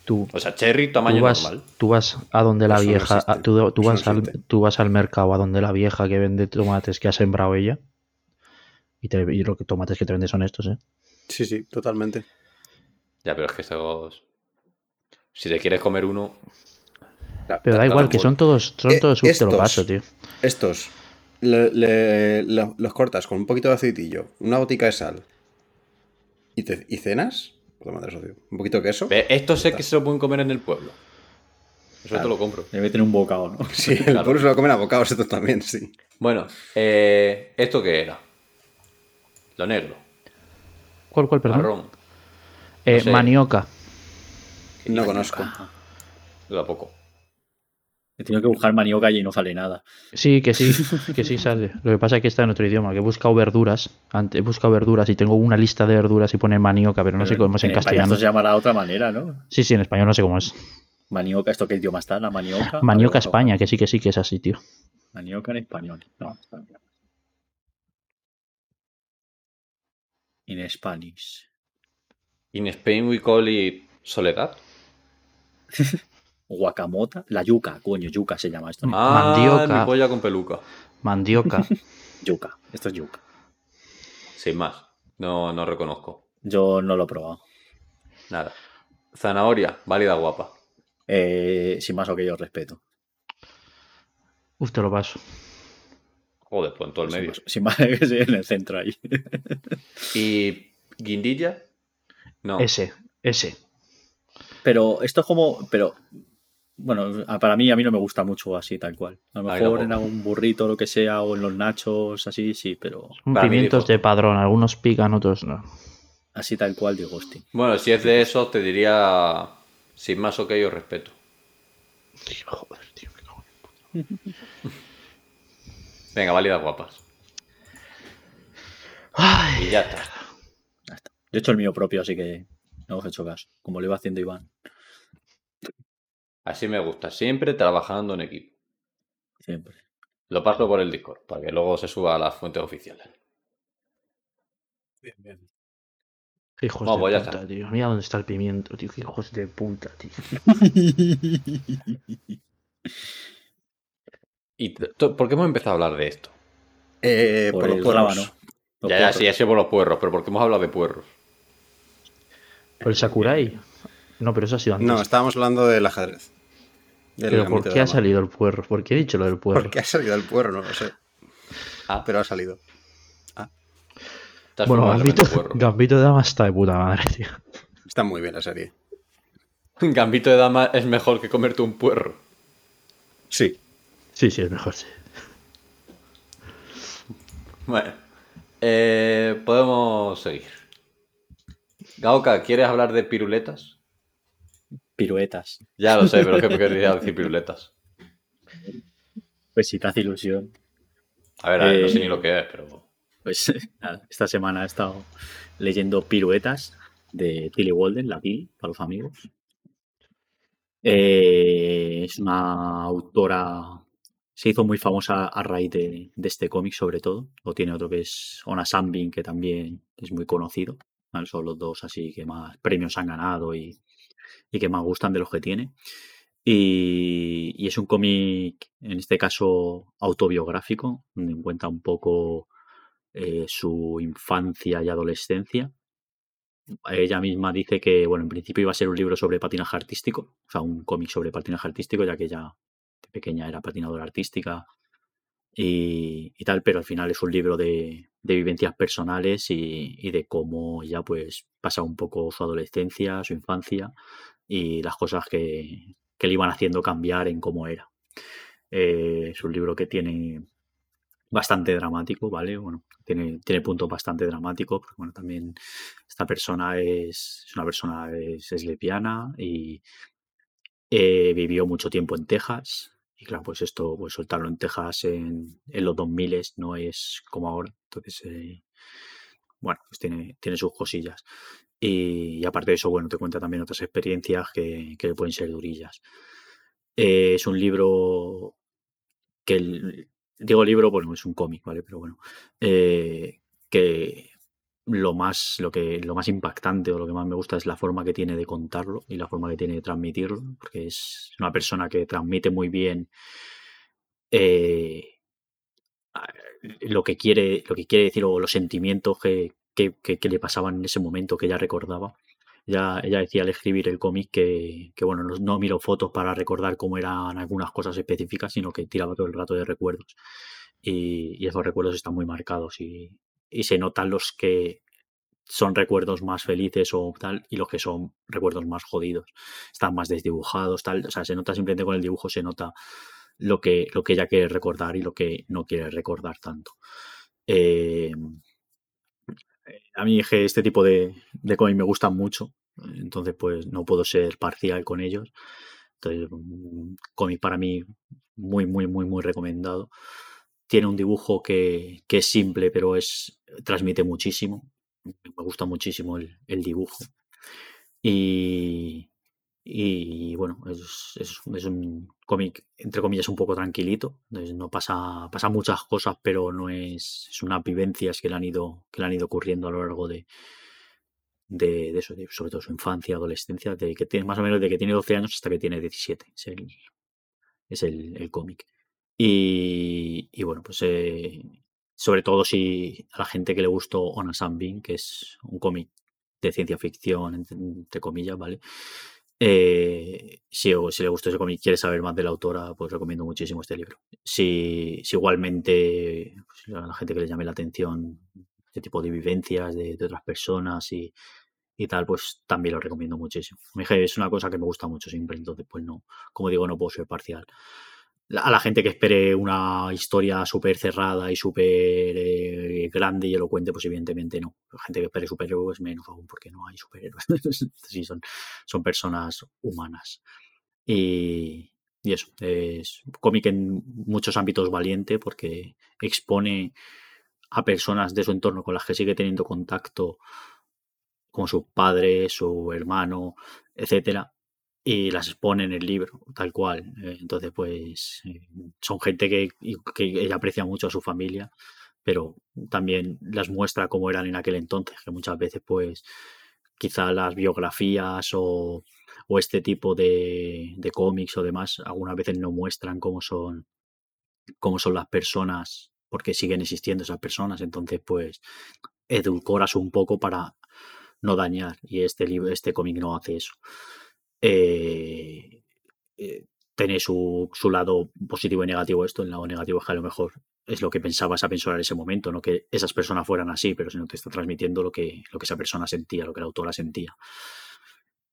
tú, O sea, cherry tú tamaño vas, normal. tú vas a donde la Eso vieja, a- tú, tú no vas al, tú vas al mercado a donde la vieja que vende tomates que ha sembrado ella. Y, te, y los tomates que te vende son estos, ¿eh? Sí, sí, totalmente. Ya, pero es que estos... Si te quieres comer uno, Pero da igual, que son todos, son Eh, todos, uf, te lo estos. paso, tío. Estos le- le- lo- los cortas con un poquito de aceitillo, una botica de sal y, te- y cenas. Puta madre, socio. Un poquito de queso. Ve, Esto sé que se lo pueden comer en el pueblo. Eso Claro. te lo compro. Debe tener un bocado, ¿no? Sí, el Claro. pueblo se lo comen a bocados estos también, sí. Bueno, eh, ¿esto qué era? Lo negro, ¿Cuál, cuál, perdón? marrón, Eh, no sé. manioca. No conozco. dura poco. He tenido que buscar manioca y no sale nada. Sí, que sí, que sí sale. Lo que pasa es que está en otro idioma, que he buscado verduras. Antes he buscado verduras y tengo una lista de verduras y pone manioca, pero no sé cómo es en español castellano. se llamará de otra manera, ¿no? Sí, sí, en español no sé cómo es. Manioca, ¿esto qué idioma está? ¿La manioca? Manioca ver, España, que sí, que sí, que es así, tío. Manioca en español. No, está bien. In Spanish. In Spain we call it soledad. Guacamota. La yuca, coño, yuca se llama esto. ¿no? Ah, Mandioca. mi polla con peluca. Mandioca. Yuca. Esto es yuca. Sin más. No, no reconozco. Yo no lo he probado. Nada. Zanahoria, válida guapa. Eh, sin más o que yo respeto. Uf, te lo paso. Joder, pues en todo el Sin medio. más, sin más que sí, en el centro ahí. ¿Y guindilla? No. Ese, ese. Pero esto es como. Pero. Bueno, para mí a mí no me gusta mucho así, tal cual. A lo Ay, mejor en algún burrito o lo que sea, o en los nachos, así, sí, pero pimientos de padrón, algunos pican, otros no. así tal cual digo, hostia. Bueno, si es de eso, te diría. Sin más ok, yo respeto. Joder, tío, me cago en- Venga, válidas guapas. Ay, Y ya está. Ya está. Yo he hecho el mío propio, así que no os he hecho caso. Como lo iba haciendo Iván, Así me gusta. Siempre trabajando en equipo. siempre. Lo paso por el Discord, para que luego se suba a las fuentes oficiales. hijos Vamos, de pues ya puta, está. tío. Mira dónde está el pimiento, tío. Qué hijos de puta, tío. ¿Y por qué hemos empezado a hablar de esto? Eh, Por, por, los el puerros. Los ya, ya, puerros. sí, ya sé por los puerros, pero ¿por qué hemos hablado de puerros? ¿Por el Sakurai? No, pero eso ha sido antes. No, estábamos hablando del ajedrez. Del pero ¿por qué ha salido el puerro? ¿Por qué he dicho lo del puerro? ¿Por qué ha salido el puerro? No lo sé. Ah, Pero ha salido. has Bueno, Gambito. Gambito de Dama está de puta madre, tío. Está muy bien la serie. Gambito de dama es mejor que comerte un puerro. Sí. Sí, sí, es mejor, sí. Bueno, eh, podemos seguir. Gaoka, ¿quieres hablar de piruletas? Piruetas. Ya lo sé, pero es que quería decir piruletas. Pues si te hace ilusión. A ver, a ver, no sé Eh, ni lo que es, pero. Pues nada, esta semana he estado leyendo Piruetas de Tilly Walden, la Tilly, para los amigos. Eh, es una autora, se hizo muy famosa a raíz de, este cómic sobre todo. O tiene otro que es Ona Sambin, que también es muy conocido. Son los dos así que más premios han ganado y, y que más gustan de los que tiene. Y, y es un cómic, en este caso, autobiográfico, donde cuenta un poco eh, su infancia y adolescencia. Ella misma dice que, bueno, en principio iba a ser un libro sobre patinaje artístico, o sea, un cómic sobre patinaje artístico, ya que ella de pequeña era patinadora artística y, tal, pero al final es un libro de, vivencias personales y, de cómo ella pues pasa un poco su adolescencia, su infancia y las cosas que, que le iban haciendo cambiar en cómo era. Eh, es un libro que tiene bastante dramático, ¿vale? Bueno, tiene, tiene puntos bastante dramáticos, porque bueno, también esta persona es, es una persona, es, es lesbiana y eh, vivió mucho tiempo en Texas. Y claro, pues esto, pues soltarlo en Texas en, en los 2000 no es como ahora. Entonces, eh, bueno, pues tiene, tiene sus cosillas. Y, aparte de eso, bueno, te cuenta también otras experiencias que, que pueden ser durillas. Eh, es un libro que el- digo libro, bueno, es un cómic, ¿vale? Pero bueno, que lo más, lo que, lo más impactante o lo que más me gusta es la forma que tiene de contarlo y la forma que tiene de transmitirlo, porque es una persona que transmite muy bien eh, lo que quiere, lo que quiere decir o los sentimientos que, que- le pasaban en ese momento que ella recordaba. Ya, ella decía al escribir el cómic que, bueno, no, no miro fotos para recordar cómo eran algunas cosas específicas, sino que tiraba todo el rato de recuerdos. Y, y esos recuerdos están muy marcados y, y se notan los que son recuerdos más felices o tal y los que son recuerdos más jodidos. Están más desdibujados, tal. O sea, se nota simplemente con el dibujo, se nota lo que, lo que ella quiere recordar y lo que no quiere recordar tanto. Eh, a mí que este tipo de, de cómics me gustan mucho, entonces pues no puedo ser parcial con ellos. Entonces, un cómic para mí muy, muy, muy, muy recomendado. Tiene un dibujo que, que es simple, pero es transmite muchísimo. Me gusta muchísimo el, dibujo. Y, y bueno, es, es, un cómic, entre comillas, un poco tranquilito. Entonces, no pasa, pasa muchas cosas, pero no es, es unas vivencias que le han ido, que le han ido ocurriendo a lo largo de, de, eso, sobre todo su infancia, adolescencia, de que tiene más o menos de que tiene 12 años hasta que tiene 17. Es el, es el cómic. Y, y, bueno, pues eh, sobre todo si a la gente que le gustó Ona Sunbeam, que es un cómic de ciencia ficción, entre, entre comillas, ¿vale? Eh, si, si, le gustó ese cómic y quiere saber más de la autora, pues recomiendo muchísimo este libro. Si, si igualmente pues, a la gente que le llame la atención este tipo de vivencias de, de otras personas y, y, tal, pues también lo recomiendo muchísimo. Es una cosa que me gusta mucho siempre, entonces pues no, como digo, no puedo ser parcial a la gente que espere una historia súper cerrada y súper eh, grande y elocuente, pues evidentemente no. La gente que espere superhéroes menos aún porque no hay superhéroes. sí, son, son personas humanas. Y, y eso, es cómic en muchos ámbitos valiente porque expone a personas de su entorno con las que sigue teniendo contacto, como su padre, su hermano, etcétera, y las expone en el libro, tal cual. Eh, entonces, pues son gente que, que ella aprecia mucho a su familia, pero también las muestra como eran en aquel entonces, que muchas veces, pues, quizá las biografías o, o este tipo de, de, cómics o demás, algunas veces no muestran cómo son, cómo son las personas, porque siguen existiendo esas personas. Entonces, pues, edulcoras un poco para no dañar. Y este libro, este cómic no hace eso eh, eh, tiene su, su, lado positivo y negativo esto. El lado negativo es que a lo mejor es lo que pensabas a pensar en ese momento, no que esas personas fueran así, pero sino te está transmitiendo lo que, lo que esa persona sentía, lo que la autora sentía.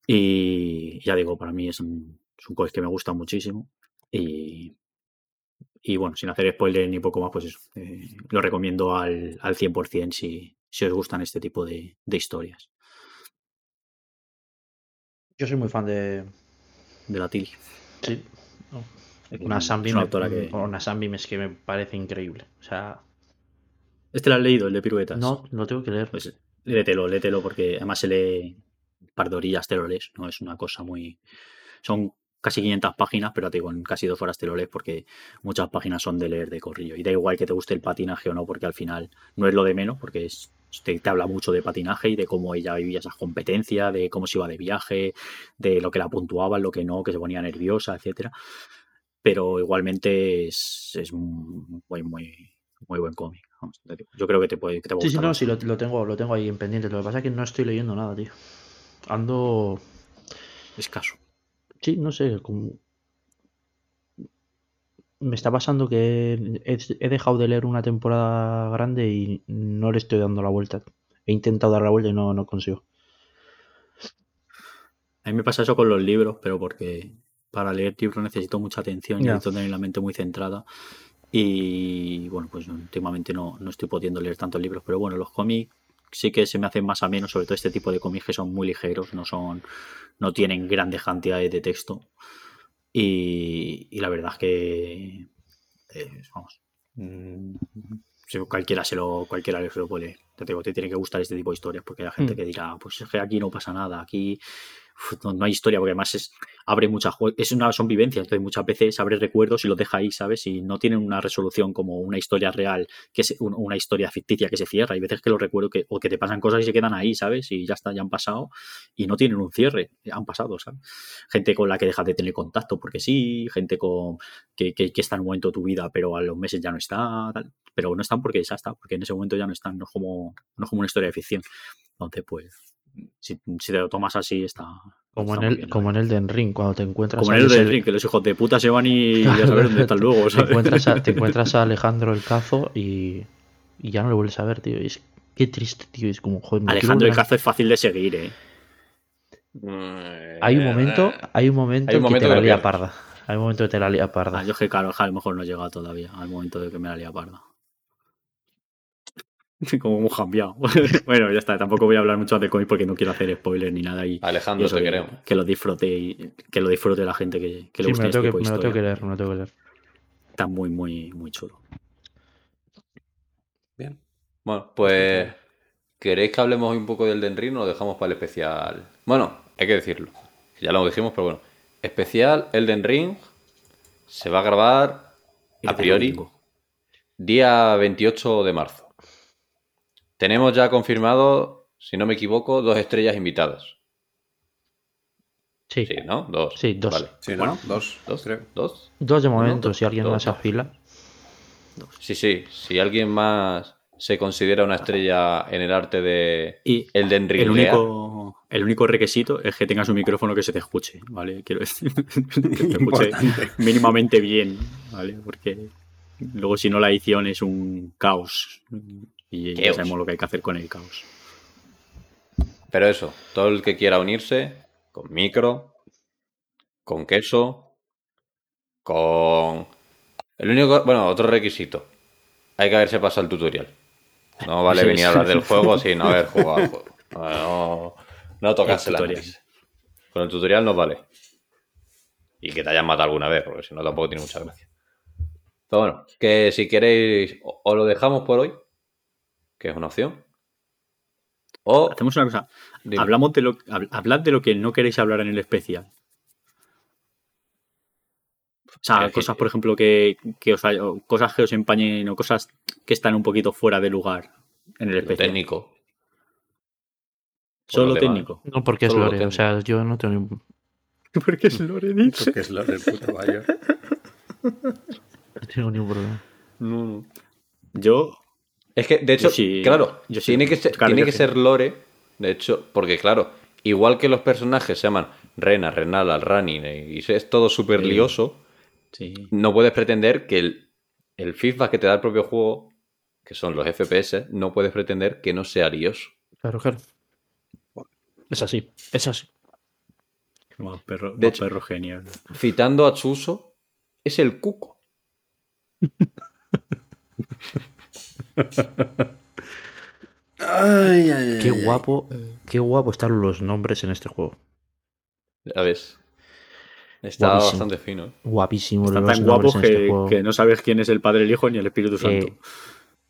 Y ya digo, para mí es un, es un cómic que me gusta muchísimo. Y, y bueno, sin hacer spoiler ni poco más, pues eh, lo recomiendo al, al 100% si, si os gustan este tipo de historias. Yo soy muy fan de. De la Tilly. Sí. No. Una Sunbeam, me, que... una es que me parece increíble. O sea. ¿Este lo has leído, el de piruetas? No, lo tengo que leer. Pues léetelo, léetelo, porque además se lee par de orillas, te lo lees. No es una cosa muy. Son casi 500 páginas, pero te digo, en casi dos horas te lo lees porque muchas páginas son de leer de corrillo. Y da igual que te guste el patinaje o no, porque al final no es lo de menos, porque es te, te, habla mucho de patinaje y de cómo ella vivía esas competencias, de cómo se iba de viaje, de lo que la puntuaban, lo que no, que se ponía nerviosa, etcétera. Pero igualmente es, es muy, muy, muy buen cómic. Yo creo que te puede, que te Sí, sí, no, sí, lo, lo, tengo, lo tengo ahí en pendiente. Lo que pasa es que no estoy leyendo nada, tío. Ando. Escaso. Sí, no sé. Como... Me está pasando que he, he, dejado de leer una temporada grande y no le estoy dando la vuelta. He intentado dar la vuelta y no, no consigo. A mí me pasa eso con los libros, pero porque para leer libros necesito mucha atención y necesito tener la mente muy centrada. Y bueno, pues últimamente no, no estoy pudiendo leer tantos libros, pero bueno, los cómics sí que se me hacen más a menos, sobre todo este tipo de cómics que son muy ligeros, no son, no tienen grandes cantidades de texto. Y, y la verdad es que eh, vamos, mmm, si cualquiera se lo, cualquiera se lo puede. Te, digo, te tiene que gustar este tipo de historias, porque hay gente mm. que dirá, pues es que aquí no pasa nada, aquí no, hay historia, porque además es, abre muchas es una, son vivencias, entonces muchas veces abre recuerdos y los deja ahí, ¿sabes? Y no tienen una resolución como una historia real, que es una historia ficticia que se cierra. Hay veces que los recuerdo que, o que te pasan cosas y se quedan ahí, ¿sabes? Y ya está, ya han pasado y no tienen un cierre, han pasado, ¿sabes? Gente con la que dejas de tener contacto porque sí, gente con que, que, está en un momento de tu vida, pero a los meses ya no está, tal. pero no están porque ya está, porque en ese momento ya no están, no como, no es como una historia de ficción. Entonces, pues si, si te lo tomas así, está. Como está en, el, bien, como en verdad. Elden Ring, cuando te encuentras Como a en el del Ring, que los hijos de puta se van y ya sabes dónde están luego. te, encuentras a, te encuentras a Alejandro el Cazo y, y ya no lo vuelves a ver, tío. Es, qué triste, tío. Es como, joder, Alejandro el Cazo es fácil de seguir, eh. Hay un momento, hay un momento, Hay un que momento te la lía parda. Hay un momento que te la lía parda. Ah, yo es que, claro, a lo mejor no he llegado todavía al momento de que me la lía parda. Como hemos cambiado. bueno, ya está. Tampoco voy a hablar mucho de cómic porque no quiero hacer spoilers ni nada. Y, y Alejandro, eso, te que, queremos. que lo disfrute y que lo disfrute la gente que, que le Sí, guste me lo, tengo este que, me lo tengo que leer, me lo tengo que leer. Está muy, muy, muy chulo. Bien. Bueno, pues. ¿Queréis que hablemos hoy un poco del Den Ring o lo dejamos para el especial? Bueno, hay que decirlo. Ya lo dijimos, pero bueno. Especial Elden Ring se va a grabar Y a priori día 28 de marzo. Tenemos ya confirmado, si no me equivoco, dos estrellas invitadas. Sí, Sí, ¿no? Dos. Sí, dos. Vale. Sí, ¿no? Bueno. Dos. ¿Dos? creo. ¿Dos? dos de momento, dos, si alguien dos, más se dos. afila. Sí, sí. Si alguien más se considera una estrella en el arte de Y Elden Ring, el único, el único requisito es que tengas un micrófono que se te escuche, ¿vale? Quiero decir, que te escuche Importante. mínimamente bien, ¿vale? Porque luego si no la edición es un caos. Y ya sabemos lo que hay que hacer con el caos. Pero eso, todo el que quiera unirse, con micro, con queso, con... El único... Bueno, otro requisito. Hay que haberse pasado el tutorial. No vale Sí, venir a sí. hablar del juego sin haber jugado al juego. No, no, tocarse El la tutorial. nariz. Con el tutorial no vale. Y que te hayan matado alguna vez, porque si no tampoco tiene mucha gracia. Pero bueno, que si queréis, o o lo dejamos por hoy, que es una opción. O Hacemos una cosa. Dime. Hablamos de lo, hab- hablad de lo que no queréis hablar en el especial. O sea, Es que- cosas, por ejemplo, que, que os cosas que os empañen o cosas que están un poquito fuera de lugar en el lo especial. técnico. Solo técnico. No, porque es Solo Lore, o sea, yo no tengo ni... Porque es Lore dice. Porque es lo del puto mayor. no tengo ningún problema. No, no. Yo, Es que, de hecho, sí- claro, yo sí- tiene que ser, claro, tiene yo que sí. ser lore, de hecho, porque claro, igual que los personajes se llaman Rena, Renala, Rani, y es todo súper Sí. lioso, sí. no puedes pretender que el, el feedback que te da el propio juego, que son los FPS, no puedes pretender que no sea lioso. Claro, claro. Es así, es así. Perro, De hecho- perro genial. Citando a Chuso, es el cuco. Ay, ay, ay, Qué ay. guapo, qué guapo están los nombres en este juego. ¿Sabes? Está Guapísimo. bastante fino. ¿eh? Guapísimo Están tan guapos en este que, que no sabes quién es el Padre, el Hijo ni el Espíritu Santo. Eh,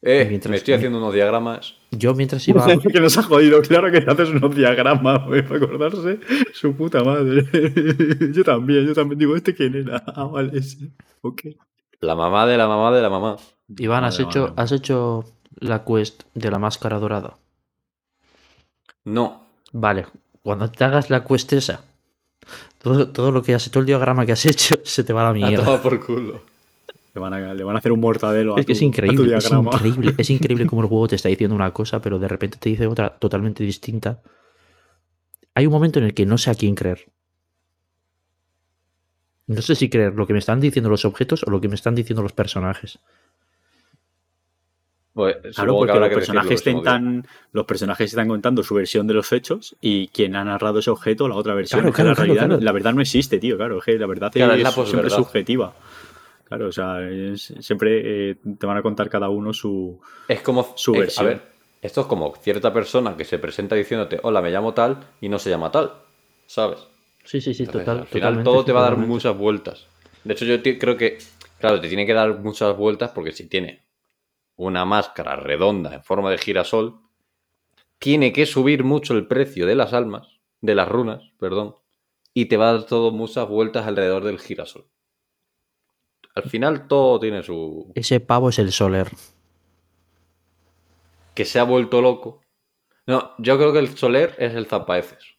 Eh, Mientras- me estoy haciendo unos diagramas. Yo mientras iba... que nos ha jodido, claro que haces unos diagramas güey, para acordarse su puta madre. yo también, yo también digo, ¿este quién era? Ah, vale, sí. Ok. La mamá de la mamá de la mamá. Iván, ¿has Vale, hecho. ¿has hecho la quest de la máscara dorada? No. Vale, cuando te hagas la quest esa, todo, todo lo que has todo el diagrama que has hecho se te va a la A mierda. tomar por culo. Le van a, le van a hacer un mortadelo a Es que tu- es a increíble, es increíble, es increíble como el juego te está diciendo una cosa, pero de repente te dice otra totalmente distinta. Hay un momento en el que no sé a quién creer. No sé si creer lo que me están diciendo los objetos o lo que me están diciendo los personajes. Pues, Claro, porque los decirlo personajes, día. intentan, los personajes están contando su versión de los hechos y quien ha narrado ese objeto, la otra versión. Claro, Es que claro, la, claro, realidad, claro. la verdad no existe, tío, claro. es que la verdad Claro, es es, la siempre subjetiva. Claro, o sea, es- siempre eh, te van a contar cada uno su... Es como. su versión. A ver, esto es como cierta persona que se presenta diciéndote, hola, me llamo tal, y no se llama tal. ¿Sabes? Sí, sí, sí, Entonces, total. al final totalmente, todo te va a dar totalmente. muchas vueltas. De hecho, yo creo que, claro, te tiene que dar muchas vueltas porque si tiene una máscara redonda en forma de girasol, tiene que subir mucho el precio de las almas, de las runas, perdón, y te va a dar todo muchas vueltas alrededor del girasol. Al final todo tiene su... Ese pavo es el Soler. que se ha vuelto loco. No, yo creo que el Soler es el Zapaeces.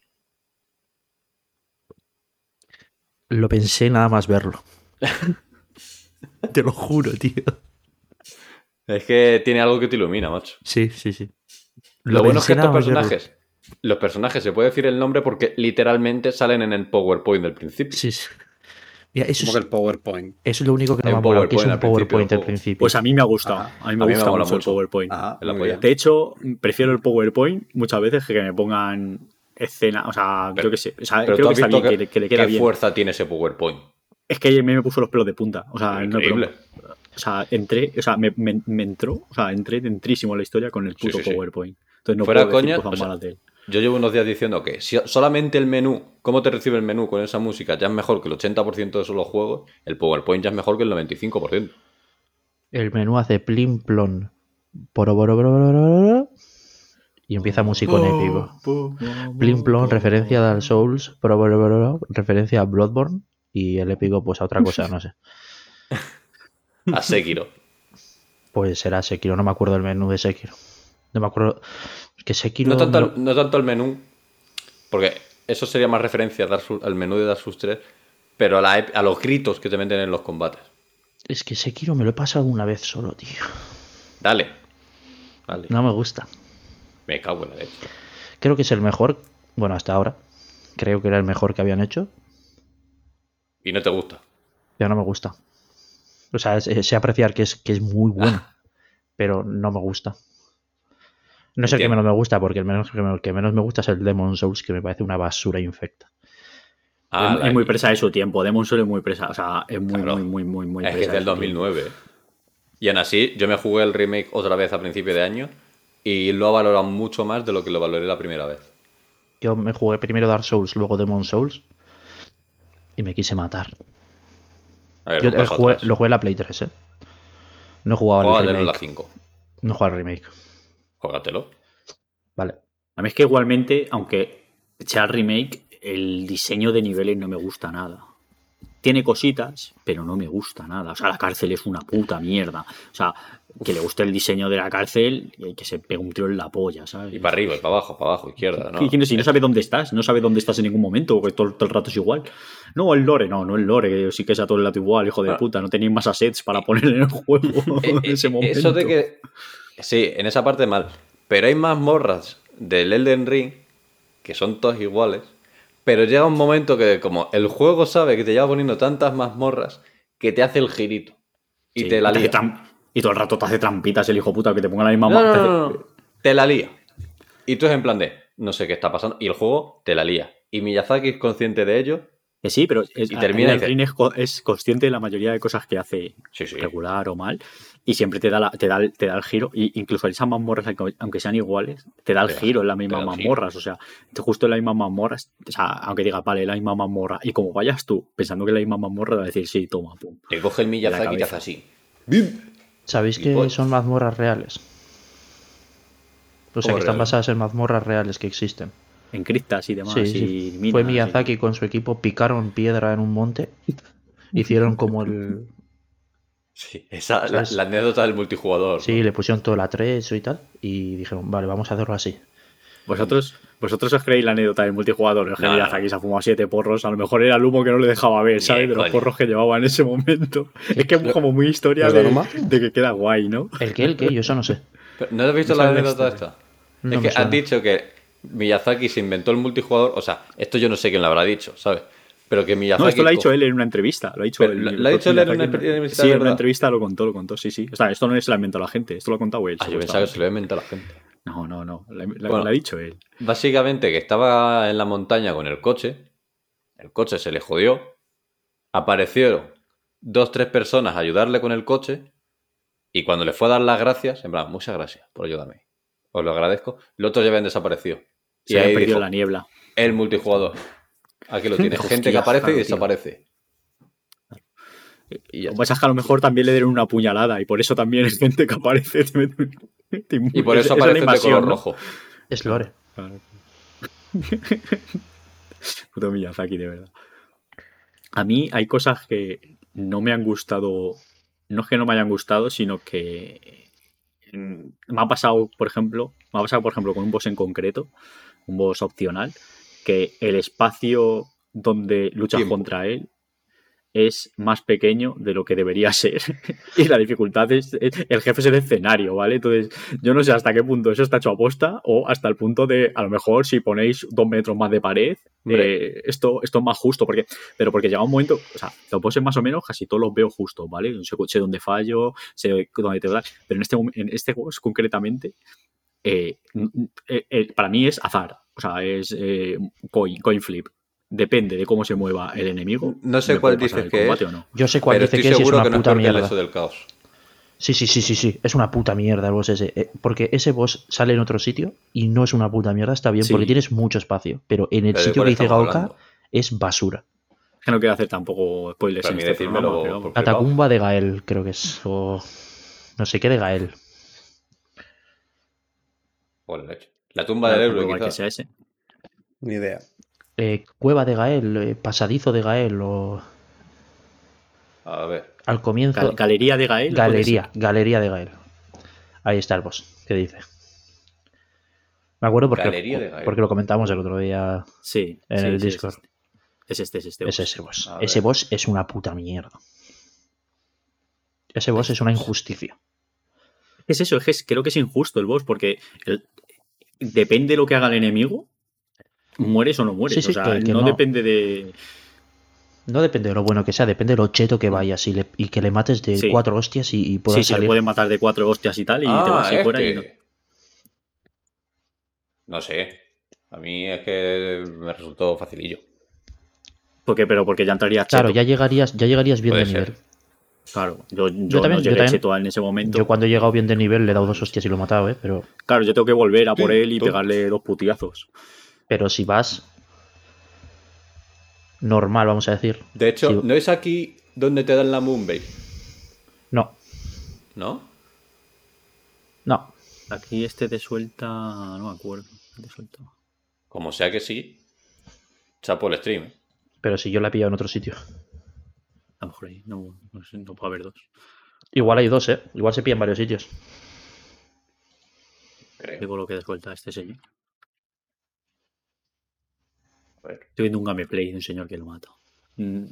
Lo pensé nada más verlo. Te lo juro, tío. Es que tiene algo que te ilumina, macho. Sí, sí, sí. Lo, bueno es que estos personajes los personajes se puede decir el nombre porque literalmente salen en el PowerPoint del principio. Sí, sí. Mira, eso Como que es, el PowerPoint. eso es lo único que no me ha molado, que es PowerPoint un al principio PowerPoint del al principio. Pues a mí me ha gustado. A mí me a mí me gusta mola mucho el. PowerPoint. De hecho, prefiero el PowerPoint muchas veces que que me pongan escena, o sea, Pero- yo qué sé, o sea, Pero creo tú que está bien, que, que, le- que le queda qué bien. fuerza tiene ese PowerPoint. Es que me, me puso los pelos de punta, o sea, no es Increíble. broma. O sea, entré, o sea, me, me- me entró, o sea, entré dentrísimo en la historia con el puto sí, sí. PowerPoint. Entonces no Fuera puedo decir coña, cosas o sea, malas de él. Yo llevo unos días diciendo que si solamente el menú, cómo te recibe el menú con esa música ya es mejor que el 80% de esos los juegos, el PowerPoint ya es mejor que el 95%. El menú hace plim plon. Poro, poro, poro, poro, poro, poro, y empieza musicón épico. Plim plon, referencia a Dark Souls. Poro, poro, poro, poro, referencia a Bloodborne. Y el épico, pues a otra cosa, no sé. A Sekiro. Pues será Sekiro, no me acuerdo del menú de Sekiro. No me acuerdo. Es que Sekiro. No tanto, el, no tanto el menú, porque eso sería más referencia al menú de Dark Souls 3, pero a, la ep- a los gritos que te meten en los combates. Es que Sekiro me lo he pasado una vez solo, tío. Dale. Dale. No me gusta. Me cago en la leche. Creo que es el mejor. Bueno, hasta ahora. Creo que era el mejor que habían hecho. Y no te gusta. Ya no me gusta. O sea, sé apreciar que es, que es muy bueno. Pero no me gusta. No es el que menos me gusta, porque el, menos, el que menos me gusta es el Demon Souls, que me parece una basura infecta. Ah, es, la- es muy presa de su tiempo. Demon Souls es muy presa. O sea, es muy, Claro. muy, muy, muy, muy es que presa es de del su tiempo. 2009. Y aún así, yo me jugué el remake otra vez a principio de año y lo ha valorado mucho más de lo que lo valoré la primera vez. Yo me jugué primero Dark Souls, luego Demon Souls. Y me quise matar. A ver, Yo el jugué- lo jugué en la Play 3, ¿eh? No he jugado al Juégatelo en la remake. 5. No he jugado al remake. Juégatelo. Vale. A mí es que igualmente, aunque sea el remake, el diseño de niveles no me gusta nada. Tiene cositas, pero no me gusta nada. O sea, la cárcel es una puta mierda. O sea, que le guste el diseño de la cárcel y que se pegue un tiro en la polla, ¿sabes? Y para arriba, y para abajo, para abajo, izquierda, ¿no? Y no- si no sabe dónde estás, no sabe dónde estás en ningún momento, porque todo, todo el rato es igual. No, el lore, no, no el lore, que sí que sea todo el rato igual, hijo de Ah. puta. No tenéis más assets para poner en el juego Eh, en eh, ese momento. Eso de que. Sí, en esa parte mal. Pero hay más morras del Elden Ring que son todas iguales. Pero llega un momento que, como el juego sabe que te lleva poniendo tantas mazmorras, que te hace el girito. Y Sí, te la lía. tram- Y todo el rato te hace trampitas el hijo puta que te ponga la misma No, te no, hace- no, no. Te la lía. Y tú es en plan de, no sé qué está pasando. Y el juego te la lía. Y Miyazaki es consciente de ello. Que sí, pero es, Y termina el dice- es, co- es consciente de la mayoría de cosas que hace Sí, sí. regular o mal y siempre te da, la- te da, el- te da el giro y incluso esas mazmorras aunque- aunque sean iguales te da el giro en las mismas mazmorras o sea justo en las mismas mazmorras o sea aunque diga vale la misma mazmorra y como vayas tú pensando que es la misma mazmorra te va a decir sí toma pum Te coge el Miyazaki y te hace así. ¿Sabéis Y que pues- son mazmorras reales? O sea, ¿Cómo que están basadas en mazmorras reales que existen. en criptas y demás Sí, y sí. minas, Fue y- Miyazaki con su equipo, picaron piedra en un monte, hicieron como el... Sí, esa la, la anécdota del multijugador. Sí, le pusieron todo el atrecho y tal, y dijeron, vale, vamos a hacerlo así. Vosotros vosotros os creéis la anécdota del multijugador No, no. Miyazaki se ha fumado siete porros a lo mejor era el humo que no le dejaba ver ¿sabes? Bien, de los coño. porros que llevaba en ese momento es que es como muy historia ¿Los de de, de que queda guay ¿no? ¿El qué? ¿El qué? Yo eso no sé. Pero, ¿No has visto No la anécdota esto, esta? No es que has dicho que Miyazaki se inventó el multijugador. O sea, esto yo no sé quién lo habrá dicho, ¿sabes? Pero que Miyazaki. No, esto lo ha dicho él en una entrevista. Lo ha dicho él. ¿lo- lo ha dicho él en una entrevista Sí, de en una entrevista lo contó, lo contó, sí, sí. O sea, esto no es la inventó la gente, esto lo ha contado él. Ah, yo pensaba que se lo había inventado la gente. No, no, no. La, la- Bueno. lo ha dicho él. Básicamente que estaba en la montaña con el coche. El coche se le jodió. Aparecieron dos, tres personas a ayudarle con el coche. Y cuando le fue a dar las gracias, en plan, muchas gracias por ayudarme. Os lo agradezco. Los otros ya habían desaparecido. Se y ahí perdido dijo, la niebla. el multijugador. Aquí lo tienes. Hostia, Gente que aparece y claro, desaparece. Y, ya Lo que pasa es que a lo mejor también le dieron una puñalada y por eso también es gente que aparece. te mete- te- y por es- eso es aparece de invasión, color ¿no? rojo. Es Lore. Claro. Puto Miyazaki, de verdad. A mí hay cosas que no me han gustado. No es que no me hayan gustado, sino que mm, me ha pasado, por ejemplo, me ha pasado, por ejemplo, con un boss en concreto, un boss opcional, que el espacio donde luchas Tiempo. contra él es más pequeño de lo que debería ser. y la dificultad es, es- el jefe es el escenario, ¿vale? Entonces, yo no sé hasta qué punto eso está hecho a posta o hasta el punto de, a lo mejor, si ponéis dos metros más de pared, eh, esto, esto es más justo, porque, pero porque llega un momento, o sea, los bosses más o menos casi todos los veo justos, ¿vale? Sé, sé dónde fallo, sé dónde te da, pero en este, en este juego concretamente, eh, eh, eh, para mí es azar, o sea, es coin, coin flip. Depende de cómo se mueva el enemigo. No sé cuál el que combate es. o no. Yo sé cuál Pero dice que es y es seguro una que no es puta mierda. eso del caos. Sí, sí, sí, sí, sí. Es una puta mierda el boss ese. eh, Porque ese boss sale en otro sitio y no es una puta mierda, está bien, Sí. porque tienes mucho espacio. Pero en el ¿Pero de sitio que dice Gaoka hablando? es basura. Es que no quiero hacer tampoco spoilers en mí este decírmelo programa. Catacumba de Gael, creo que es. O no sé qué de Gael. La leche. La tumba del pues euro, igual que quizás. sea ese. Ni idea. Eh, Cueva de Gael, eh, pasadizo de Gael o. A ver. Al comienzo. Gal- Galería de Gael. Galería, galería de Gael. Ahí está el boss, ¿qué dice? Me acuerdo porque, Galería de Gael. porque lo comentamos el otro día Sí. en sí, el sí, Discord. Es este, es este. Es boss. ese boss. A Ese ver. boss es una puta mierda. Ese boss es una injusticia. Es eso, es que es- creo que es injusto el boss, porque el- depende de lo que haga el enemigo, mueres o no mueres. Sí, sí, o sea, que- que no, no. depende de. No depende de lo bueno que sea, depende de lo cheto que vayas y, le- y que le mates de. Sí. cuatro hostias y, y puedas Sí, sí, le salir. pueden matar de cuatro hostias y tal, y te Ah, vas ahí fuera y no. este. No sé. A mí es que me resultó facilillo. Porque, pero porque ya entraría Claro, cheto. ya llegarías, ya llegarías bien Puede de ser. nivel. Claro, yo, yo, también, no yo también. cheto en ese momento. Yo cuando he llegado bien de nivel le he dado dos hostias y lo he matado, ¿eh? Pero, Claro, yo tengo que volver a por Sí, él y tú. pegarle dos putiazos. Pero si vas normal, vamos a decir. De hecho. ¿no es aquí donde te dan la Moonbase? No, ¿No? no. Aquí este te suelta. No me acuerdo. ¿qué Te suelta. Como sea que sí. Chapo el stream. ¿eh? Pero si yo la he pillado en otro sitio. A lo mejor ahí. No, no, sé, no puede haber dos. Igual hay dos, ¿eh? Igual se pilla en varios sitios. Creo. Digo lo que suelta este señor. Estoy viendo un gameplay de un señor que lo mata. Mm.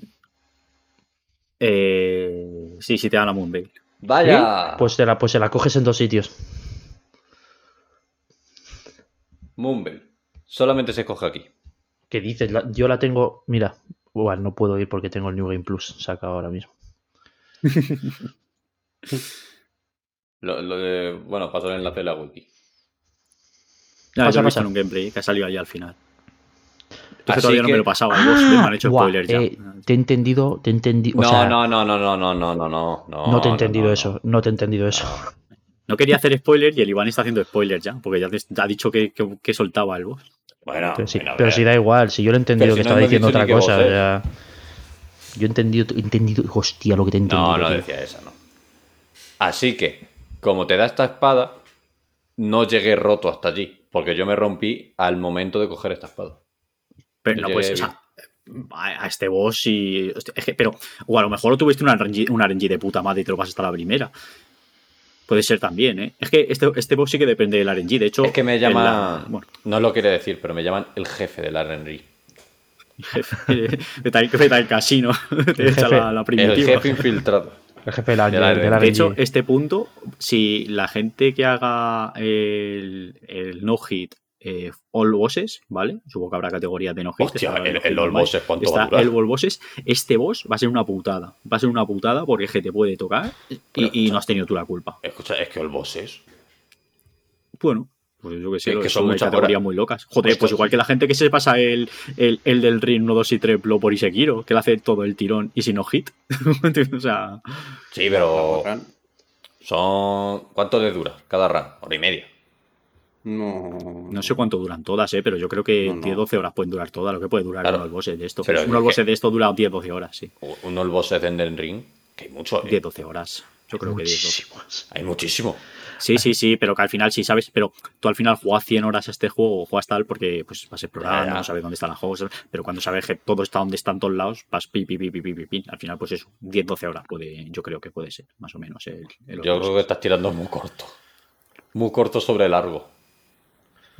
Eh, sí, sí te da la Moonveil. ¡Vaya! Pues te la, pues se la coges en dos sitios. Moonbell. Solamente se escoge aquí. ¿Qué dices? La- yo la tengo. Mira, igual no puedo ir porque tengo el New Game Plus sacado ahora mismo. Lo, lo de- bueno, paso el enlace de la wiki. No, Pasa, visto pasa. en un gameplay que ha salido ahí al final. Entonces Así todavía no me lo pasaba el boss, me han hecho buah, spoilers ya. eh, te he entendido, te he entendido. No, o sea, no, no, no, no, no, no, no, no, no. no te he entendido no, eso. No. te he entendido eso. No quería hacer spoiler y el Iván está haciendo spoilers ya, porque ya ha dicho que, que- que soltaba el boss. Bueno, Pero, a pero si da igual, si yo lo he entendido Pero si que no estaba diciendo otra cosa. o es. sea, yo he entendido, he entendido. Hostia, lo que te he entendido. No, no tío. decía esa, no. Así que, como te da esta espada, no llegué roto hasta allí. Porque yo me rompí al momento de coger esta espada. Pero no, pues, o sea, a, a este boss sí. hostia, es que- pero, o a lo mejor lo tuviste una RNG, una RNG de puta madre y te lo vas hasta la primera. Puede ser también, ¿eh? Es que este, este boss sí que depende del RNG. De hecho, Es que me la- bueno, No lo quiere decir, pero me llaman el jefe del RNG. vete al casino, te echa jefe- la, la El primitiva. jefe infiltrado. El jefe de la, De la de la De hecho, este punto, si la gente que haga el, el no hit eh, all bosses, ¿vale? Supongo que habrá categorías de no hit. Hostia, está el- el all bosses, ¿cuánto va a está durar? el all bosses. Este boss va a ser una putada. Va a ser una putada porque es que te puede tocar Pero, y, no has tenido tú la culpa. Escucha, es que el boss es. Bueno, pues yo que sé, Es que son muchas categorías horas. muy locas. Joder, pues igual que la gente que se pasa el, el, el del ring 1, 2 y 3 por y Sekiro, que le hace todo el tirón y si no hit. o sea, Sí, pero. Son. ¿Cuánto le dura cada run? Hora y media. No. No sé cuánto duran todas, ¿eh? pero yo creo que No, no. 10-12 horas pueden durar todas, lo que puede durar Claro. uno al boss de esto. Pero boss que- de esto dura 10-12 horas, sí. Uno el boss es de Elden Ring. Que hay mucho, ¿eh? 10-12 horas. Yo creo que 10-12. Muchísimos. Hay muchísimo. Sí, sí, sí, pero que al final sí sabes, pero tú al final juegas 100 horas a este juego o juegas tal porque pues vas explorando, no sabes dónde están los juegos, pero cuando sabes que todo está donde están todos lados, vas pi, pi, pi, pi, pi, pi, pi. Al final, pues eso, 10-12 horas puede, yo creo que puede ser, más o menos. El, el Yo creo que estás tirando muy corto. Muy corto sobre largo.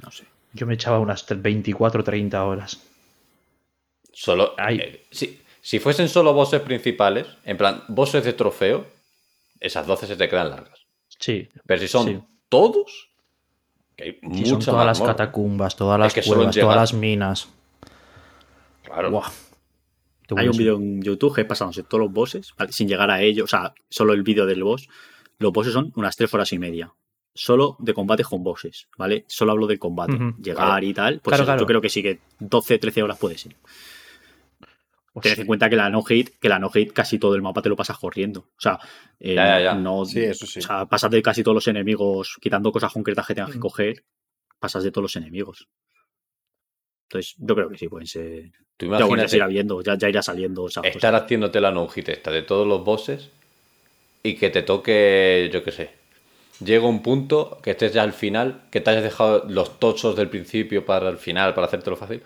No sé. Yo me echaba unas 24 30 horas. Solo. Ay. eh, si, Si fuesen solo bosses principales, en plan, bosses de trofeo, esas 12 se te quedan largas. Sí. Pero si son Sí. todos, que hay Si mucha son todas las morra. catacumbas, todas las que cuevas, llegar- todas las minas. Claro. Buah. Hay un vídeo en YouTube que pasándose todos los bosses, ¿vale? sin llegar a ellos, o sea, solo el vídeo del boss. Los bosses son unas tres horas y media. Solo de combate con bosses, ¿vale? Solo hablo del combate. Llegar Claro. y tal, pues Claro, eso, claro. yo creo que sí que 12, 13 horas puede ser. Hostia. Tened en cuenta que la no hit, que la no hit casi todo el mapa te lo pasas corriendo. O sea, eh, Ya, ya, ya. no. Sí, eso sí. O sea, pasas de casi todos los enemigos, quitando cosas concretas que tengas que coger, pasas de todos los enemigos. Entonces, yo creo que sí, pueden ser. Tú Ya, bueno, ya se irá viendo, ya, ya irá saliendo. estar haciéndote la no-hit esta de todos los bosses y que te toque, yo qué sé. Llega un punto que estés ya al final, que te hayas dejado los tochos del principio para el final, para hacértelo fácil,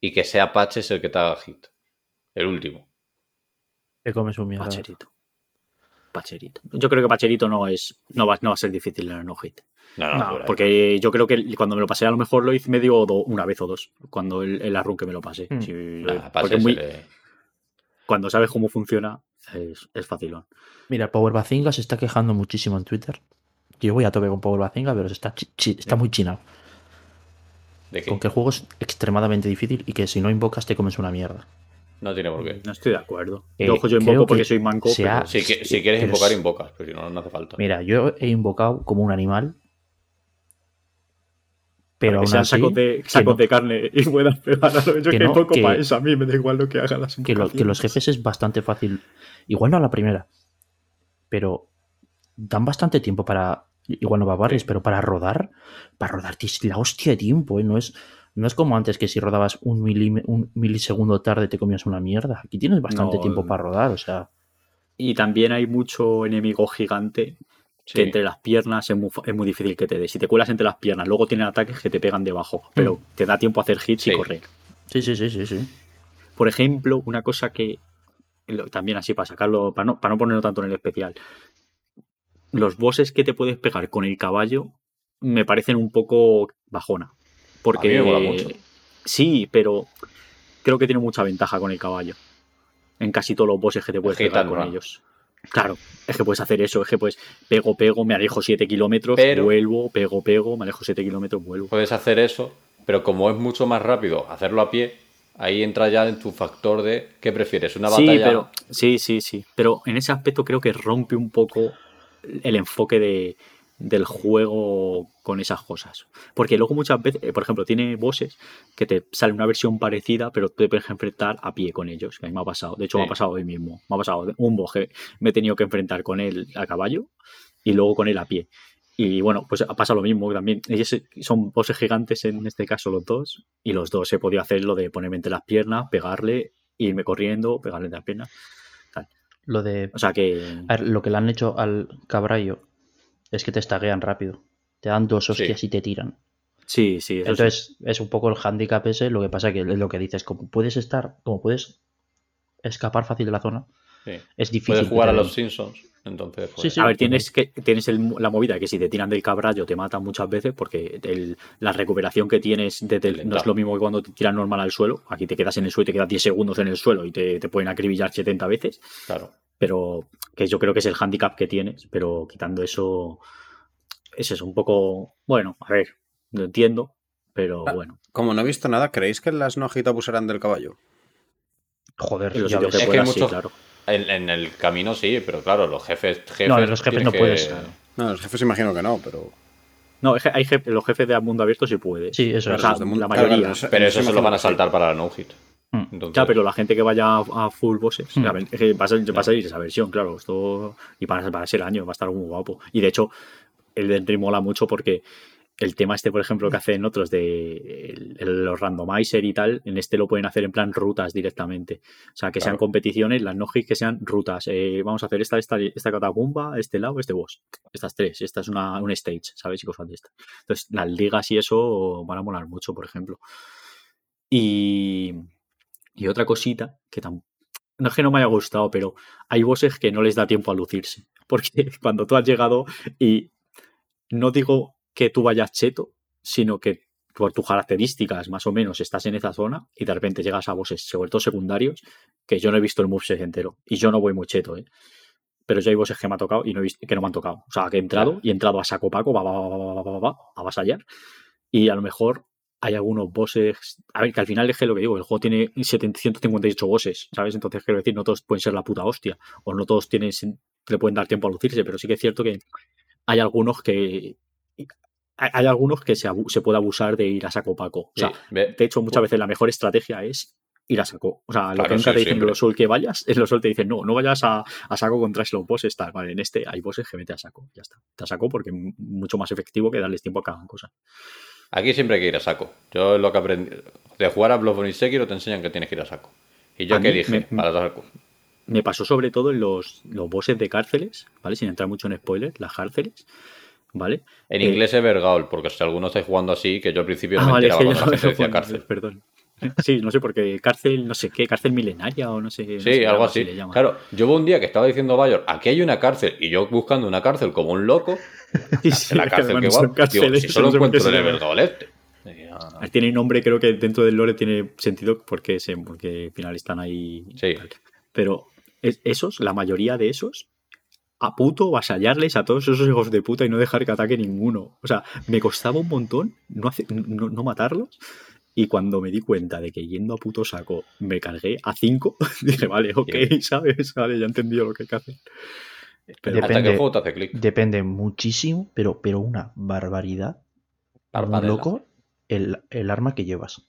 y que sea Patches el que te haga hit. El último. Te comes un mierda. Pacherito. Pacherito. Yo creo que Pacherito no es. No va, no va a ser difícil en el no hit. No, no. Porque yo creo que cuando me lo pasé, a lo mejor lo hice medio do- una vez o dos. Cuando el, el arrun que me lo pasé. Mm. Sí, Nah, porque Patches muy- le- cuando sabes cómo funciona, es, es facilón. Mira, Power Bazinga se está quejando muchísimo en Twitter. Yo voy a tope con Power Bazinga, pero está, chi- chi- está muy chinado. ¿De qué? Con que el juego es extremadamente difícil y que si no invocas te comes una mierda. No tiene por qué. No estoy de acuerdo. Eh, yo, yo invoco porque que soy manco. pero- Si, quieres Pero invocar, es- invocas, pero si no, no hace falta. Mira, yo he invocado como un animal. Pero aún así, sacos, de, sacos no- de carne y puedas pegar a lo yo Que que, no, invoco que- para eso. A mí me da igual lo que hagan las que, lo- que los jefes es bastante fácil. Igual no a la primera, pero dan bastante tiempo para. Igual no va a barris, pero para rodar, para rodar la hostia de tiempo, ¿eh? No es, no es como antes que si rodabas un, milime- un milisegundo tarde te comías una mierda. Aquí tienes bastante No, tiempo para rodar, o sea. Y también hay mucho enemigo gigante Sí. que entre las piernas es muy, es muy difícil que te dé. Si te cuelas entre las piernas, luego tienen ataques que te pegan debajo, pero te da tiempo a hacer hits Sí. y correr. Sí, sí, sí, sí, sí. Por ejemplo, una cosa que también así para sacarlo, para no, para no ponerlo tanto en el especial, los bosses que te puedes pegar con el caballo me parecen un poco bajona. Porque A mí me mola mucho. sí, pero creo que tiene mucha ventaja con el caballo. En casi todos los bosses que te puedes pegar con ellos. Claro, es que puedes hacer eso, es que pues pego, pego, me alejo 7 kilómetros, Pero- vuelvo, pego, pego, me alejo 7 kilómetros, vuelvo. Puedes hacer eso, pero como es mucho más rápido hacerlo a pie, ahí entra ya en tu factor de ¿qué prefieres? ¿Una Sí, batalla? pero sí, sí, sí. Pero en ese aspecto creo que rompe un poco el enfoque de, del juego con esas cosas. Porque luego muchas veces, eh, por ejemplo, tiene bosses que te sale una versión parecida, pero tú te puedes enfrentar a pie con ellos. Que a mí me ha pasado. De hecho, me Sí. ha pasado hoy mismo. Me ha pasado un boss que me he tenido que enfrentar con él a caballo y luego con él a pie. Y bueno, pues ha pasado lo mismo también. Ellos son bosses gigantes en este caso los dos. Y los dos he podido hacer lo de ponerme entre las piernas, pegarle, irme corriendo, pegarle entre las piernas. Lo de. O sea que. a ver, lo que le han hecho al caballo es que te estaguean rápido. Te dan dos hostias y te tiran. Sí, sí. eso sí. Entonces, es un poco el handicap ese. Lo que pasa que es lo que dices, como puedes estar, como puedes escapar fácil de la zona, Sí. es difícil. Puedes jugar a los. Simpsons, entonces pues, Sí, sí. a ver, tienes que tienes el- la movida que si te tiran del caballo te matan muchas veces porque el- la recuperación que tienes desde el- no es lo mismo que cuando te tiran normal al suelo. Aquí te quedas en el suelo y te quedas 10 segundos en el suelo y te, te pueden acribillar 70 veces. claro. Pero que yo creo que es el handicap que tienes. Pero quitando eso, es eso, un poco. Bueno, a ver, lo entiendo. Pero Ah. bueno, Como no he visto nada, ¿creéis que las no hit abusarán del caballo? Joder, ves. que Es que hay sí, mucho- claro. En, en el camino sí, pero claro, los jefes. jefes No, los jefes no que- puedes. No, los jefes imagino que no, pero. No, hay jef- los jefes de mundo abierto sí puedes. Sí, eso es. sea, Los de mundo- la mayoría. claro, Pero eso Eso se lo van a saltar para la no-hit. Mm. Entonces, Ya, pero la gente que vaya a, a full bosses, ver, es que va a, ser- va a salir esa versión, claro. Esto, y para, para ser año va a estar muy guapo. Y de hecho, el de Henry mola mucho porque el tema este, por ejemplo, que hacen otros de los randomizer y tal, en este lo pueden hacer en plan rutas directamente. O sea, que sean competiciones, las no que sean rutas. Eh, vamos a hacer esta, esta, esta catacumba, este lado, este boss. Estas tres. Esta es una, un stage, ¿sabes? Y cosas de estas. Entonces, las ligas y eso van a molar mucho, por ejemplo. Y, y otra cosita que tam- no es que no me haya gustado, pero hay bosses que no les da tiempo a lucirse. Porque cuando tú has llegado y no digo que tú vayas cheto, sino que por tus características más o menos estás en esa zona y de repente llegas a bosses, sobre todo secundarios, que yo no he visto el moveset entero. Y yo no voy muy cheto, ¿eh? Pero yo hay bosses que me ha tocado y no he visto, que no me han tocado. O sea, que he entrado y he entrado a saco paco, va, va, va, va, va, va, va, a avasallar. Y a lo mejor hay algunos bosses. A ver, que al final es lo que digo, el juego tiene 758 bosses, ¿sabes? Entonces quiero decir, no todos pueden ser la puta hostia, o no todos tienen, le pueden dar tiempo a lucirse, pero sí que es cierto que hay algunos que, hay algunos que se, puede abusar de ir a saco paco. O sea, Sí, de hecho, muchas veces la mejor estrategia es ir a saco. O sea, lo Claro, que nunca sí, te dicen en los Soul que vayas, en los Soul te dicen, no, no vayas a, a saco contra los bosses, tal. Vale, en este hay bosses que vete a saco. Ya está. Te a saco porque es mucho más efectivo que darles tiempo a cada cosa. Aquí siempre hay que ir a saco. Yo lo que aprendí. De jugar a Bloodborne y Sekiro te enseñan que tienes que ir a saco. Y yo que dije, me- para saco. Me pasó sobre todo en los, los bosses de cárceles, ¿vale? Sin entrar mucho en spoilers, las cárceles, ¿vale? En Eh, inglés es Vergaol, porque si alguno estáis jugando así, que yo al principio no Ah, me vale, enteraba cuando la gente decía cárcel. Perdón. Sí, no sé por qué. Cárcel, no sé qué, cárcel milenaria o no sé. no Sí, sé, algo así. le. Claro, yo hubo un día que estaba diciendo Bayor, aquí hay una cárcel, y yo buscando una cárcel como un loco, Sí, sí, la cárcel que va, digo, si solo no encuentro en el llaman. Vergaol este. Ah, Tiene nombre, creo que dentro del lore tiene sentido porque, se, porque al final están ahí. Sí. Pero es- esos, la mayoría de esos, a puto vasallarles a todos esos hijos de puta y no dejar que ataque ninguno. O sea, me costaba un montón no, hace- no, no matarlos. Y cuando me di cuenta de que yendo a puto saco me cargué a cinco, dije, vale, ok, Bien. ¿sabes? Vale, ya he entendido lo que hay que hacer. Pero Hasta que Depende. el juego te hace clic. Depende muchísimo, pero, pero una barbaridad. Como un loco, el, el arma que llevas.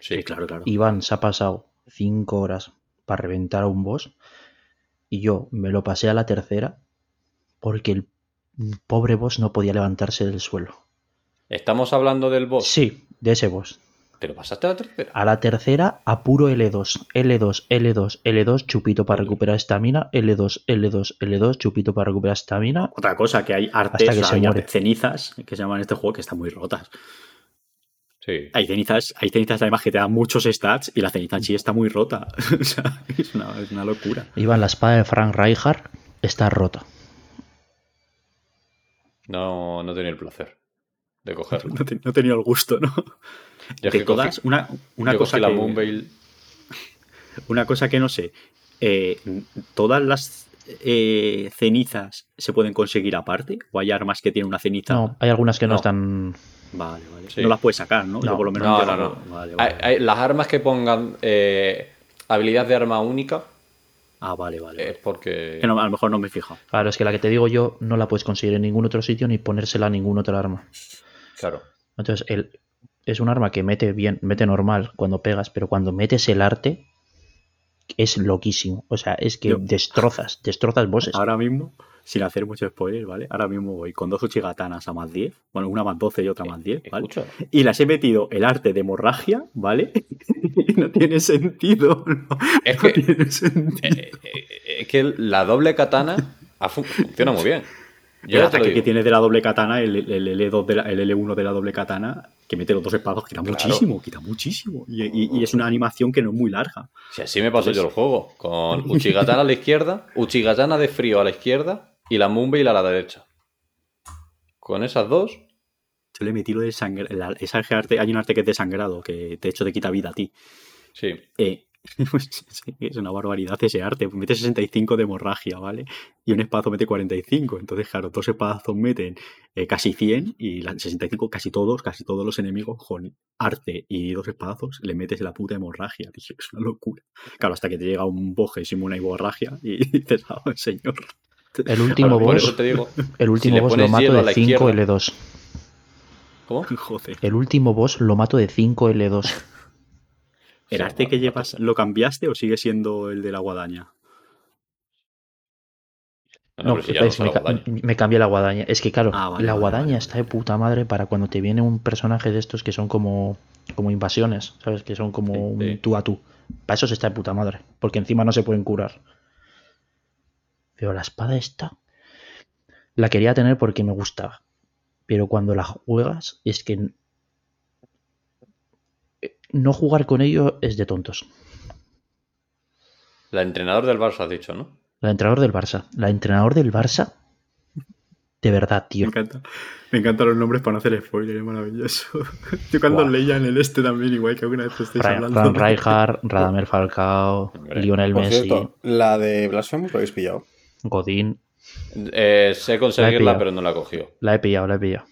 Sí, sí, claro, claro. Iván se ha pasado cinco horas para reventar a un boss y yo me lo pasé a la tercera porque el pobre boss no podía levantarse del suelo. Estamos hablando del boss. Sí, de ese boss. Pero pasaste a la tercera. A la tercera, a puro L2, L2, L2, L2, chupito para recuperar estamina, L2, L2, L2, chupito para recuperar estamina. Otra cosa, que hay artes, Hasta que o sea, se hay muere. artes cenizas que se llaman en este juego que están muy rotas. Sí. Hay cenizas, hay cenizas además que te dan muchos stats y la ceniza en sí está muy rota. o sea, es una, es una locura. Iván, la espada de Frank Reichardt está rota. No, no tenía el placer de cogerlo. No, te- no he tenido el gusto, ¿no? Yo de que todas, cogí- una, una yo cosa cogí la que, Moonveil. una cosa que no sé. eh, ¿Todas las eh, cenizas se pueden conseguir aparte? ¿O hay armas que tienen una ceniza? No, hay algunas que no, No. están. Vale, vale. Sí. No las puedes sacar, ¿no? Yo por lo menos No, no, no. Vale, Hay- vale. hay- las armas que pongan eh, habilidad de arma única Ah, vale, vale. es porque. Que no, a lo mejor no me he fijado. Claro, es que la que te digo yo no la puedes conseguir en ningún otro sitio ni ponérsela a ningún otro arma. Claro. Entonces, el, es un arma que mete bien, mete normal cuando pegas, pero cuando metes el arte es loquísimo. O sea, es que Yo- destrozas, destrozas bosses. Ahora mismo, sin hacer mucho spoiler, ¿vale? Ahora mismo voy con dos uchigatanas a más 10. Bueno, una más 12 y otra más 10, ¿vale? Escucha. Y las he metido el arte de hemorragia, ¿vale? y no tiene sentido. No, Es no que- tiene sentido. Eh, eh, eh, es que la doble katana fun- funciona muy bien. Yo el ataque que tiene de la doble katana, el, el L2 de la- el L1 de la doble katana, que mete los dos espados, quita Claro. muchísimo, quita muchísimo. Y, y- y es una animación que no es muy larga. Si así me pasó yo el juego. Con Uchigatana a la izquierda, Uchigatana de frío a la izquierda y la Moonveil a la derecha. Con esas dos, Yo le metí lo de sangre. la- esa arte, hay un arte que es de sangrado, que de hecho te quita vida a ti. sí. Eh, pues, es una barbaridad ese arte. Mete 65 de hemorragia, ¿vale? Y un espadazo mete 45. Entonces, claro, dos espadazos meten eh, casi 100 y la 65, casi todos, casi todos los enemigos con arte y dos espadazos le metes la puta hemorragia. Dije, es una locura. Claro, hasta que te llega un boje sin una hemorragia y dices, ah, señor. El último Por boss, eso te digo. el último boss lo mato de la 5 izquierda- L2. ¿Cómo? Joder. El último boss lo mato de 5 L2. ¿El arte que llevas lo cambiaste o sigue siendo el de la guadaña? No, si es- me, ca- me cambié la guadaña. Es que, claro, Ah, vale, la vale, guadaña vale, está de puta madre para cuando te viene un personaje de estos que son como, como invasiones, ¿sabes? Que son como Sí, un sí. tú a tú. Para eso se está de puta madre. Porque encima no se pueden curar. Pero la espada esta. La quería tener porque me gustaba. Pero cuando la juegas, es que. n- No jugar con ello es de tontos. La entrenador del Barça has dicho, ¿no? La entrenador del Barça. La entrenador del Barça De verdad, Me tío. encanta. Me encantan los nombres para no hacer spoiler, es maravilloso. Yo cuando leía en el este también, igual que alguna vez estáis hablando. Fran Rijkaard, Radamel Falcao. Lionel Por Messi, cierto, la de Blasphemous lo habéis pillado. Godín. Eh, sé conseguirla, pero no la cogió. La he pillado, la he pillado.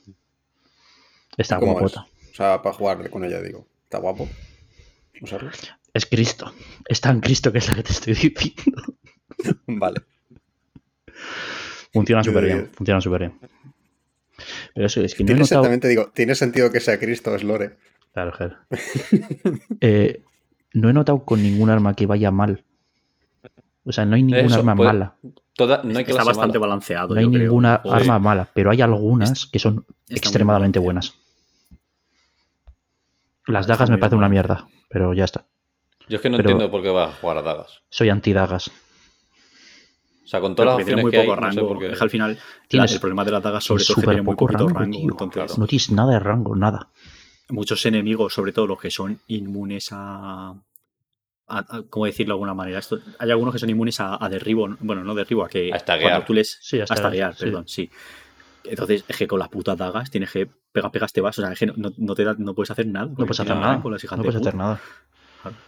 Está ¿Cómo es? guapota. O sea, para jugar con ella, digo. Está guapo. Usarlo. Es Cristo. Es tan Cristo que es la que te estoy diciendo. Vale. Funciona súper bien. Funciona súper bien. Pero eso es que no he Tiene notado. exactamente, digo, tiene sentido que sea Cristo, es Lore. Claro, claro. Eh, no he notado con ningún arma que vaya mal. O sea, no hay ningún Eso, arma puede- mala. Toda, no hay Está bastante mala. balanceado. No hay yo ninguna arma mala, pero hay algunas que son extremadamente buenas. Las Está dagas me parecen una mierda, pero ya está. Yo es que no Pero- entiendo por qué vas a jugar a dagas. Soy anti-dagas. O sea, con Pero todas las opciones muy que hay, poco no sé rango. por qué. Es que al final, la- Tienes- el problema de las dagas, sobre todo, es que tiene muy poco poquito rango, rango. tío. entonces, No tienes nada de rango, nada. muchos enemigos, sobre todo los que son inmunes a. a- a- ¿Cómo decirlo de alguna manera? Esto, hay algunos que son inmunes a, a derribo. Bueno, no derribo, a que. A estaguear. Cuando tú les. Sí, a a estaguear, estaguear, sí. perdón, sí. Entonces, es que con las putas dagas tienes que pegas, pegas, te vas. O sea, es que no, no- te da- no puedes hacer nada. No puedes hacer nada. rango, las hijas No de puedes hacer nada.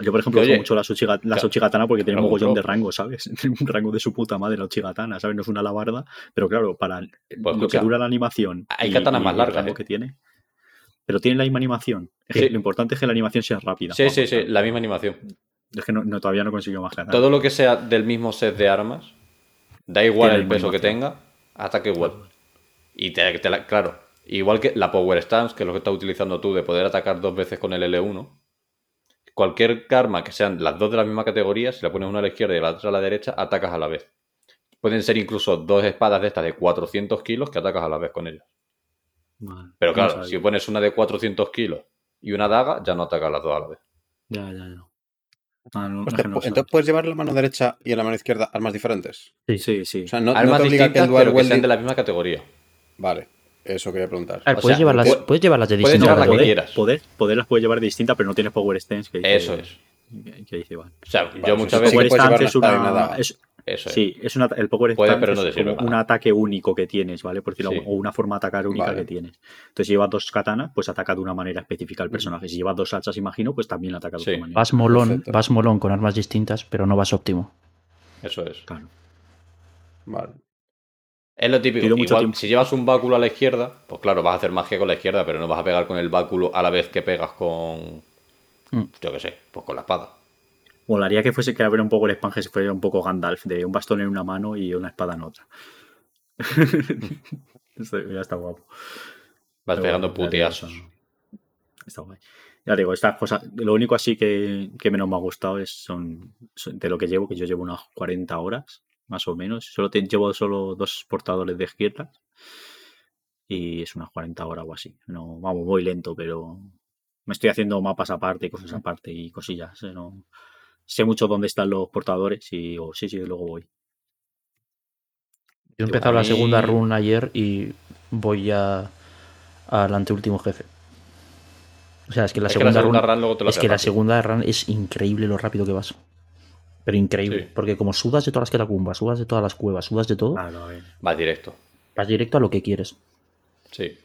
Yo, por ejemplo, uso mucho la, Uchiga- la claro, Uchigatana porque tiene un mogollón de rango, ¿sabes? Tiene un rango de su puta madre la Uchigatana, ¿sabes? No es una labarda, pero claro, para lo Pues escucha, que dura la animación. hay katanas más el largas, ¿eh? que tiene. Pero tiene la misma animación. Sí. Lo importante es que la animación sea rápida. Sí, sí, Vamos, sí, la misma animación. Es que no, no- todavía no consigo más. Todo lo que sea del mismo set de armas, da igual Tiene el peso que tenga, ataque igual. Y te, te la- claro, igual que la Power Stance, que es lo que estás utilizando tú de poder atacar dos veces con el L1, cualquier arma que sean las dos de la misma categoría, si la pones una a la izquierda y la otra a la derecha, atacas a la vez. Pueden ser incluso dos espadas de estas de 400 kilos que atacas a la vez con ellas. Vale, Pero claro, si pones una de 400 kilos y una daga, ya no atacas las dos a la vez. Ya, ya, ya. Ah, no, Hostia, que no pues entonces puedes llevar la mano derecha y en la mano izquierda armas diferentes. Sí. Sí, sí. O sea, no, no Armas te obliga que el dual que sean de la misma categoría. Vale, eso quería preguntar. Ver, O puedes, sea, llevarlas, pu- puedes llevarlas de puedes distinta llevar la que poder, categoría. quieras. Poder, poder las puedes llevar distintas, pero no tienes Power Stance. Que dice, Eso es. Que, que dice. O sea, Vale, yo muchas veces... sí que Power puedes Stance es una. es- Eso es. Sí, es una, el Power Puede, Stance pero no es como un ataque único que tienes, ¿vale? Por decirlo, Sí. o una forma de atacar única Vale. que tienes. Entonces, si llevas dos katanas, pues ataca de una manera específica el personaje. Si llevas dos hachas, imagino, pues también ataca de Sí. otra manera. Vas molón, Perfecto. vas molón con armas distintas, pero no vas óptimo. Eso es. Claro. Vale. Es lo típico. Igual, si llevas un báculo a la izquierda, pues claro, vas a hacer magia con la izquierda, pero no vas a pegar con el báculo a la vez que pegas con. Mm. Yo qué sé, pues con la espada. Molaría que fuese que hubiera un poco el spam, que fuera un poco Gandalf, de un bastón en una mano y una espada en otra. Ya está guapo. Vas Pero pegando bueno, puteazos. está- guay. Ya digo, estas cosas, lo único así que, que menos me ha gustado es son, son de lo que llevo, que yo llevo unas 40 horas, más o menos. Solo te, llevo solo dos portadores de izquierdas y es unas 40 horas o así. No, vamos, voy lento, pero me estoy haciendo mapas aparte y cosas aparte y cosillas. eh, No, sé mucho dónde están los portadores y digo, sí, sí, luego voy. Yo he empezado la mí- segunda run ayer y voy ya al anteúltimo jefe. O sea, es que la Es que la segunda, run, run luego te lo es que la segunda run es increíble lo rápido que vas. Pero increíble. Sí. Porque como sudas de todas las catacumbas, sudas de todas las cuevas, sudas de todo, Claro, a ver. Vas directo. vas directo a lo que quieres. Sí.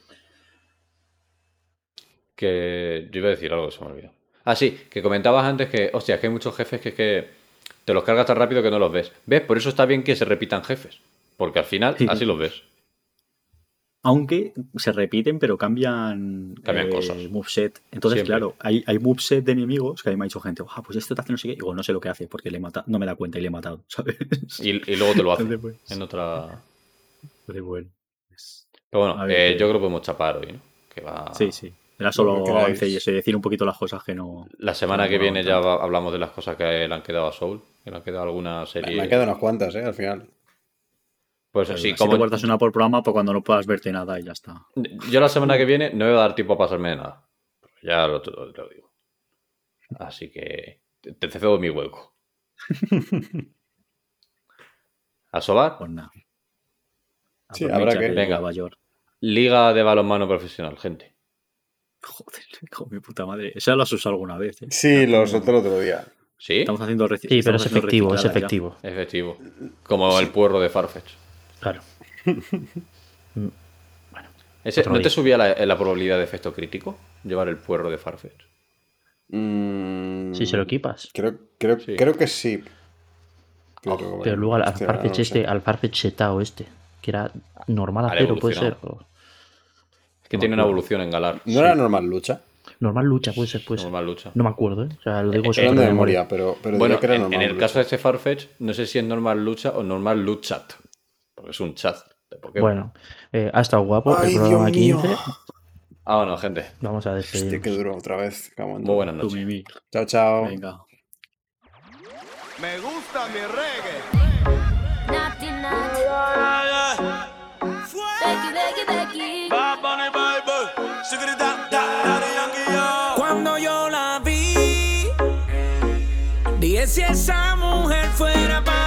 Que yo iba a decir algo, se me olvidó. Ah, sí, que comentabas antes que, hostia, que hay muchos jefes que, es que te los cargas tan rápido que no los ves. ¿Ves? Por eso está bien que se repitan jefes. Porque al final Sí. así los ves. Aunque se repiten, pero cambian, Cambian eh, cosas. moveset. Entonces, Siempre. claro, hay, hay moveset de enemigos que a mí me ha dicho gente, ah, pues este te hace no sé qué. Digo, no sé lo que hace porque le he matado, no me da cuenta y le he matado, ¿sabes? Y, y luego te lo hace Entonces, pues, en otra. bueno. es- Pero bueno, ver eh, yo creo que podemos chapar hoy, ¿no? Que va. Sí, sí. Era Lo solo avance y decir un poquito las cosas que no. La semana No, que viene ya hablamos de las cosas que le han quedado a Soul. Que le han quedado alguna serie. me han quedado unas cuantas, ¿eh? Al final. Pues así como te guardas una por programa para cuando no puedas verte nada y ya está. yo la semana que viene no va a dar tiempo a pasarme de nada. Ya lo, lo- lo digo. Así que te, te cedo mi hueco. ¿A Sobar? Pues nada. Sí, habrá que- Venga. Nueva York. Liga de balonmano profesional, gente. Joder, con mi puta madre. Esa la has usado alguna vez. ¿eh? Sí, lo usé el otro día. ¿Sí? Estamos haciendo Sí, pero es efectivo, es efectivo. Ya. Efectivo. Como el puerro de Farfetch. Claro. Mm, bueno, ¿No te subía la, probabilidad de efecto crítico llevar el puerro de Farfetch? Mm, si se lo equipas. Creo, creo, creo que sí. Oh, pero luego al, Farfetch este, al Farfetch este, que era normal a cero, puede ser. Que no tiene una evolución en Galar. ¿No era normal lucha? Normal lucha, puede ser, pues. Normal lucha. No me acuerdo, ¿eh? O sea, lo digo eh, de memoria, pero, bueno, en, el caso de este Farfetch, no sé si es normal lucha o normal luchat. Porque es un chat. De Pokémon. bueno, eh, ha estado guapo Ay, el programa Dios 15. Ah, bueno, gente. Vamos a despedir. Hostia, qué duro otra vez. Muy buenas noches. Chao, chao. Venga. Me gusta mi reggae. si esa mujer fuera para